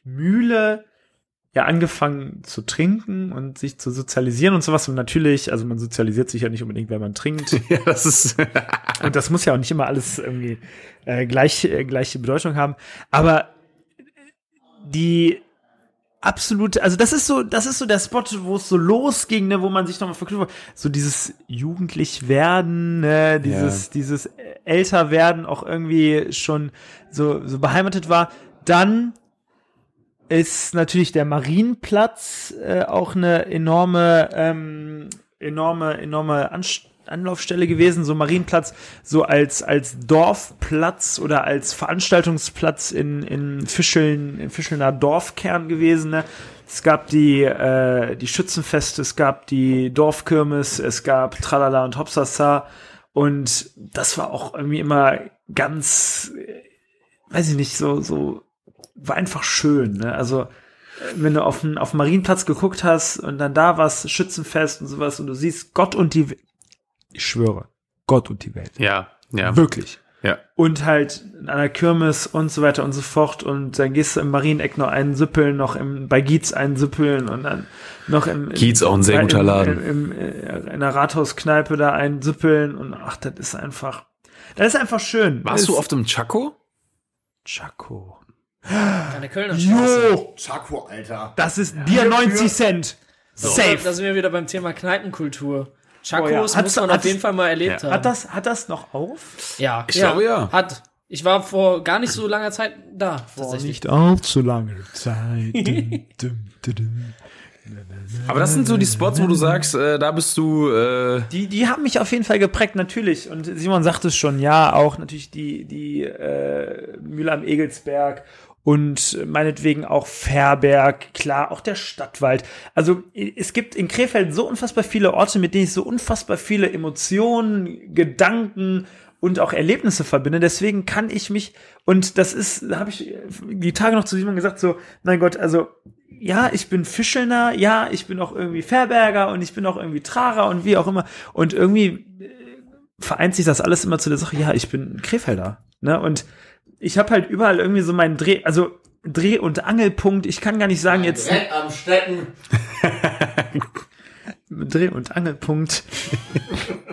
Mühle ja angefangen zu trinken und sich zu sozialisieren und sowas. Und natürlich, also man sozialisiert sich ja nicht unbedingt, wenn man trinkt. Ja, das ist. Und das muss ja auch nicht immer alles irgendwie äh, gleich, äh, gleiche Bedeutung haben. Aber die absolute, also das ist so, das ist so der Spot, wo es so losging, ne, wo man sich nochmal verknüpft. So dieses jugendlich werden, ne, dieses, dieses älter werden auch irgendwie schon so, so beheimatet war. Dann ist natürlich der Marienplatz äh, auch eine enorme, ähm, enorme, enorme Anst Anlaufstelle gewesen, so Marienplatz, so als, als Dorfplatz oder als Veranstaltungsplatz in, in Fischeln, im Fischelner Dorfkern gewesen. Ne? Es gab die, äh, die Schützenfeste, es gab die Dorfkirmes, es gab Tralala und Hopsasa und das war auch irgendwie immer ganz, äh, weiß ich nicht, so, so, war einfach schön, ne? Also, wenn du auf den, auf den Marienplatz geguckt hast und dann da war's Schützenfest und sowas und du siehst Gott und die, We- ich schwöre, Gott und die Welt. Ja, ja. Wirklich. Ja. Und halt in einer Kirmes und so weiter und so fort und dann gehst du im Marieneck noch einen Süppeln, noch im, bei Gietz einen Süppeln und dann noch im, im Gietz auch ein sehr guter im, Laden. Im, im, äh, in einer Rathauskneipe da einen Süppeln und ach, das ist einfach, das ist einfach schön. Warst das du auf dem Chaco? Chaco? An der Kölner Straße. Jo! Chaco, Alter. Das ist Bier 90 Cent. Da Safe. sind wir wieder beim Thema Kneipenkultur. Chacos Oh ja. muss man auf jeden Fall mal erlebt Ja. haben. Hat das, hat das noch auf? ja, Ich glaube, ja. Hat. Ich war vor gar nicht so langer Zeit da, tatsächlich. allzu lange Zeit. Dum, dum, dum, dum. Aber das sind so die Spots, wo du sagst, äh, da bist du. Äh, Die, die haben mich auf jeden Fall geprägt, natürlich. Und Simon sagt es schon, ja, auch natürlich die, die äh, Mühle am Egelsberg und meinetwegen auch Fährberg, klar, auch der Stadtwald. Also es gibt in Krefeld so unfassbar viele Orte, mit denen ich so unfassbar viele Emotionen, Gedanken und auch Erlebnisse verbinde. Deswegen kann ich mich, und das ist, da habe ich die Tage noch zu Simon gesagt, so, mein Gott, also ja, ich bin Fischelner, ja, ich bin auch irgendwie Fährberger und ich bin auch irgendwie Trarer und wie auch immer. Und irgendwie äh, vereint sich das alles immer zu der Sache, ja, ich bin Krefelder. Ne? Und ich habe halt überall irgendwie so meinen Dreh, also Dreh- und Angelpunkt. Ich kann gar nicht sagen jetzt Dreck am Stecken. Dreh- und Angelpunkt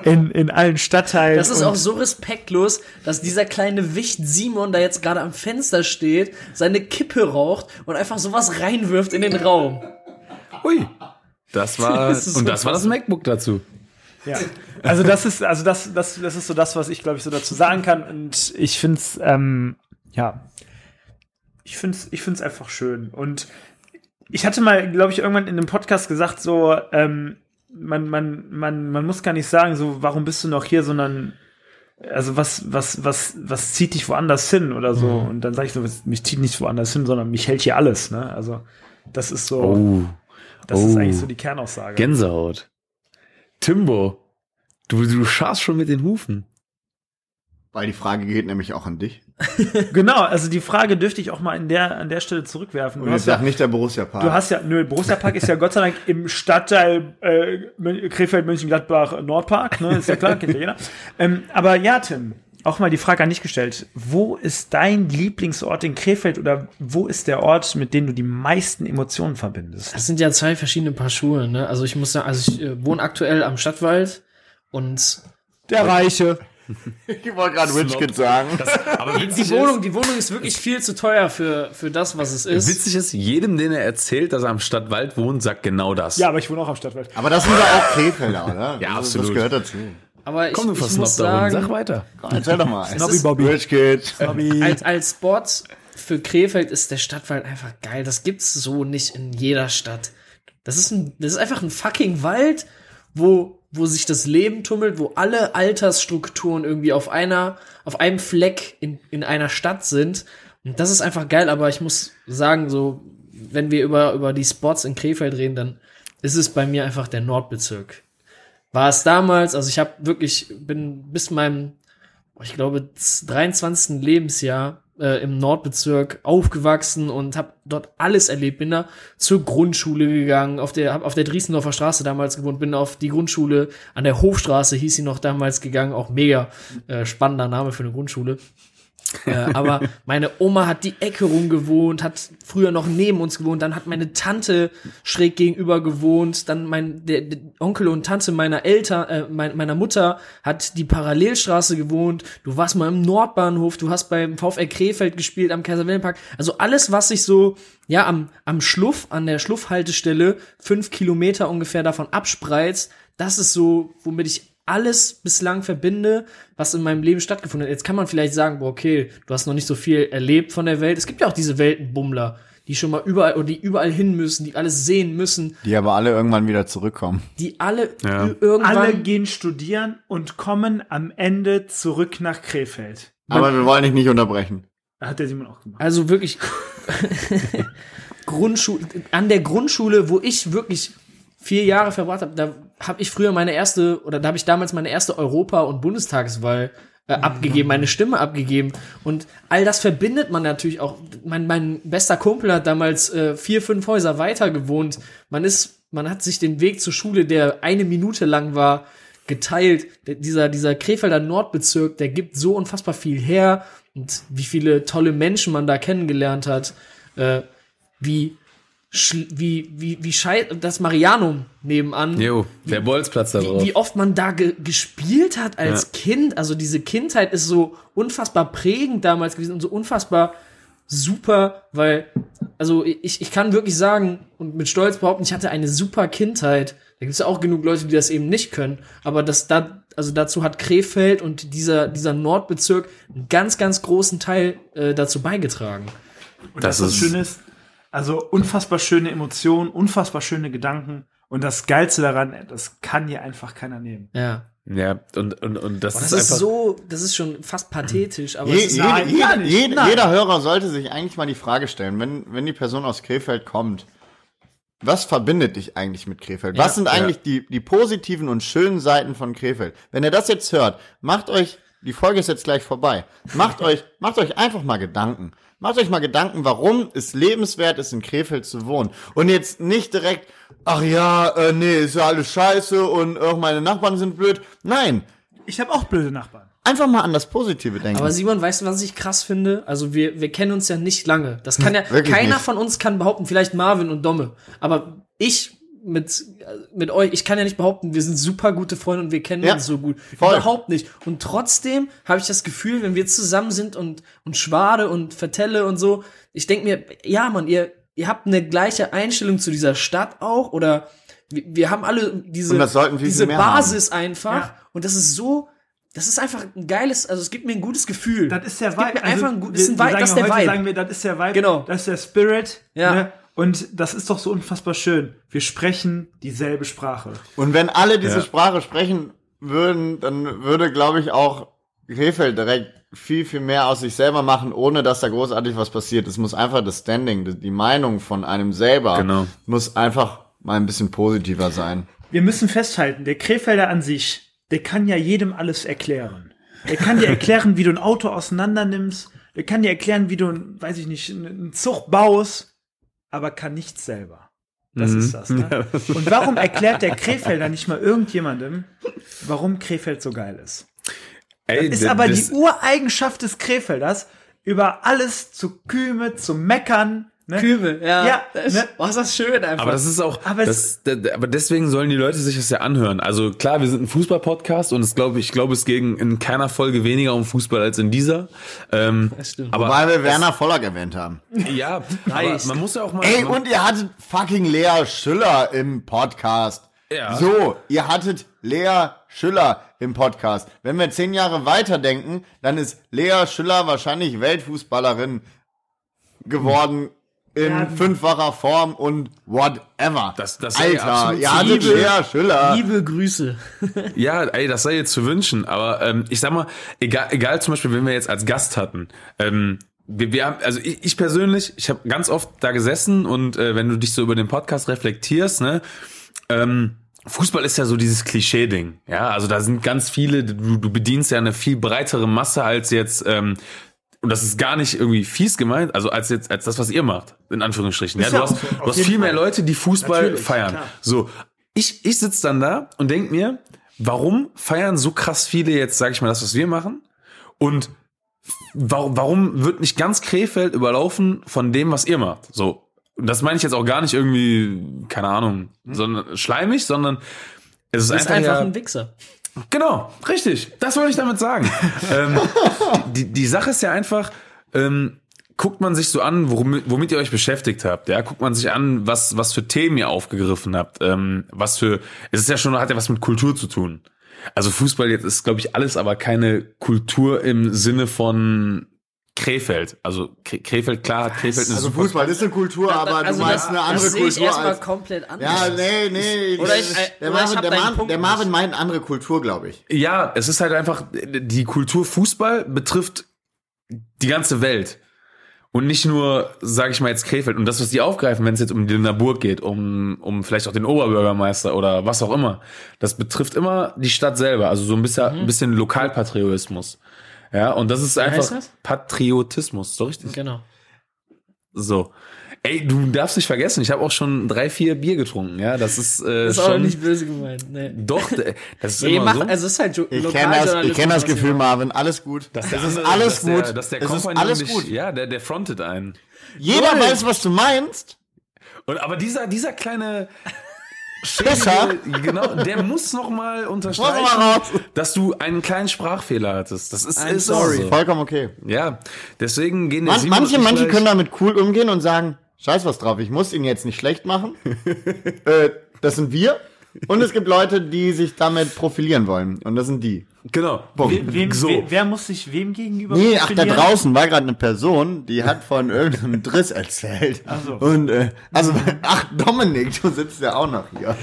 in, in allen Stadtteilen. Das ist auch so respektlos, dass dieser kleine Wicht Simon da jetzt gerade am Fenster steht, seine Kippe raucht und einfach sowas reinwirft in den Raum. Ui. Das war, Das und das war das. MacBook dazu. Ja. Also das ist, also das, das, das ist so das, was ich glaube ich so dazu sagen kann. Und ich finde es, ähm, ja, ich finde es, ich finde es einfach schön. Und ich hatte mal, glaube ich, irgendwann in einem Podcast gesagt, so, ähm, man, man, man, man muss gar nicht sagen, so, warum bist du noch hier, sondern also was, was, was, was zieht dich woanders hin oder so? Und dann sage ich so, mich zieht nicht woanders hin, sondern mich hält hier alles. Ne? Also das ist so, Oh. das ist oh. eigentlich so die Kernaussage. Gänsehaut. Timbo. Du, du scharst schon mit den Hufen. Weil die Frage geht nämlich auch an dich. Genau, also die Frage dürfte ich auch mal in der, an der Stelle zurückwerfen. Und Du jetzt hast, ja, sag nicht der Borussia Park. du hast ja, nö, Borussia Park ist ja Gott sei Dank im Stadtteil äh, Krefeld, Mönchengladbach, Nordpark, ne, ist ja klar, kennt ja jeder. Ähm, aber ja, Tim, auch mal die Frage an dich gestellt. Wo ist dein Lieblingsort in Krefeld oder wo ist der Ort, mit dem du die meisten Emotionen verbindest? Das sind ja zwei verschiedene Paar Schuhe, ne? Also ich muss sagen, also ich äh, wohne aktuell am Stadtwald und Der Reiche. ich wollte gerade Rich Kid sagen. Aber die Wohnung, die Wohnung ist wirklich viel zu teuer für, für das, was es ist. Witzig ist, jedem, den er erzählt, dass er am Stadtwald wohnt, sagt genau das. Ja, aber ich wohne auch am Stadtwald. Aber das sind ja auch Krefelder, oder? Ja, Das- absolut. Das gehört dazu. Aber ich, Komm, du ich muss versnobter Hund, sagen, sag weiter. Komm, erzähl doch mal. es ist, Rich Kid. als, als Spot für Krefeld ist der Stadtwald einfach geil. Das gibt's so nicht in jeder Stadt. Das ist ein, das ist einfach ein fucking Wald, wo, wo sich das Leben tummelt, wo alle Altersstrukturen irgendwie auf einer, auf einem Fleck in, in einer Stadt sind. Und das ist einfach geil, aber ich muss sagen, so, wenn wir über, über die Spots in Krefeld reden, dann ist es bei mir einfach der Nordbezirk. War es damals, also ich habe wirklich, bin bis meinem ich glaube, 23. Lebensjahr äh, im Nordbezirk aufgewachsen und habe dort alles erlebt. Bin da zur Grundschule gegangen, auf der, hab auf der Driesendorfer Straße damals gewohnt, bin auf die Grundschule an der Hofstraße, hieß sie noch damals gegangen, auch mega äh, spannender Name für eine Grundschule. Äh, aber meine Oma hat die Ecke rum gewohnt, hat früher noch neben uns gewohnt, dann hat meine Tante schräg gegenüber gewohnt, dann mein der, der Onkel und Tante meiner Eltern, äh, mein, meiner Mutter hat die Parallelstraße gewohnt. Du warst mal im Nordbahnhof, du hast beim VfL Krefeld gespielt am Kaiserwellenpark. Also alles, was sich so ja am am Schluff an der Schluffhaltestelle fünf Kilometer ungefähr davon abspreizt, das ist so, womit ich alles bislang verbinde, was in meinem Leben stattgefunden hat. Jetzt kann man vielleicht sagen, boah, okay, du hast noch nicht so viel erlebt von der Welt. Es gibt ja auch diese Weltenbummler, die schon mal überall oder die überall hin müssen, die alles sehen müssen, Die aber alle irgendwann wieder zurückkommen. die alle Ja. irgendwann Alle gehen studieren und kommen am Ende zurück nach Krefeld. Aber wir wollen dich nicht unterbrechen. Hat der Simon auch gemacht. Also wirklich Grundschule, an der Grundschule, wo ich wirklich vier Jahre verbracht habe, da habe ich früher meine erste, oder da habe ich damals meine erste Europa- und Bundestagswahl äh, abgegeben, meine Stimme abgegeben. Und all das verbindet man natürlich auch. Mein, mein bester Kumpel hat damals äh, vier, fünf Häuser weiter gewohnt. Man ist, man hat sich den Weg zur Schule, der eine Minute lang war, geteilt. Der, dieser, dieser Krefelder Nordbezirk, der gibt so unfassbar viel her und wie viele tolle Menschen man da kennengelernt hat, äh, wie, wie, wie, wie schei das Marianum nebenan. Jo, der Bolzplatz da Wie, drauf. wie oft man da ge gespielt hat als Kind. Also diese Kindheit ist so unfassbar prägend damals gewesen und so unfassbar super, weil, also ich, ich kann wirklich sagen und mit Stolz behaupten, ich hatte eine super Kindheit. Da gibt es ja auch genug Leute, die das eben nicht können. Aber das da, also dazu hat Krefeld und dieser, dieser Nordbezirk einen ganz, ganz großen Teil äh, dazu beigetragen. Und Das das, das ist- Schöne ist, also unfassbar schöne Emotionen, unfassbar schöne Gedanken. Und das Geilste daran, das kann hier einfach keiner nehmen. Ja. Ja, und, und, und das, Das ist ist so, das ist schon fast pathetisch, aber Je, es ist jede, Nein, jeder, gar nicht. jeder, Nein. jeder Hörer sollte sich eigentlich mal die Frage stellen, wenn, wenn die Person aus Krefeld kommt, was verbindet dich eigentlich mit Krefeld? was sind eigentlich die, die positiven und schönen Seiten von Krefeld? Wenn ihr das jetzt hört, macht euch, die Folge ist jetzt gleich vorbei, macht euch, macht euch einfach mal Gedanken. Macht euch mal Gedanken, warum es lebenswert ist, in Krefeld zu wohnen. Und jetzt nicht direkt, ach ja, äh, nee, ist ja alles scheiße und auch meine Nachbarn sind blöd. Nein, Ich habe auch blöde Nachbarn. einfach mal an das Positive denken. Aber Simon, weißt du, was ich krass finde? Also wir, wir kennen uns ja nicht lange. Das kann ja, keiner nicht. von uns kann behaupten, vielleicht Marvin und Domme. Aber ich mit, mit euch, ich kann ja nicht behaupten, wir sind super gute Freunde und wir kennen Ja, uns so gut. voll. Überhaupt nicht. Und trotzdem habe ich das Gefühl, wenn wir zusammen sind und, und schwade und vertelle und so, ich denk mir, ja, Mann, ihr, ihr habt eine gleiche Einstellung zu dieser Stadt auch oder wir, wir haben alle diese, Und das sollten wir diese Basis einfach Ja. und das ist so, das ist einfach ein geiles, also es gibt mir ein gutes Gefühl. Das ist der gibt Vibe. mir einfach ein gut, das ist ein wir Vibe, sagen das ist ja der heute, Vibe. sagen wir, das ist der Vibe. Genau. Das ist der Spirit. Ja. Ne? Und das ist doch so unfassbar schön. Wir sprechen dieselbe Sprache. Und wenn alle diese Ja. Sprache sprechen würden, dann würde, glaube ich, auch Krefeld direkt viel, viel mehr aus sich selber machen, ohne dass da großartig was passiert. Es muss einfach das Standing, die- Meinung von einem selber, Genau. muss einfach mal ein bisschen positiver sein. Wir müssen festhalten, der Krefelder an sich, der kann ja jedem alles erklären. Der kann dir erklären, wie du ein Auto auseinander nimmst. Der kann dir erklären, wie du, weiß ich nicht, einen Zug baust, aber kann nichts selber. Das ist das. Ne? Und warum erklärt der Krefelder nicht mal irgendjemandem, warum Krefeld so geil ist? Ey, Ist d- aber das- die Ureigenschaft des Krefelders, über alles zu küme, zu meckern. Ne? Kübel, ja. Ja, das, ne? oh, ist das schön einfach. Aber das ist auch, Aber das, aber deswegen sollen die Leute sich das ja anhören. Also klar, wir sind ein Fußball-Podcast und es glaube ich, glaube es ging in keiner Folge weniger um Fußball als in dieser. Ähm, Das stimmt. aber Weil wir Werner Vollack erwähnt haben. ja, aber man muss ja auch mal. Ey, man, und ihr hattet fucking Lea Schüller im Podcast. Ja. So, ihr hattet Lea Schüller im Podcast. Wenn wir zehn Jahre weiterdenken, dann ist Lea Schüller wahrscheinlich Weltfußballerin geworden in Ja. fünffacher Form und whatever. Das- das Alter, hattet Liebe. Lea Schüller. Liebe Grüße. Ja, ey, das sei jetzt zu wünschen, aber ähm, ich sag mal, egal, egal zum Beispiel, wenn wir jetzt als Gast hatten, ähm, wir, wir haben, also ich, ich persönlich, ich habe ganz oft da gesessen und äh, wenn du dich so über den Podcast reflektierst, ne, ähm, Fußball ist ja so dieses Klischee-Ding, ja, also da sind ganz viele, du, du bedienst ja eine viel breitere Masse als jetzt, ähm, und das ist gar nicht irgendwie fies gemeint, also als jetzt als das, was ihr macht, in Anführungsstrichen. Ja, Ist du hast, du hast viel mehr. Leute, die Fußball Natürlich, feiern. klar. So, ich, ich sitze dann da und denk mir, warum feiern so krass viele jetzt, sage ich mal, das, was wir machen? Und warum, warum wird nicht ganz Krefeld überlaufen von dem, was ihr macht? So. Und das meine ich jetzt auch gar nicht irgendwie, keine Ahnung, sondern schleimig, sondern es ist, Du bist einfach, einfach ja, ein Wichser. Genau, richtig. Das wollte ich damit sagen. ähm, die, die Sache ist ja einfach, ähm, guckt man sich so an, worum, womit ihr euch beschäftigt habt. Ja, guckt man sich an, was was für Themen ihr aufgegriffen habt. Ähm, was für, es ist ja schon, hat ja was mit Kultur zu tun. Also Fußball jetzt ist, glaube ich, alles, aber keine Kultur im Sinne von Krefeld. Also Kre- Krefeld, klar hat Krefeld eine Also super Fußball ist eine Kultur, aber also du meinst das, eine andere das sehe ich Kultur erstmal als... komplett anders. Ja, nee, nee. Oder ich- äh, der, oder Marvin, der, Marvin, der. Marvin meint eine andere Kultur, glaube ich. Ja, es ist halt einfach, die Kultur Fußball betrifft die ganze Welt. Und nicht nur, sage ich mal jetzt Krefeld. Und das, was die aufgreifen, wenn es jetzt um die Linda Burg geht, um, um vielleicht auch den Oberbürgermeister oder was auch immer, das betrifft immer die Stadt selber. Also so ein bisschen, ein bisschen Lokalpatriotismus. Ja, und das ist einfach heißt das? Patriotismus, so richtig. Genau. So. Ey, du darfst nicht vergessen, ich habe auch schon drei, vier Bier getrunken, ja. Das ist, äh, Das ist schon. auch nicht böse gemeint. Nee. Doch, das ist Nee, immer mach, so. also es ist halt jo- Ich kenne das, ich kenn das Gefühl. Marvin. Alles gut. Es der ist andere- alles dass der, gut. Dass der es ist alles dich- gut. Ja, der, der frontet einen. Jeder Null. weiß, was du meinst. Und aber dieser, dieser kleine Schisser. genau, der muss noch mal Muss mal unterstreichen, raus. dass du einen kleinen Sprachfehler hattest. Das ist, I'm ist sorry. So. Vollkommen okay. Ja, deswegen gehen Man, manche manche können damit cool umgehen und sagen, scheiß was drauf, ich muss ihn jetzt nicht schlecht machen. äh, das sind wir. Und es gibt Leute, die sich damit profilieren wollen. Und das sind die. Genau. We wem, so. we wer muss sich wem gegenüber Nee, ach, da draußen war gerade eine Person, die hat von irgendeinem Driss erzählt. Ach so. Und, äh, also, ach, Dominik, du sitzt ja auch noch hier.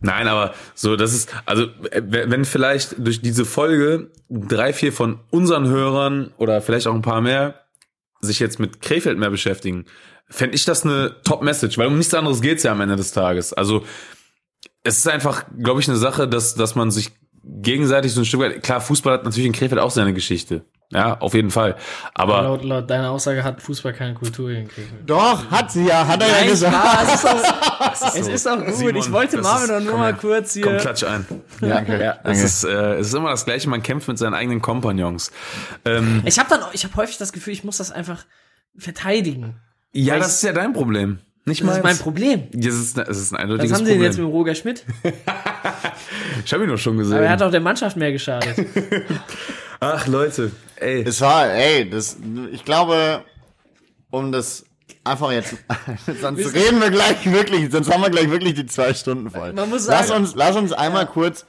Nein, aber so, das ist, also, äh, wenn vielleicht durch diese Folge drei, vier von unseren Hörern oder vielleicht auch ein paar mehr sich jetzt mit Krefeld mehr beschäftigen, fände ich das eine Top-Message, weil um nichts anderes geht's ja am Ende des Tages. Also, es ist einfach, glaube ich, eine Sache, dass, dass man sich gegenseitig so ein Stück weit, klar, Fußball hat natürlich in Krefeld auch seine Geschichte. Ja, auf jeden Fall. Aber Laut, laut deiner Aussage hat Fußball keine Kultur hier in Krefeld. Doch, hat sie ja, hat er ja Nein, gesagt. Spaß, es ist auch, es so. ist auch gut. Simon, ich wollte Marvin ist- doch nur mal her. kurz hier. komm, klatsch ein. Danke. Ja, es ist, äh, es ist immer das Gleiche, man kämpft mit seinen eigenen Kompagnons. Ähm, Ich habe dann, ich habe häufig das Gefühl, ich muss das einfach verteidigen. ja, das ist ja dein Problem. Nicht Das mal ist mein Problem. Das ist, das ist ein Was eindeutiges haben sie denn Problem. jetzt mit Roger Schmidt? ich habe ihn doch schon gesehen. Aber er hat auch der Mannschaft mehr geschadet. Ach Leute, ey. Es war, ey, das, ich glaube, um das einfach jetzt, sonst reden wir gleich wirklich, sonst haben wir gleich wirklich die zwei Stunden voll. Man muss lass sagen- uns, lass uns einmal kurz,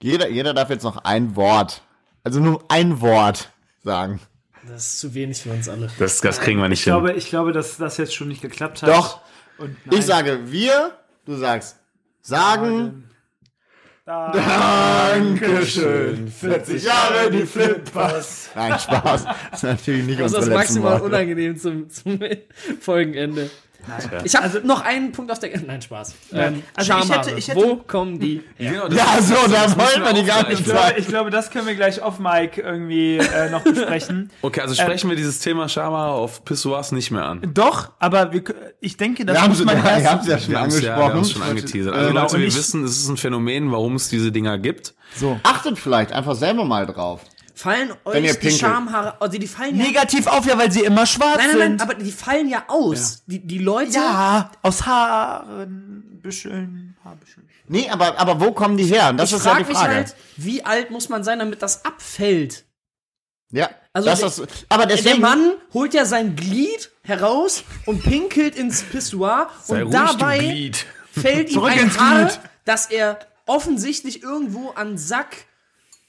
jeder, jeder darf jetzt noch ein Wort, also nur ein Wort sagen. Das ist zu wenig für uns alle. Das, das kriegen wir nicht Ich hin. glaube, ich glaube, dass das jetzt schon nicht geklappt hat. Doch. Ich sage wir, du sagst sagen. Dankeschön. 40 Jahre die Flippers. Nein, Spaß. Das ist natürlich nicht Das ist unsere das letzten maximal Worte. unangenehm zum, zum Folgenende. Ich habe noch einen Punkt auf der. Nein, Spaß. Ähm, Also ich hätte- ich hätte- Wo kommen die her? Das- Ja, so, da wollen wir die ganze aufgreifen. ich, glaube, ich glaube, das können wir gleich off Mic irgendwie äh, noch besprechen. Okay, also sprechen wir dieses Thema Schama auf Pissoirs nicht mehr an. Doch, aber wir, ich denke, das Wir haben muss es man ja, es ja schon Wir haben's ja, wir angesprochen. schon angeteasert. Also Genau, Leute, und wir wissen, es ist ein Phänomen, warum es diese Dinger gibt. so. Achtet vielleicht einfach selber mal drauf. Fallen euch die pinkelt. Schamhaare. Also die fallen ja. Negativ auf, ja, weil sie immer schwarz Nein, nein, nein, sind. aber die fallen ja aus. Die, die Leute. ja, aus Haaren, Büscheln, Haarbüscheln. Nee, aber, aber wo kommen die her? Und das Ich ist ja die frage mich Frage. halt, wie alt muss man sein, damit das abfällt? ja, Also das der- ist, aber Der deswegen, Mann holt ja sein Glied heraus und pinkelt ins Pissoir Sei und dabei fällt ihm ein Haar, dass er offensichtlich irgendwo an Sack,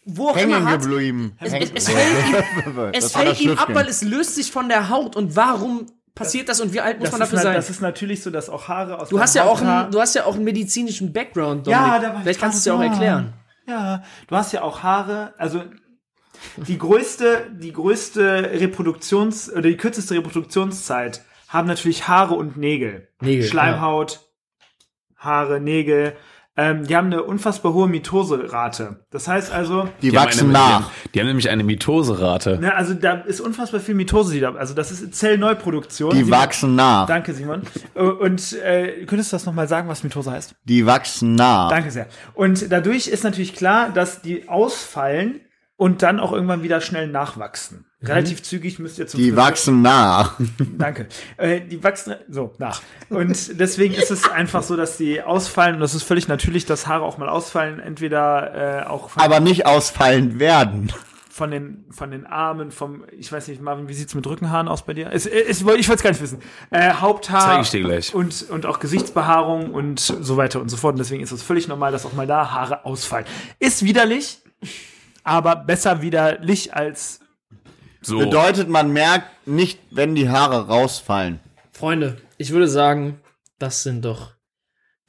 wo auch hängen immer hat. geblieben. Es, Hängen- es, es fällt ihm, es fällt ihm ab, weil es löst sich von der Haut. Und warum passiert das und wie alt muss Das man dafür na, sein? das ist natürlich so, dass auch Haare aus Du hast ja auch einen, du hast ja auch einen medizinischen Background, Ja, Dominik. da war ich Vielleicht kannst du es ja auch erklären. Ja, du hast ja auch Haare, also die größte, die größte Reproduktions- oder die kürzeste Reproduktionszeit haben natürlich Haare und Nägel. Nägel, Schleimhaut, Haare, Nägel. Ähm, die haben eine unfassbar hohe Mitoserate. Das heißt also, die Die wachsen eine, nach. Die haben, die haben nämlich eine Mitoserate. ne, also da ist unfassbar viel Mitose, die da, also das ist Zellneuproduktion. Die Simon- wachsen nach. Danke, Simon. Äh, Und äh, könntest du das nochmal sagen, was Mitose heißt? Die wachsen nach. Danke sehr. Und dadurch ist natürlich klar, dass die ausfallen und dann auch irgendwann wieder schnell nachwachsen. Relativ zügig müsst ihr zum Die Friseur- wachsen nach. Danke. Äh, die wachsen so nach. Und deswegen ist es einfach so, dass die ausfallen und das ist völlig natürlich, dass Haare auch mal ausfallen, entweder äh, auch von, Aber nicht ausfallend werden. von den von den Armen, vom ich weiß nicht, Marvin, wie sieht's mit Rückenhaaren aus bei dir? Es, es, ich wollte es gar nicht wissen. Äh, Haupthaar Zeig ich dir gleich. und und auch Gesichtsbehaarung und so weiter und so fort. Und deswegen ist es völlig normal, dass auch mal da Haare ausfallen. Ist widerlich, aber besser widerlich als So. Bedeutet, man merkt nicht, wenn die Haare rausfallen. Freunde, ich würde sagen, das sind doch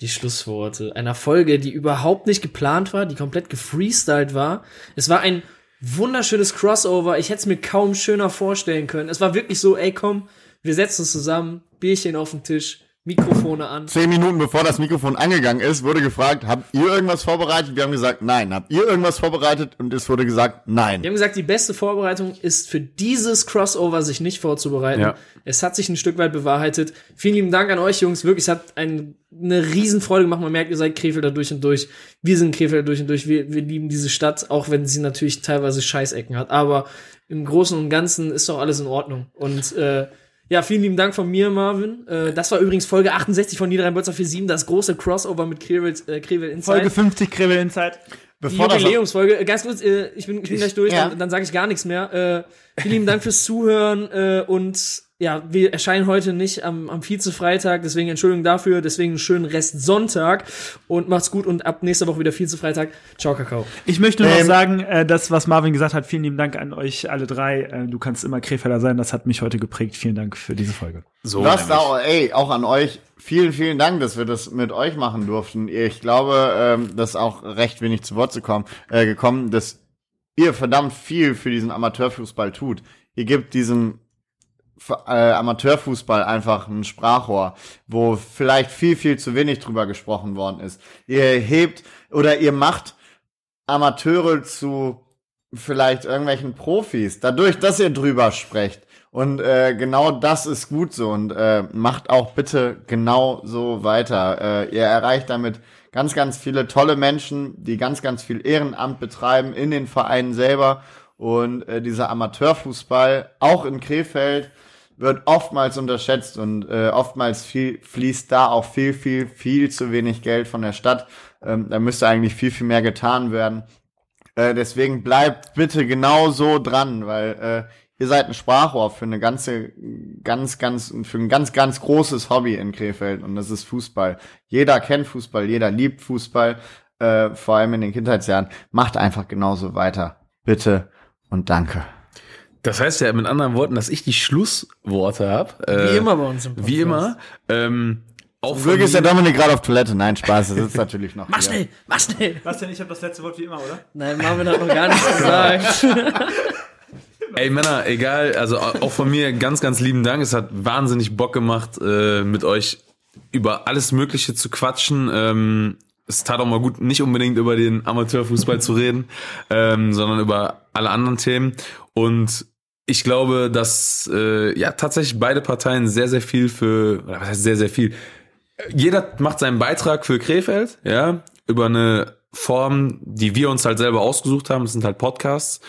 die Schlussworte einer Folge, die überhaupt nicht geplant war, die komplett gefreestylt war. Es war ein wunderschönes Crossover. Ich hätte es mir kaum schöner vorstellen können. Es war wirklich so, ey, komm, wir setzen uns zusammen, Bierchen auf den Tisch, Mikrofone an. Zehn Minuten bevor das Mikrofon angegangen ist, wurde gefragt, habt ihr irgendwas vorbereitet? Wir haben gesagt, nein. Habt ihr irgendwas vorbereitet? Und es wurde gesagt, nein. Wir haben gesagt, die beste Vorbereitung ist für dieses Crossover sich nicht vorzubereiten. Ja. Es hat sich ein Stück weit bewahrheitet. Vielen lieben Dank an euch, Jungs. Wirklich, es hat ein, eine Riesenfreude gemacht. Man merkt, ihr seid Krefelder durch und durch. Wir sind Krefelder durch und durch. Wir, wir lieben diese Stadt, auch wenn sie natürlich teilweise Scheißecken hat. Aber im Großen und Ganzen ist doch alles in Ordnung. Und äh, ja, vielen lieben Dank von mir, Marvin. Äh, das war übrigens Folge 68 von Niederrhein-Bolzer 47, das große Crossover mit Krefeld, äh, Krefeld Inside. Folge 50 Kribbel Inside. Bevor das- Jubiläumsfolge. Äh, Ganz kurz, äh, ich bin, ich bin Ich- gleich durch, ja. dann, dann sage ich gar nichts mehr. Äh, vielen lieben Dank fürs Zuhören äh, und ja, wir erscheinen heute nicht am, am Vize-Freitag, deswegen Entschuldigung dafür, deswegen einen schönen Rest Sonntag und macht's gut und ab nächster Woche wieder Vize-Freitag. Ciao, Kakao. Ich möchte nur noch Ähm, sagen, äh, das, was Marvin gesagt hat, vielen lieben Dank an euch alle drei. Äh, du kannst immer Krefelder sein, das hat mich heute geprägt. Vielen Dank für diese Folge. So, Das auch, ey, auch an euch. Vielen, vielen Dank, dass wir das mit euch machen durften. Ich glaube, ähm, das ist auch recht wenig zu Wort zu kommen, äh, gekommen, dass ihr verdammt viel für diesen Amateurfußball tut. Ihr gebt diesem Äh, Amateurfußball einfach ein Sprachrohr, wo vielleicht viel, viel zu wenig drüber gesprochen worden ist. Ihr hebt oder ihr macht Amateure zu vielleicht irgendwelchen Profis, dadurch, dass ihr drüber sprecht. Und äh, genau das ist gut so und äh, macht auch bitte genau so weiter. Äh, ihr erreicht damit ganz, ganz viele tolle Menschen, die ganz, ganz viel Ehrenamt betreiben in den Vereinen selber. Und äh, dieser Amateurfußball, auch in Krefeld, wird oftmals unterschätzt und äh, oftmals viel, fließt da auch viel, viel, viel zu wenig Geld von der Stadt. Ähm, da müsste eigentlich viel, viel mehr getan werden. Äh, deswegen bleibt bitte genau so dran, weil äh, ihr seid ein Sprachrohr für eine ganze, ganz, ganz, für ein ganz, ganz großes Hobby in Krefeld und das ist Fußball. Jeder kennt Fußball, jeder liebt Fußball, äh, vor allem in den Kindheitsjahren. Macht einfach genauso weiter. Bitte und danke. Das heißt ja mit anderen Worten, dass ich die Schlussworte habe. Äh, Wie immer bei uns im Podcast. Wie immer. Ähm, auch Glück ist der Dominik gerade auf Toilette. Nein, Spaß, er sitzt natürlich noch Mach schnell, mach schnell. Bastian, ich habe das letzte Wort wie immer, oder? Nein, Marvin hat noch gar nichts gesagt. Ey Männer, egal, also auch von mir ganz, ganz lieben Dank. Es hat wahnsinnig Bock gemacht, äh, mit euch über alles Mögliche zu quatschen. Ähm, es tat auch mal gut, nicht unbedingt über den Amateurfußball zu reden, ähm, sondern über alle anderen Themen. Und ich glaube, dass äh, ja tatsächlich beide Parteien sehr, sehr viel für, oder was heißt sehr, sehr viel. Jeder macht seinen Beitrag für Krefeld, ja, über eine Form, die wir uns halt selber ausgesucht haben. Das sind halt Podcasts.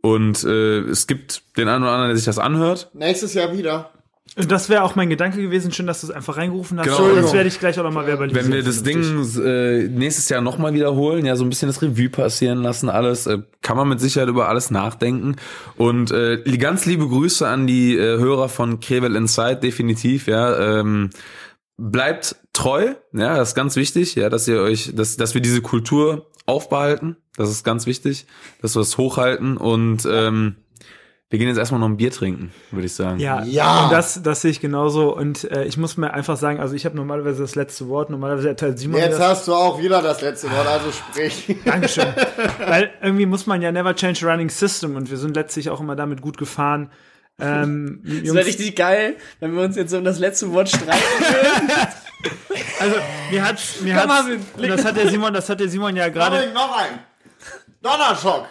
Und äh, es gibt den einen oder anderen, der sich das anhört. Nächstes Jahr wieder. Das wäre auch mein Gedanke gewesen. Schön, dass du es einfach reingerufen hast. Genau. Das werde ich gleich auch nochmal verbalisieren. Wenn wir das Ding äh, nächstes Jahr nochmal wiederholen, ja, so ein bisschen das Revue passieren lassen, alles, äh, kann man mit Sicherheit über alles nachdenken. Und äh, die ganz liebe Grüße an die äh, Hörer von Krevel Inside, definitiv, ja. Ähm, bleibt treu, ja, das ist ganz wichtig, ja, dass ihr euch, dass, dass wir diese Kultur aufbehalten. Das ist ganz wichtig, dass wir es hochhalten und ähm, wir gehen jetzt erstmal noch ein Bier trinken, würde ich sagen. Ja, Ja. Und das, das sehe ich genauso. Und äh, ich muss mir einfach sagen, also ich habe normalerweise das letzte Wort, normalerweise erteilt Simon Jetzt das. hast du auch wieder das letzte Wort, also sprich. Dankeschön. Weil irgendwie muss man ja never change a running system und wir sind letztlich auch immer damit gut gefahren. Ähm, Das wäre richtig geil, wenn wir uns jetzt so um das letzte Wort streiten würden. also mir hat mir Komm, hat Marvin, und das hat der Simon, das hat der Simon ja gerade noch ein. Donnerschock.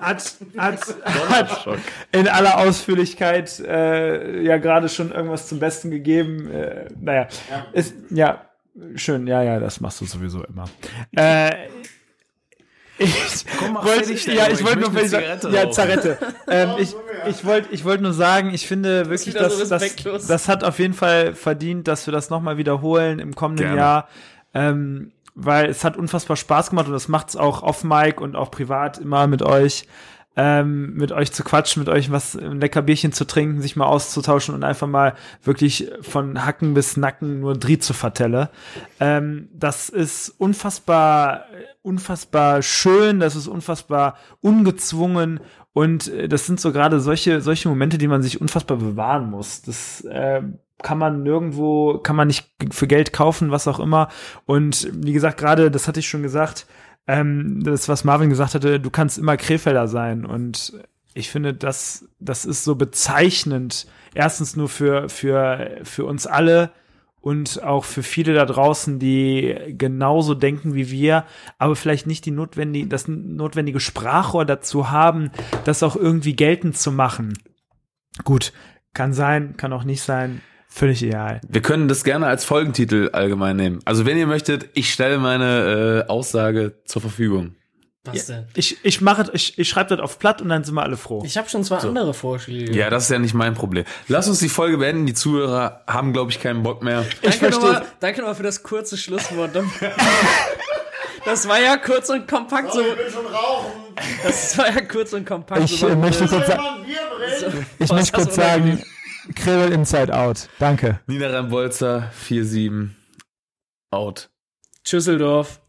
hat, hat, hat in aller Ausführlichkeit äh, ja gerade schon irgendwas zum Besten gegeben. Äh, naja, ja. Ist, ja, schön, ja, ja, das machst du sowieso immer. Äh, ich wollte, ja, ich ich wollte nur Zigarette ja. Zarette. ähm, ich ich wollte ich wollte nur sagen, ich finde wirklich, so dass das, respektlos. das hat auf jeden Fall verdient, dass wir das nochmal wiederholen im kommenden Gerne. Jahr. Ähm, weil es hat unfassbar Spaß gemacht und das macht's auch off Mic und auch privat immer mit euch, ähm, mit euch zu quatschen, mit euch was ein lecker Bierchen zu trinken, sich mal auszutauschen und einfach mal wirklich von Hacken bis Nacken nur Dried zu vertelle. Ähm, das ist unfassbar, unfassbar schön, das ist unfassbar ungezwungen und äh, das sind so gerade solche, solche Momente, die man sich unfassbar bewahren muss. Das äh, kann man nirgendwo, kann man nicht für Geld kaufen, was auch immer. Und wie gesagt, gerade, das hatte ich schon gesagt, ähm, das, was Marvin gesagt hatte, du kannst immer Krefelder sein. Und ich finde, das, das ist so bezeichnend. Erstens nur für, für, für uns alle und auch für viele da draußen, die genauso denken wie wir, aber vielleicht nicht die notwendige, das notwendige Sprachrohr dazu haben, das auch irgendwie geltend zu machen. Gut, kann sein, kann auch nicht sein, völlig egal. Wir können das gerne als Folgentitel allgemein nehmen. Also wenn ihr möchtet, ich stelle meine äh, Aussage zur Verfügung. Was denn? Ich, ich mache, ich, ich schreibe das auf platt und dann sind wir alle froh. Ich habe schon zwei andere Vorschläge. Ja, das ist ja nicht mein Problem. Lass uns die Folge beenden. Die Zuhörer haben, glaube ich, keinen Bock mehr. Danke verstehe. nochmal, danke nochmal für das kurze Schlusswort. Das war ja kurz und kompakt so. Ich will schon rauchen. Das war ja kurz und kompakt Ich so. möchte kurz, sa Jemand Bier bringen? ich möchte kurz sagen. Kribbel Inside Out. Danke. Niederrhein-Bolzer 4-7 out. Schüsseldorf.